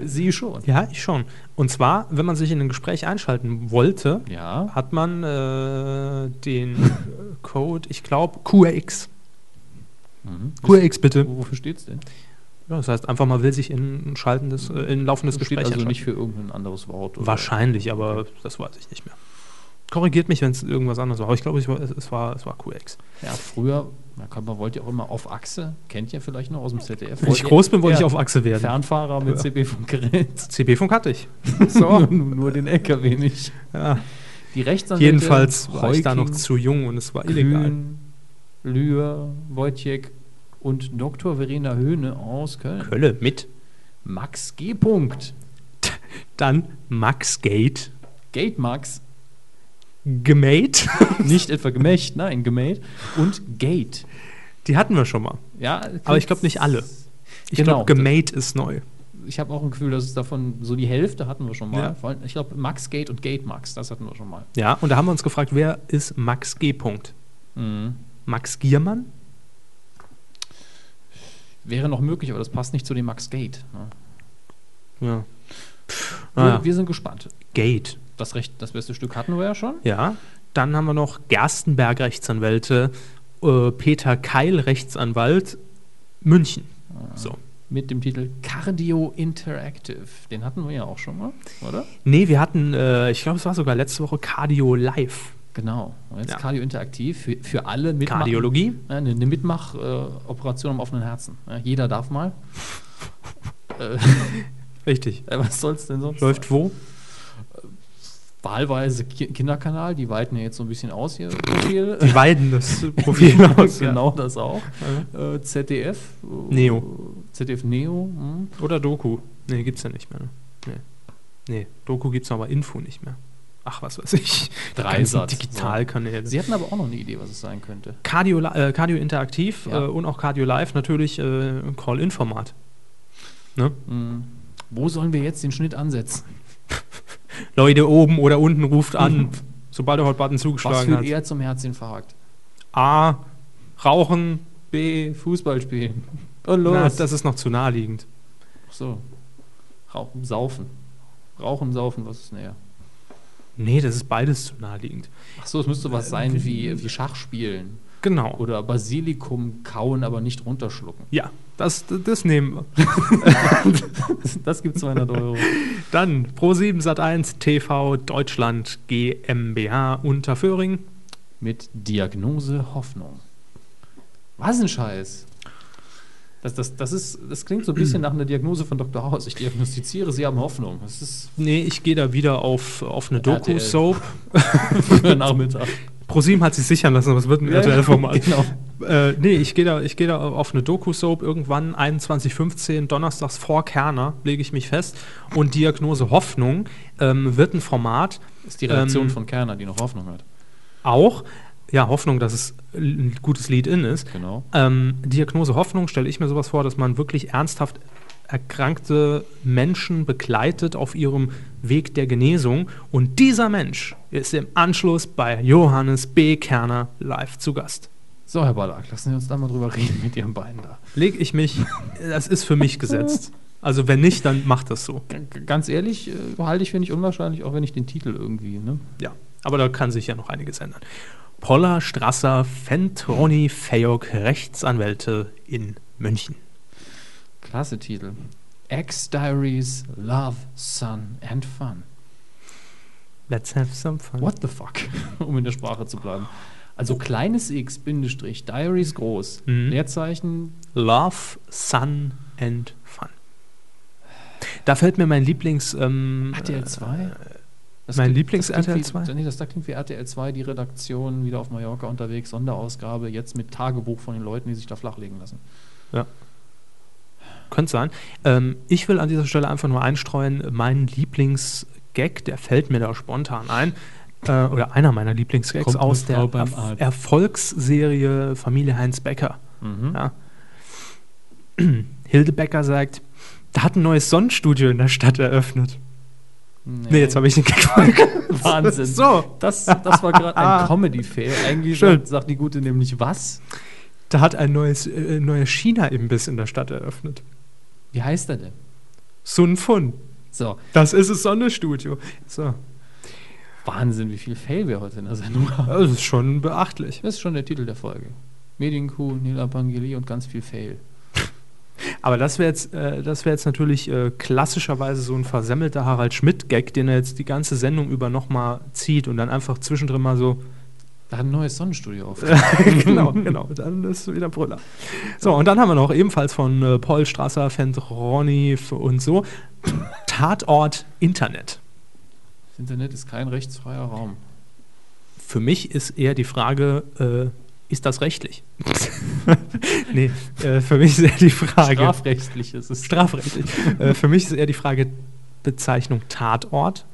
Sie schon. Ja, ich schon. Und zwar, wenn man sich in ein Gespräch einschalten wollte, Ja. hat man äh, den äh, Code, ich glaube, QRX. QX bitte. Wo- Wofür steht's denn? Ja, das heißt einfach mal will sich in ein schaltendes, äh, in ein laufendes Steht Gespräch also nicht für irgendein anderes Wort. Wahrscheinlich, aber das weiß ich nicht mehr. Korrigiert mich, wenn es irgendwas anderes war. Aber ich glaube, ich war, es, es, war, es war QX. Ja, früher, man wollte ja auch immer auf Achse, kennt ihr vielleicht noch aus dem ZDF. Wenn ich groß bin, wollte Ja, ich auf Achse werden. Fernfahrer mit CB-Funkgerät. CB-Funk hatte ich. <laughs> So. <laughs> nur, den LKW nicht. Ja. Die Rechtsanwälte. Jedenfalls war ich da noch Heuking, zu jung und es war illegal. Lühr, Wojciech und Dr. Verena Höhne aus Köln. Kölle mit. Max G. Punkt. Dann Max Gate. Gate Max. Gemate. <laughs> Nicht etwa Gemächt, nein, Gemate. Und Gate. Die hatten wir schon mal. Ja, Aber ich glaube nicht alle. Ich Genau. glaube, Gemate ist neu. Ich habe auch ein Gefühl, dass es davon so die Hälfte hatten wir schon mal. Ja. Ich glaube, Max Gate und Gate Max, das hatten wir schon mal. Ja, und da haben wir uns gefragt, wer ist Max G. Punkt? Mhm. Max Giermann? Wäre noch möglich, aber das passt nicht zu dem Max Gate. Ne? Ja. Wir, Naja, wir sind gespannt. Gate. Das, Recht, das beste Stück hatten wir ja schon. Ja. Dann haben wir noch Gerstenberg Rechtsanwälte, äh, Peter Keil Rechtsanwalt, München. So. Mit dem Titel Cardio Interactive. Den hatten wir ja auch schon mal, oder? Nee, wir hatten, äh, ich glaube, es war sogar letzte Woche Cardio Live. Genau. Und jetzt Ja. Cardio Interaktiv für, für alle Mitmach- Kardiologie. Ja, eine eine Mitmach-Operation am offenen Herzen. Ja, jeder darf mal. <laughs> äh, Richtig. <laughs> was soll's denn sonst? Läuft wo? Wahlweise Ki Kinderkanal, die weiten ja jetzt so ein bisschen aus hier. Profil. <laughs> Die weiden das Profil aus. genau das auch. Äh, ZDF. äh, Neo. ZDF Neo. hm. Ja. Oder Doku. Nee, gibt's ja nicht mehr. Ne? Nee. nee, Doku gibt's aber Info nicht mehr. Ach, was weiß ich. Die ganzen Dreisat. Digitalkanäle. Sie hatten aber auch noch eine Idee, was es sein könnte. Cardio, äh, Cardio Interaktiv Ja. äh, und auch Cardio Live natürlich äh, Call-In-Format. Ne? Hm. Wo sollen wir jetzt den Schnitt ansetzen? <laughs> Leute oben oder unten ruft an, sobald der Hot-Button Was zugeschlagen führt hat. eher zum Herzinfarkt? A. Rauchen. B. Fußball spielen. Und los. Na, das ist noch zu naheliegend. Ach so. Rauchen, saufen. Rauchen, saufen, was ist näher? Nee, das ist beides zu naheliegend. Ach so, es müsste was sein wie, wie Schach spielen. Genau. Oder Basilikum kauen, aber nicht runterschlucken. Ja, das, das nehmen wir. <laughs> Das gibt 200 Euro. Dann Pro7 Sat1 TV Deutschland GmbH Unterföhring. Mit Diagnose Hoffnung. Was ein Scheiß. Das, das, das, ist, das klingt so ein bisschen nach einer Diagnose von Dr. House. Ich diagnostiziere, Sie haben Hoffnung. Das ist Nee, ich gehe da wieder auf, auf eine. Doku-Soap. <laughs> für Nachmittag. Pro7 hat sich sichern lassen, aber es wird ein Ja, RTL-Format. <laughs> genau. Äh, nee, ich gehe da, ich geh da auf eine Doku-Soap irgendwann 21.15 donnerstags vor Kerner, lege ich mich fest. Und Diagnose Hoffnung ähm, wird ein Format ist die Reaktion Ähm, von Kerner, die noch Hoffnung hat. auch, ja, Hoffnung, dass es ein gutes Lead-In ist. Genau. Ähm, Diagnose Hoffnung stelle ich mir sowas vor, dass man wirklich ernsthaft erkrankte Menschen begleitet auf ihrem Weg der Genesung. Und dieser Mensch ist im Anschluss bei Johannes B. Kerner live zu Gast. So, Herr Ballack, lassen Sie uns da mal drüber <laughs> reden mit Ihren Beinen da. Leg ich mich, das ist für mich gesetzt. Also wenn nicht, dann macht das so. Ganz ehrlich, äh, halte ich für nicht unwahrscheinlich, auch wenn ich den Titel irgendwie, ne? Ja, aber da kann sich ja noch einiges ändern. Poller, Strasser, Fentroni, Fayok, Rechtsanwälte in München. Klasse Titel. X-Diaries, Love, Sun and Fun. Let's have some fun. What the fuck? <laughs> um in der Sprache zu bleiben. Also kleines x, Bindestrich, Diaries groß, Mhm. Leerzeichen, Love, Sun and Fun. Da fällt mir mein Lieblings... Ähm, RTL 2? Das mein klingt- Lieblings das klingt RTL wie- 2? Nee, das da klingt wie RTL 2, die Redaktion wieder auf Mallorca unterwegs, Sonderausgabe, jetzt mit Tagebuch von den Leuten, die sich da flachlegen lassen. Könnte sein. Ähm, ich will an dieser Stelle einfach nur einstreuen, meinen Lieblingsgag, der fällt mir da spontan ein. Äh, oder einer meiner Lieblingsgags aus der Erf Arzt. Erfolgsserie Familie Heinz Becker. Mhm. Ja. <clears throat> Hilde Becker sagt, da hat ein neues Sonnenstudio in der Stadt eröffnet. Nee, jetzt habe ich den Gag <laughs> Wahnsinn. So, Das, das war gerade ein Comedy-Fail. Eigentlich sagt, sagt die Gute nämlich was? da hat ein neues, äh, neuer China-Imbiss in der Stadt eröffnet. Wie heißt er denn? Sun Fun. So, Das ist das Sonnenstudio. So. Wahnsinn, wie viel Fail wir heute in der Sendung haben. Das ist schon beachtlich. Das ist schon der Titel der Folge. Medienkuh, Nila Bangeli und ganz viel Fail. Aber das wäre jetzt, äh, das wär jetzt natürlich äh, klassischerweise so ein versemmelter Harald Schmidt-Gag, den er jetzt die ganze Sendung über nochmal zieht und dann einfach zwischendrin mal so. Da hat ein neues Sonnenstudio auf. <laughs> genau, genau. Dann ist wieder Brüller. So, und dann haben wir noch ebenfalls von äh, Paul Strasser, Fentroni und so. Tatort Internet. Das Internet ist kein rechtsfreier Raum. Für mich ist eher die Frage, äh, ist das rechtlich? <laughs> nee, äh, für mich ist eher die Frage. Strafrechtlich ist es. Strafrechtlich. äh, für mich ist eher die Frage Bezeichnung Tatort.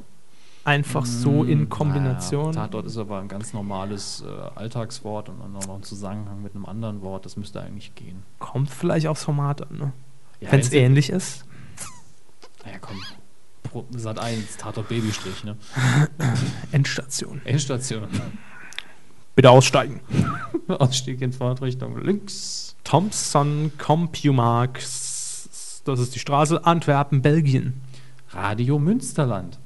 Einfach so in Kombination. Naja, Tatort ist aber ein ganz normales äh, Alltagswort und dann auch noch ein Zusammenhang mit einem anderen Wort. Das müsste eigentlich gehen. Kommt vielleicht aufs Format an, ne? Ja, Wenn es ähnlich ist. Naja, komm. Pro- Sat 1, Tatort Babystrich, ne? <laughs> Endstation. Endstation. Bitte aussteigen. <laughs> Ausstieg in Fahrtrichtung links. Thompson Compumarx. Das ist die Straße Antwerpen, Belgien. Radio Münsterland.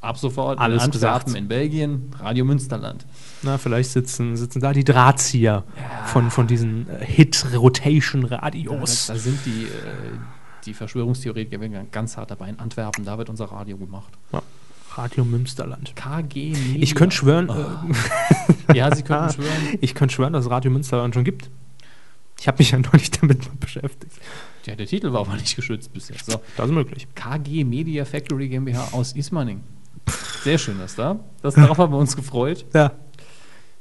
Ab sofort Alles in Antwerpen gesagt. in Belgien, Radio Münsterland. Na, vielleicht sitzen, sitzen da die Drahtzieher von, von diesen äh, Hit-Rotation-Radios. Da, da sind die, äh, die Verschwörungstheoretiker ganz hart dabei. In Antwerpen, da wird unser Radio gemacht. Radio Münsterland. KG Media. Ich könnte schwören, äh, Ja, Sie können <laughs> schwören. ich könnte schwören, dass es Radio Münsterland schon gibt. Ich habe mich ja <laughs> neulich damit mal beschäftigt. Ja, der Titel war aber nicht geschützt bis jetzt. So. Das ist möglich. KG Media Factory GmbH aus Ismaning. Sehr schön, das da. Das darauf haben wir uns gefreut. Ja.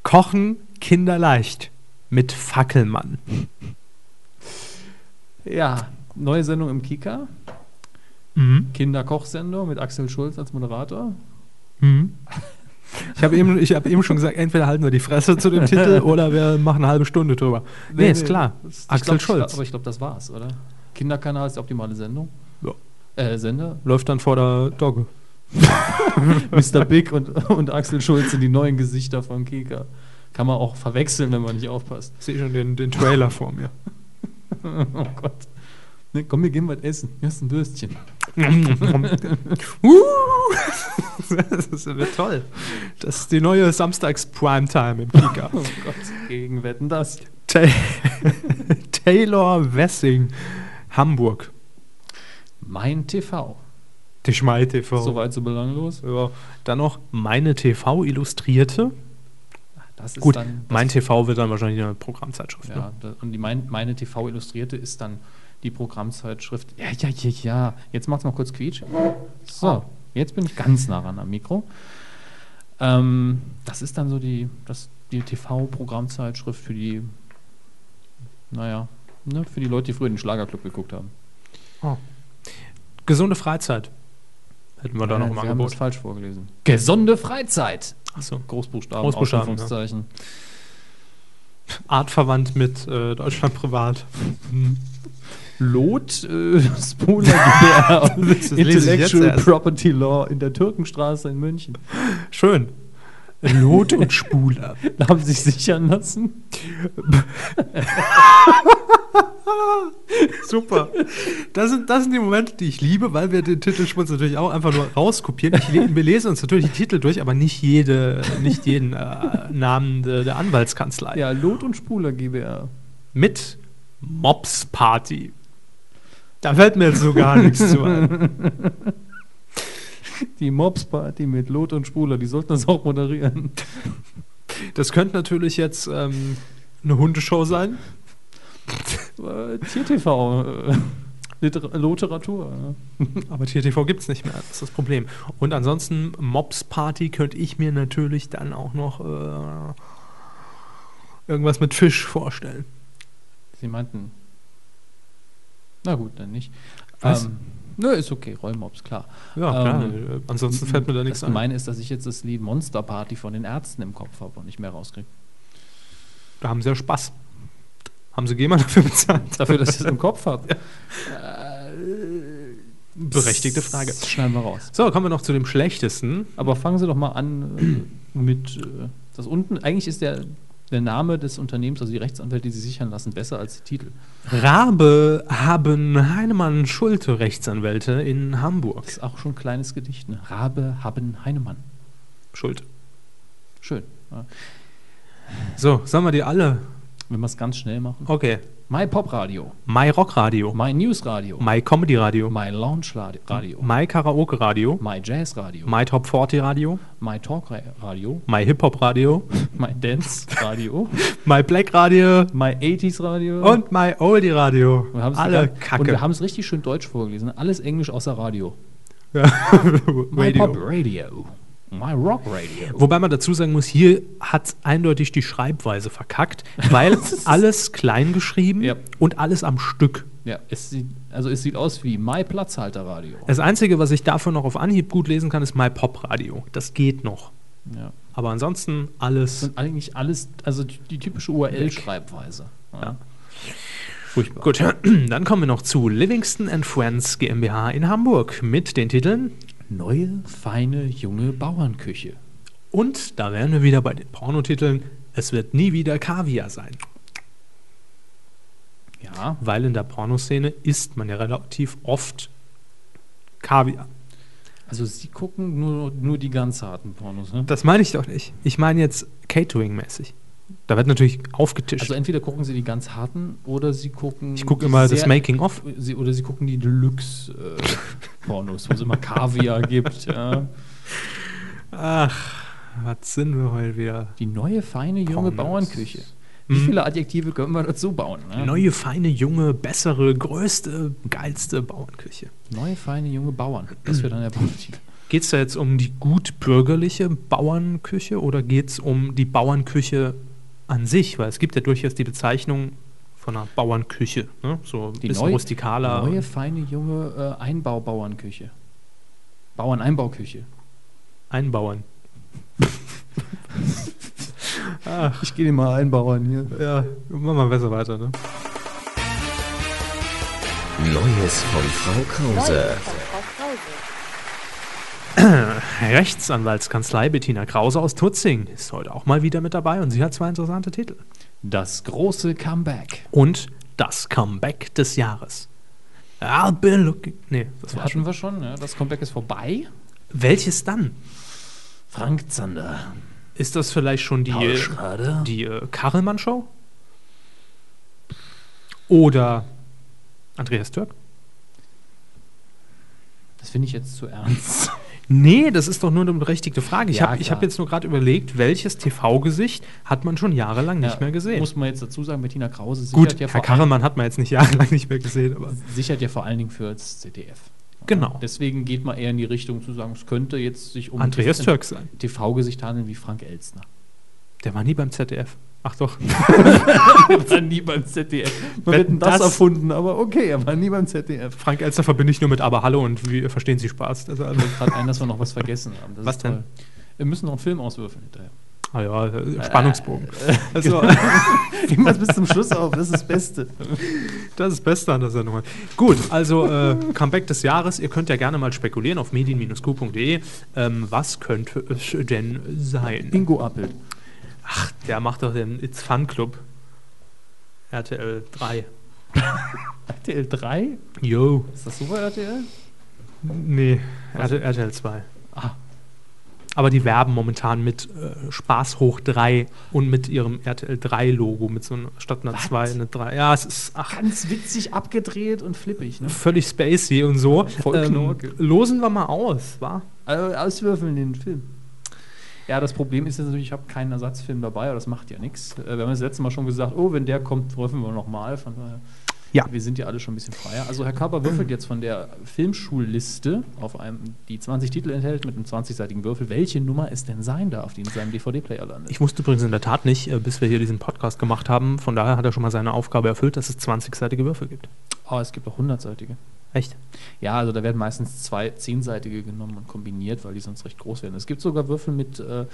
Kochen kinderleicht mit Fackelmann. Ja, neue Sendung im Kika. Mhm. Kinderkochsendung mit Axel Schulz als Moderator. Mhm. Ich habe eben, ich hab eben schon gesagt, entweder halten wir die Fresse zu dem Titel <laughs> oder wir machen eine halbe Stunde drüber. Nee, ist klar. Das- Axel glaub, Schulz. Aber ich glaube, das war's, oder? Kinderkanal ist die optimale Sendung. Ja. Äh, Sender. Läuft dann vor der Dogge. <laughs> Mr. Big und, und Axel Schulz sind die neuen Gesichter von Kika. Kann man auch verwechseln, wenn man nicht aufpasst. Ich sehe schon den, den Trailer vor mir. <laughs> oh Gott. Ne, komm, wir gehen was essen. Hier ist ein Würstchen. uh, <laughs> das wird toll. Das ist die neue Samstags-Primetime im Kika. Oh Gott, gegen Wetten das. Ta <laughs> Taylor Wessing, Hamburg. Mein TV. Die Schmei TV. Soweit so belanglos. Ja. Dann noch meine TV Illustrierte. Das ist Gut, dann. Mein TV wird dann wahrscheinlich eine Programmzeitschrift. Ja, Ne? und die mein, meine TV Illustrierte ist dann die Programmzeitschrift. Ja, ja, ja, ja. Jetzt macht's mal kurz quietsch. So, jetzt bin ich ganz nah ran am Mikro. Ähm, das ist dann so die, das, die TV-Programmzeitschrift für die, naja, ne, für die Leute, die früher den Schlagerclub geguckt haben. Gesunde Freizeit. Hätten wir da noch Äh, im Sie haben das Angebot. falsch vorgelesen. Gesunde Freizeit. Achso. Großbuchstaben, Großbuchstaben, Ausrufungszeichen. Artverwandt mit äh, Deutschland Privat. <laughs> Lot äh, Spola GbR <laughs> Intellectual. Property Law in der Türkenstraße in München. Schön. Lot und Spuler. <laughs> Haben sie sich sichern lassen. <laughs> Super. Das sind, das sind die Momente, die ich liebe, weil wir den Titelschmutz natürlich auch einfach nur rauskopieren. Ich, le- wir lesen uns natürlich die Titel durch, aber nicht, jede, nicht jeden äh, Namen der, der Anwaltskanzlei. Ja, Lot und Spuler GbR. Mit Mops Party. Da fällt mir jetzt so gar nichts zu ein. <laughs> Die Mobs-Party mit Lot und Spuler, die sollten das auch moderieren. Das könnte natürlich jetzt ähm, eine Hundeshow sein. Äh, TierTV, äh, Liter Literatur. Aber TTV gibt es nicht mehr, das ist das Problem. Und ansonsten, Mops Party könnte ich mir natürlich dann auch noch äh, irgendwas mit Fisch vorstellen. Sie meinten. Na gut, dann nicht. Was? Ähm, nö, ist okay, Rollmobs, klar. Ja, klar. Ähm, äh, ansonsten fällt mir da nichts ein. Gemeine ist, dass ich jetzt das Lied Monster Party von den Ärzten im Kopf habe und nicht mehr rauskriege. Da haben sie ja Spaß. Haben sie GEMA dafür bezahlt? Dafür, dass ich es im Kopf habe. <laughs> Berechtigte Frage. Das schneiden wir raus. So, kommen wir noch zu dem schlechtesten. Aber fangen Sie doch mal an äh, mit äh, das unten. Eigentlich ist der, der Name des Unternehmens, also die Rechtsanwälte, die Sie sichern lassen, besser als die Titel. Rabe haben Heinemann Schulte Rechtsanwälte in Hamburg. Das ist auch schon ein kleines Gedicht. Ne? Rabe, Haben, Heinemann. Schulte. Schön. Ja. So, sollen wir die alle Wenn wir es ganz schnell machen. Okay. My Pop Radio, My Rock Radio. My News Radio, My Comedy Radio. My Lounge Radi- Radio, My Karaoke Radio. My Jazz Radio, My Top 40 Radio. My Talk Ra- Radio, My Hip Hop Radio. My Dance Radio, My Black Radio. My 80s Radio. Und My Oldie Radio. Alle sogar- Und Kacke. wir haben es richtig schön deutsch vorgelesen. Alles Englisch außer Radio. My. Pop Radio, My Rock Radio. Wobei man dazu sagen muss, hier hat eindeutig die Schreibweise verkackt, weil <laughs> alles klein geschrieben Ja. und alles am Stück. Ja, es sieht, also es sieht aus wie My Platzhalter Radio. Das Einzige, was ich davon noch auf Anhieb gut lesen kann, ist My Pop Radio. Das geht noch. Ja. Aber ansonsten Das alles. sind eigentlich alles, also die, die typische URL-Schreibweise. Ja. Furchtbar. Gut, dann kommen wir noch zu Livingston and Friends GmbH in Hamburg mit den Titeln. Neue, feine, junge Bauernküche. Und da wären wir wieder bei den Pornotiteln. Es wird nie wieder Kaviar sein. Ja, Weil in der Pornoszene isst man ja relativ oft Kaviar. also sie gucken nur, nur die ganz harten Pornos. Ne? Das meine ich doch nicht. Ich meine jetzt Catering-mäßig. Da wird natürlich aufgetischt. Also entweder gucken sie die ganz harten oder sie gucken. ich gucke immer das sehr- Making-of. Sie, oder sie gucken die Deluxe-Pornos, <laughs> wo es immer Kaviar gibt. Ja. Ach, was sind wir heute wieder? Die neue, feine, junge Pornos. Bauernküche. Wie Mhm. viele Adjektive können wir dazu bauen? Ne? Neue, feine, junge, bessere, größte, geilste Bauernküche. Neue, feine, junge Bauern. Das wäre dann der Bauerntitel. Geht es da jetzt um die gut bürgerliche Bauernküche oder geht es um die Bauernküche an sich? Weil es gibt ja durchaus die Bezeichnung von einer Bauernküche. Ne? So ein Die bisschen neue- rustikaler. Neue, feine, junge äh, Einbaubauernküche. Bauerneinbauküche. Einbauern. <laughs> Ich gehe mal einbauern hier. Ja, machen wir besser weiter. Ne? Neues von Frau Krause. <clears throat> Rechtsanwaltskanzlei Bettina Krause aus Tutzing ist heute auch mal wieder mit dabei und sie hat zwei interessante Titel. Das große Comeback. Und das Comeback des Jahres. I'll be looking. Nee, das Hatten schon. wir schon, ja. Das Comeback ist vorbei. Welches dann? Frank Zander. Ist das vielleicht schon die, die äh, Karelmann-Show? Oder Andreas Türk? Das finde ich jetzt zu ernst. Nee, das ist doch nur eine berechtigte Frage. Ich Ja, habe hab jetzt nur gerade überlegt, welches TV-Gesicht hat man schon jahrelang nicht Ja, mehr gesehen. Muss man jetzt dazu sagen, Bettina Krause sichert, Gut, ja, Herr Karelmann hat man jetzt nicht <laughs> jahrelang nicht mehr gesehen, aber sichert ja vor allen Dingen für das ZDF. Genau. Deswegen geht man eher in die Richtung zu sagen, es könnte jetzt sich um Andreas ein Türk sein. TV-Gesicht handeln wie Frank Elstner. Der war nie beim ZDF. Ach doch. <laughs> War nie beim ZDF. Man denn das, das- erfunden, aber okay, er war nie beim ZDF. Frank Elster verbinde ich nur mit Aber Hallo und wie verstehen Sie Spaß? Ist also, Gerade ein, dass wir noch was vergessen haben. Das Was ist denn? Wir müssen noch einen Film auswürfeln hinterher. ah ja, äh, Spannungsbogen. Also, <laughs> Immer bis zum Schluss auf, das ist das Beste. das ist das Beste an der Sendung. Gut, also äh, Comeback des Jahres. Ihr könnt ja gerne mal spekulieren auf medien-q.de. Ähm, was könnte es denn sein? Ingo Appelt. Ach, der macht doch den It's Fun Club. RTL 3. RTL 3? Yo. Ist das bei RTL? Nee, RTL, RTL 2. Ah. Aber die werben momentan mit äh, Spaß hoch 3 und mit ihrem RTL 3 Logo, mit so einer statt einer Was? 2 eine 3. Ja, es ist ach, Ganz witzig abgedreht und flippig, ne? völlig spacey und so. Ähm, Voll Knorke. losen wir mal aus, wa? Also auswürfeln den Film. Ja, das Problem ist jetzt natürlich, ich habe keinen Ersatzfilm dabei, aber das macht ja nichts. Äh, Wir haben das letzte Mal schon gesagt, oh, wenn der kommt, würfeln wir nochmal. Von daher, Ja. wir sind ja alle schon ein bisschen freier. Also Herr Körper würfelt jetzt von der Filmschulliste, auf einem, die 20 Titel enthält, mit einem 20-seitigen Würfel, welche Nummer es denn sein darf, die in seinem DVD-Player landet. Ich wusste übrigens in der Tat nicht, äh, bis wir hier diesen Podcast gemacht haben. Von daher hat er schon mal seine Aufgabe erfüllt, dass es 20-seitige Würfel gibt. oh, es gibt auch 100-seitige. Echt? Ja, also da werden meistens zwei zehnseitige genommen und kombiniert, weil die sonst recht groß werden. Es gibt sogar Würfel mit äh,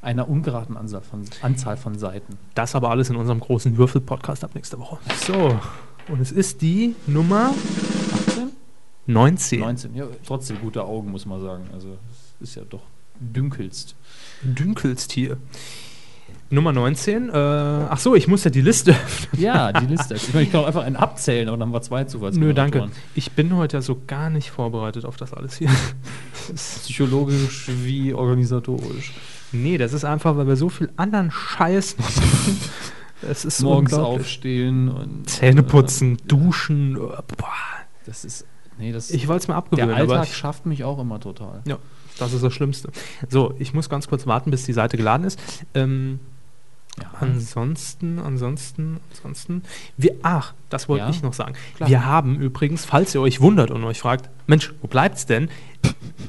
einer ungeraden Anzahl von, Anzahl von Seiten. Das aber alles in unserem großen Würfel-Podcast ab nächste Woche. So, und es ist die Nummer 18? 19. 19, ja, trotzdem gute Augen, muss man sagen. Also, es ist ja doch dünkelst. Dünkelst hier. Nummer 19. Äh, ach so, ich muss ja die Liste. <laughs> Ja, die Liste. Ich, meine, ich kann auch einfach einen abzählen, aber dann haben wir zwei Nö, Zufallsgeneratoren. danke. Ich bin heute ja so gar nicht vorbereitet auf das alles hier. <laughs> Psychologisch wie organisatorisch. nee, das ist einfach, weil wir so viel anderen Scheiß machen. Es ist Morgens aufstehen und Zähne putzen, duschen. Boah. Das ist. Nee, das Ich wollte es der abgewöhnen, aber Alltag ich, schafft mich auch immer total. ja, das ist das Schlimmste. So, ich muss ganz kurz warten, bis die Seite geladen ist. Ähm, Ja. Ansonsten, ansonsten, ansonsten. Wir, ach, das wollte Ja, ich noch sagen. klar. Wir haben übrigens, falls ihr euch wundert und euch fragt, Mensch, wo bleibt's denn?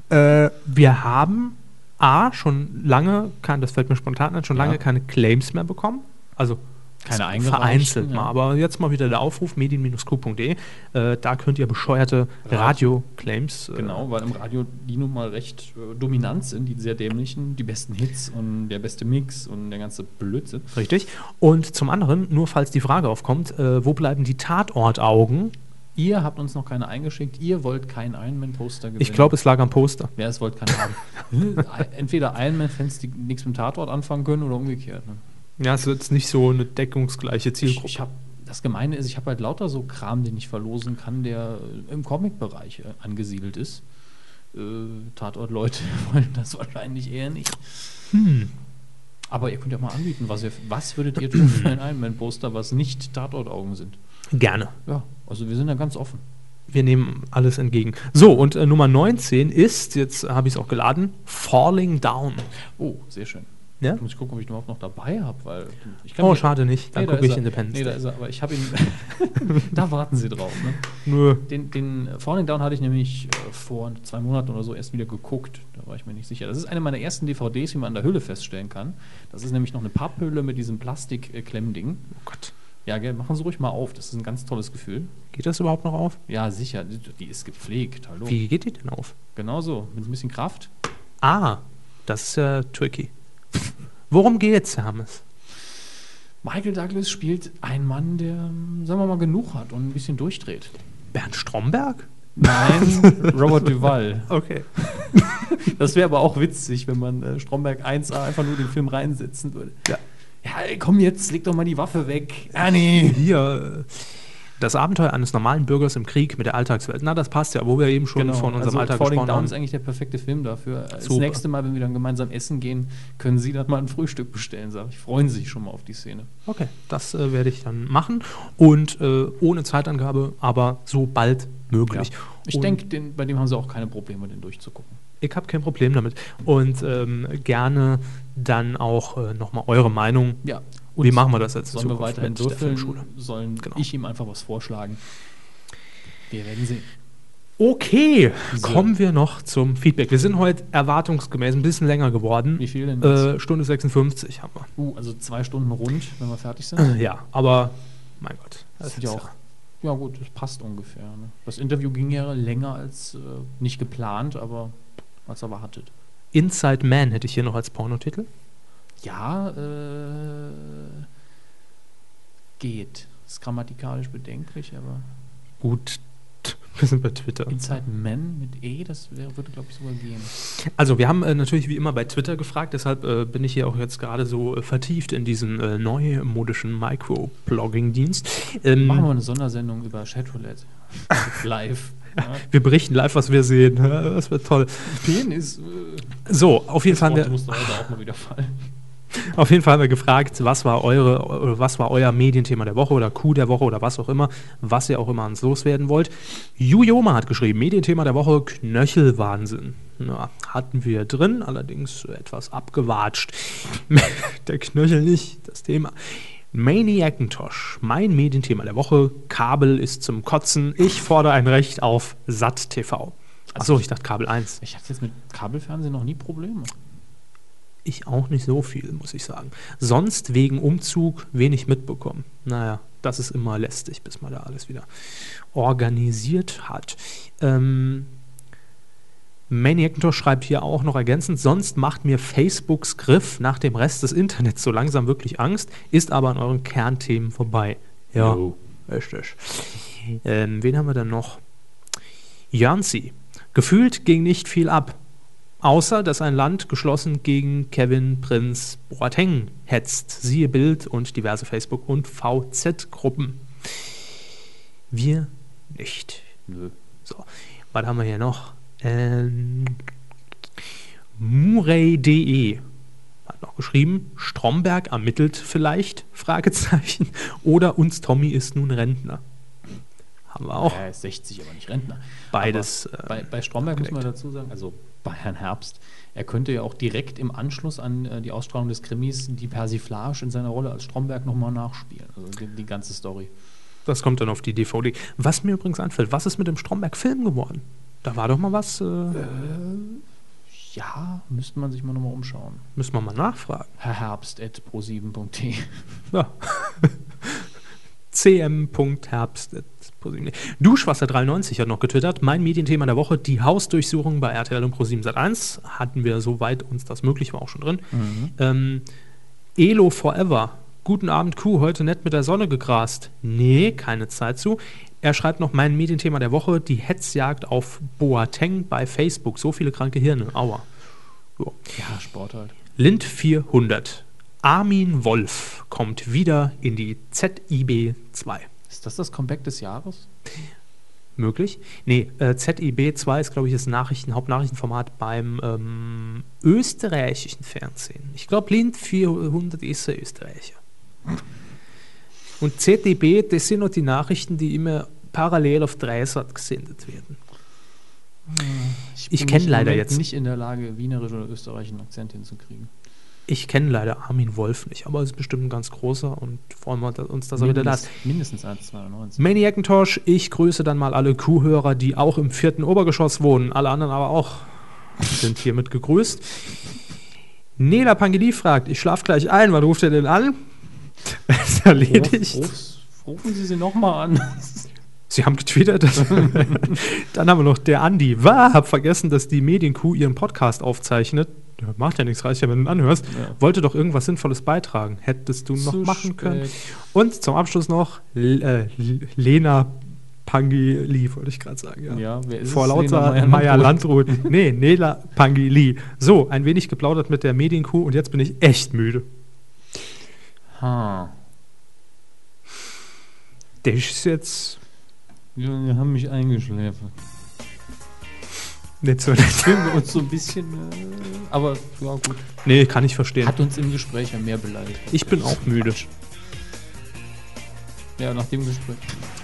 äh, wir haben A, schon lange, kein, das fällt mir spontan ein, schon Ja. lange keine Claims mehr bekommen. Also Keine eingereichten, vereinzelt ja. mal. Aber jetzt mal wieder der Aufruf, medien-q.de. Äh, da könnt ihr bescheuerte Radio-Claims. Äh, Genau, weil im Radio die nun mal recht äh, dominant sind, die sehr dämlichen, die besten Hits und der beste Mix und der ganze Blödsinn. Richtig. Und zum anderen, nur falls die Frage aufkommt, äh, wo bleiben die Tatortaugen? Ihr habt uns noch keine eingeschickt, ihr wollt keinen Ironman-Poster gewinnen. Ich glaube, es lag am Poster. Wer es wollt, kann <laughs> haben. Entweder Ironman-Fans, die nichts mit dem Tatort anfangen können oder umgekehrt. Ne? Ja, es ist jetzt nicht so eine deckungsgleiche Ich, Zielgruppe. ich hab, das Gemeine ist, ich habe halt lauter so Kram, den ich verlosen kann, der im Comic-Bereich äh, angesiedelt ist. Äh, Tatort-Leute <laughs> wollen das wahrscheinlich eher nicht. Hm. Aber ihr könnt ja mal anbieten, was, ihr, was würdet ihr tun für ein Ironman-Poster, was nicht Tatort-Augen sind? Gerne. Ja, also wir sind da ganz offen. Wir nehmen alles entgegen. So, und äh, Nummer 19 ist, jetzt habe ich es auch geladen, Falling Down. Oh, sehr schön. Ja? Muss ich gucken, ob ich ihn überhaupt noch dabei habe, weil ich kann Oh, schade nicht. Dann Nee, da gucke ist ich. Independence Nee, da ist er, aber ich habe ihn. <laughs> da warten Sie drauf. Ne? Nö. Den, den Falling Down hatte ich nämlich äh, vor zwei Monaten oder so erst wieder geguckt. Da war ich mir nicht sicher. Das ist eine meiner ersten DVDs, wie man an der Hülle feststellen kann. Das ist nämlich noch eine Papphülle mit diesem Plastik-Klemmding. Oh Gott. Ja, gell, machen Sie ruhig mal auf. Das ist ein ganz tolles Gefühl. Geht das überhaupt noch auf? Ja, sicher. Die, die ist gepflegt. Hallo. Wie geht die denn auf? Genau so. Mit ein bisschen Kraft. Ah, das ist ja tricky. Worum geht's, Hermes? Michael Douglas spielt einen Mann, der, sagen wir mal, genug hat und ein bisschen durchdreht. Bernd Stromberg? Nein, <laughs> Robert Duval. Okay. <laughs> Das wäre aber auch witzig, wenn man äh, Stromberg 1a einfach nur den Film reinsetzen würde. Ja. Ja, komm jetzt, leg doch mal die Waffe weg. Ernie. Hier, das Abenteuer eines normalen Bürgers im Krieg mit der Alltagswelt. Na, das passt ja, wo wir eben schon von unserem also Alltag Falling gesprochen Down haben. ist eigentlich der perfekte Film dafür. Das Super. nächste Mal, wenn wir dann gemeinsam essen gehen, können Sie dann mal ein Frühstück bestellen, sage ich. Freuen Sie sich schon mal auf die Szene. Okay, das äh, werde ich dann machen. Und äh, ohne Zeitangabe, aber so bald möglich. Ich Und denke, den- bei dem haben Sie auch keine Probleme, den durchzugucken. Ich habe kein Problem damit. Und ähm, gerne dann auch äh, nochmal eure Meinung. Ja. Wie machen wir das jetzt in Sollen wir Zukunft weiterhin mit der würfeln? Filmschule? Sollen Genau. ich ihm einfach was vorschlagen? Wir werden sehen. Okay, So. kommen wir noch zum Feedback. Wir sind heute erwartungsgemäß ein bisschen länger geworden. Wie viel denn? Äh, Stunde 56 haben wir. Uh, also zwei Stunden rund, wenn wir fertig sind. Ja, aber mein Gott. Das ist ja auch. Ja, gut, das passt ungefähr. Ne? Das Interview ging ja länger als äh, nicht geplant, aber als erwartet. Inside Man hätte ich hier noch als Pornotitel. Ja, äh, geht. Ist grammatikalisch bedenklich, aber Gut, <laughs> wir sind bei Twitter. Inside Men mit E, das wäre, würde, glaube ich, sogar gehen. Also, wir haben äh, natürlich wie immer bei Twitter gefragt, deshalb äh, bin ich hier auch jetzt gerade so äh, vertieft in diesen äh, neumodischen Micro-Blogging-Dienst. Ähm, Machen wir eine Sondersendung über Chatroulette. <laughs> Live. Ja. wir berichten live, was wir sehen. <laughs> Das wird toll. Penis. Äh, So, auf jeden, Fall das wir, Wort musste heute auch mal wieder fallen. Auf jeden Fall haben wir gefragt, was war, eure, oder was war euer Medienthema der Woche oder Coup der Woche oder was auch immer, was ihr auch immer ans loswerden wollt. Jujoma hat geschrieben, Medienthema der Woche, Knöchelwahnsinn. Na, hatten wir drin, allerdings etwas abgewatscht. <laughs> der Knöchel nicht, das Thema. Maniacintosh, mein Medienthema der Woche, Kabel ist zum Kotzen, ich fordere ein Recht auf SAT TV. Achso, ich dachte Kabel 1. Ich hatte jetzt mit Kabelfernsehen noch nie Probleme. Ich auch nicht so viel, muss ich sagen. Sonst wegen Umzug wenig mitbekommen. Naja, das ist immer lästig, bis man da alles wieder organisiert hat. Ähm, Maniacintosh schreibt hier auch noch ergänzend, sonst macht mir Facebooks Griff nach dem Rest des Internets so langsam wirklich Angst, ist aber an euren Kernthemen vorbei. Ja, Jo. richtig. Ähm, wen haben wir denn noch? Jansi. Gefühlt ging nicht viel ab. Außer, dass ein Land geschlossen gegen Kevin Prinz Boateng hetzt. Siehe Bild und diverse Facebook- und VZ-Gruppen. Wir nicht. Nö. So, was haben wir hier noch? Ähm, Murray.de hat noch geschrieben, Stromberg ermittelt vielleicht, <laughs> Fragezeichen, oder uns Tommy ist nun Rentner. Haben wir auch Er ist 60, aber nicht Rentner. beides. Äh, bei, bei Stromberg muss man dazu sagen, also bei Herrn Herbst, er könnte ja auch direkt im Anschluss an äh, die Ausstrahlung des Krimis die Persiflage in seiner Rolle als Stromberg nochmal nachspielen. Also die, die ganze Story. Das kommt dann auf die DVD. Was mir übrigens anfällt, was ist mit dem Stromberg-Film geworden? Da war doch mal was, äh, Ja, müsste man sich mal nochmal umschauen. müssen wir mal nachfragen. Herr Herbst at pro7.de. Ja. <laughs> cm.herbst. Duschwasser 93 hat noch getwittert. Mein Medienthema der Woche, die Hausdurchsuchung bei RTL und Pro7 Sat1. Hatten wir, soweit uns das möglich war, auch schon drin. Ähm, Elo Forever. Guten Abend, Kuh. Heute nett mit der Sonne gegrast. Nee, keine Zeit zu. Er schreibt noch mein Medienthema der Woche, die Hetzjagd auf Boateng bei Facebook. So viele kranke Hirne. Aua. So. Ja, Sport halt. Lind 400. Armin Wolf kommt wieder in die ZIB 2. Ist das das Comeback des Jahres? Möglich? Nee, äh, ZIB 2 ist, glaube ich, das Nachrichten, Hauptnachrichtenformat beim ähm, österreichischen Fernsehen. Ich glaube, Lind 400 ist ein Österreicher. Und ZDB, das sind noch die Nachrichten, die immer parallel auf Dreisat gesendet werden. Ich bin kenn nicht- im leider jetzt- nicht in der Lage, wienerisch oder österreichischen Akzent hinzukriegen. Ich kenne leider Armin Wolf nicht, aber er ist bestimmt ein ganz großer und freuen wir uns, dass er wieder da ist. Mindestens 1,92. Maniacentosh, ich grüße dann mal alle Kuhhörer, die auch im vierten Obergeschoss wohnen. Alle anderen aber auch <laughs> sind hiermit gegrüßt. Nela Pangeli fragt, ich schlaf gleich ein, wann ruft er denn an? <laughs> ist erledigt. Ruf, ruf, rufen Sie sie nochmal an. <laughs> Sie haben getwittert. dann haben wir noch der Andi. War, hab vergessen, dass die Medienkuh ihren Podcast aufzeichnet. Ja, macht ja nichts, reicht ja, wenn du ihn anhörst. Ja. Wollte doch irgendwas Sinnvolles beitragen. Hättest du noch Zu machen können. spät. Und zum Abschluss noch L äh, Lena Pangili, wollte ich gerade sagen. Ja. Ja, wer ist Vor lauter Meier. Landrut. nee, Nela Pangili. So, ein wenig geplaudert mit der Medienkuh und jetzt bin ich echt müde. Ha. Der ist jetzt Ja, wir haben mich eingeschläfert. Nicht so nett. Fühlen wir uns so ein bisschen. Äh, aber ja, gut. nee, kann ich verstehen. Hat uns im Gespräch ja mehr beleidigt. Ich bin auch müde. Ja, nach dem Gespräch.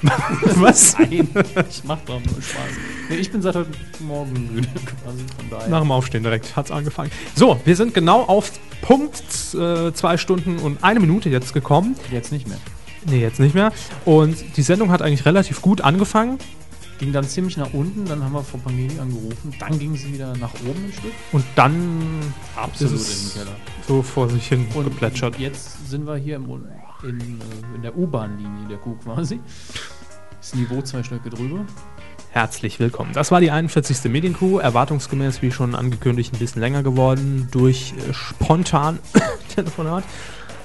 <laughs> Was? Nein, ich mach doch nur Spaß. Nee, ich bin seit heute Morgen müde quasi. Von daher. Nach dem Aufstehen direkt hat's angefangen. So, wir sind genau auf Punkt äh, zwei Stunden und eine Minute jetzt gekommen. Jetzt nicht mehr. Nee, jetzt nicht mehr. Und die Sendung hat eigentlich relativ gut angefangen. Ging dann ziemlich nach unten, dann haben wir Frau Pangeli angerufen, dann ging sie wieder nach oben ein Stück. Und dann Absolut ist in den Keller. so vor sich hin Und geplätschert. jetzt sind wir hier im, in, äh, in der U-Bahn-Linie der Kuh quasi. Das Niveau zwei Stöcke drüber. Herzlich willkommen. Das war die 41. Medienkuh. Erwartungsgemäß, wie schon angekündigt, ein bisschen länger geworden durch äh, spontan <coughs> Telefonat.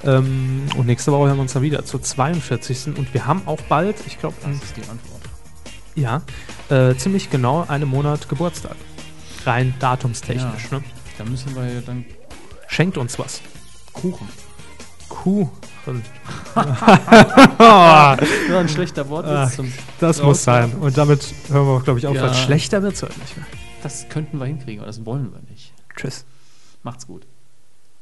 Ähm, und nächste Woche hören wir uns dann wieder zur 42. Und wir haben auch bald, ich glaube, Das ist die Antwort. Ja, äh, ziemlich genau einen Monat Geburtstag. Rein datumstechnisch. Ja. Ne? Da müssen wir ja dann Schenkt uns was. Kuchen. Kuh. <laughs> Ja, ein schlechter Wortwitz. Ah, zum Das Raus- muss sein. Und damit hören wir, glaube ich, auf. Ja. Schlechter wird es heute nicht mehr. Das könnten wir hinkriegen, aber das wollen wir nicht. Tschüss. Macht's gut.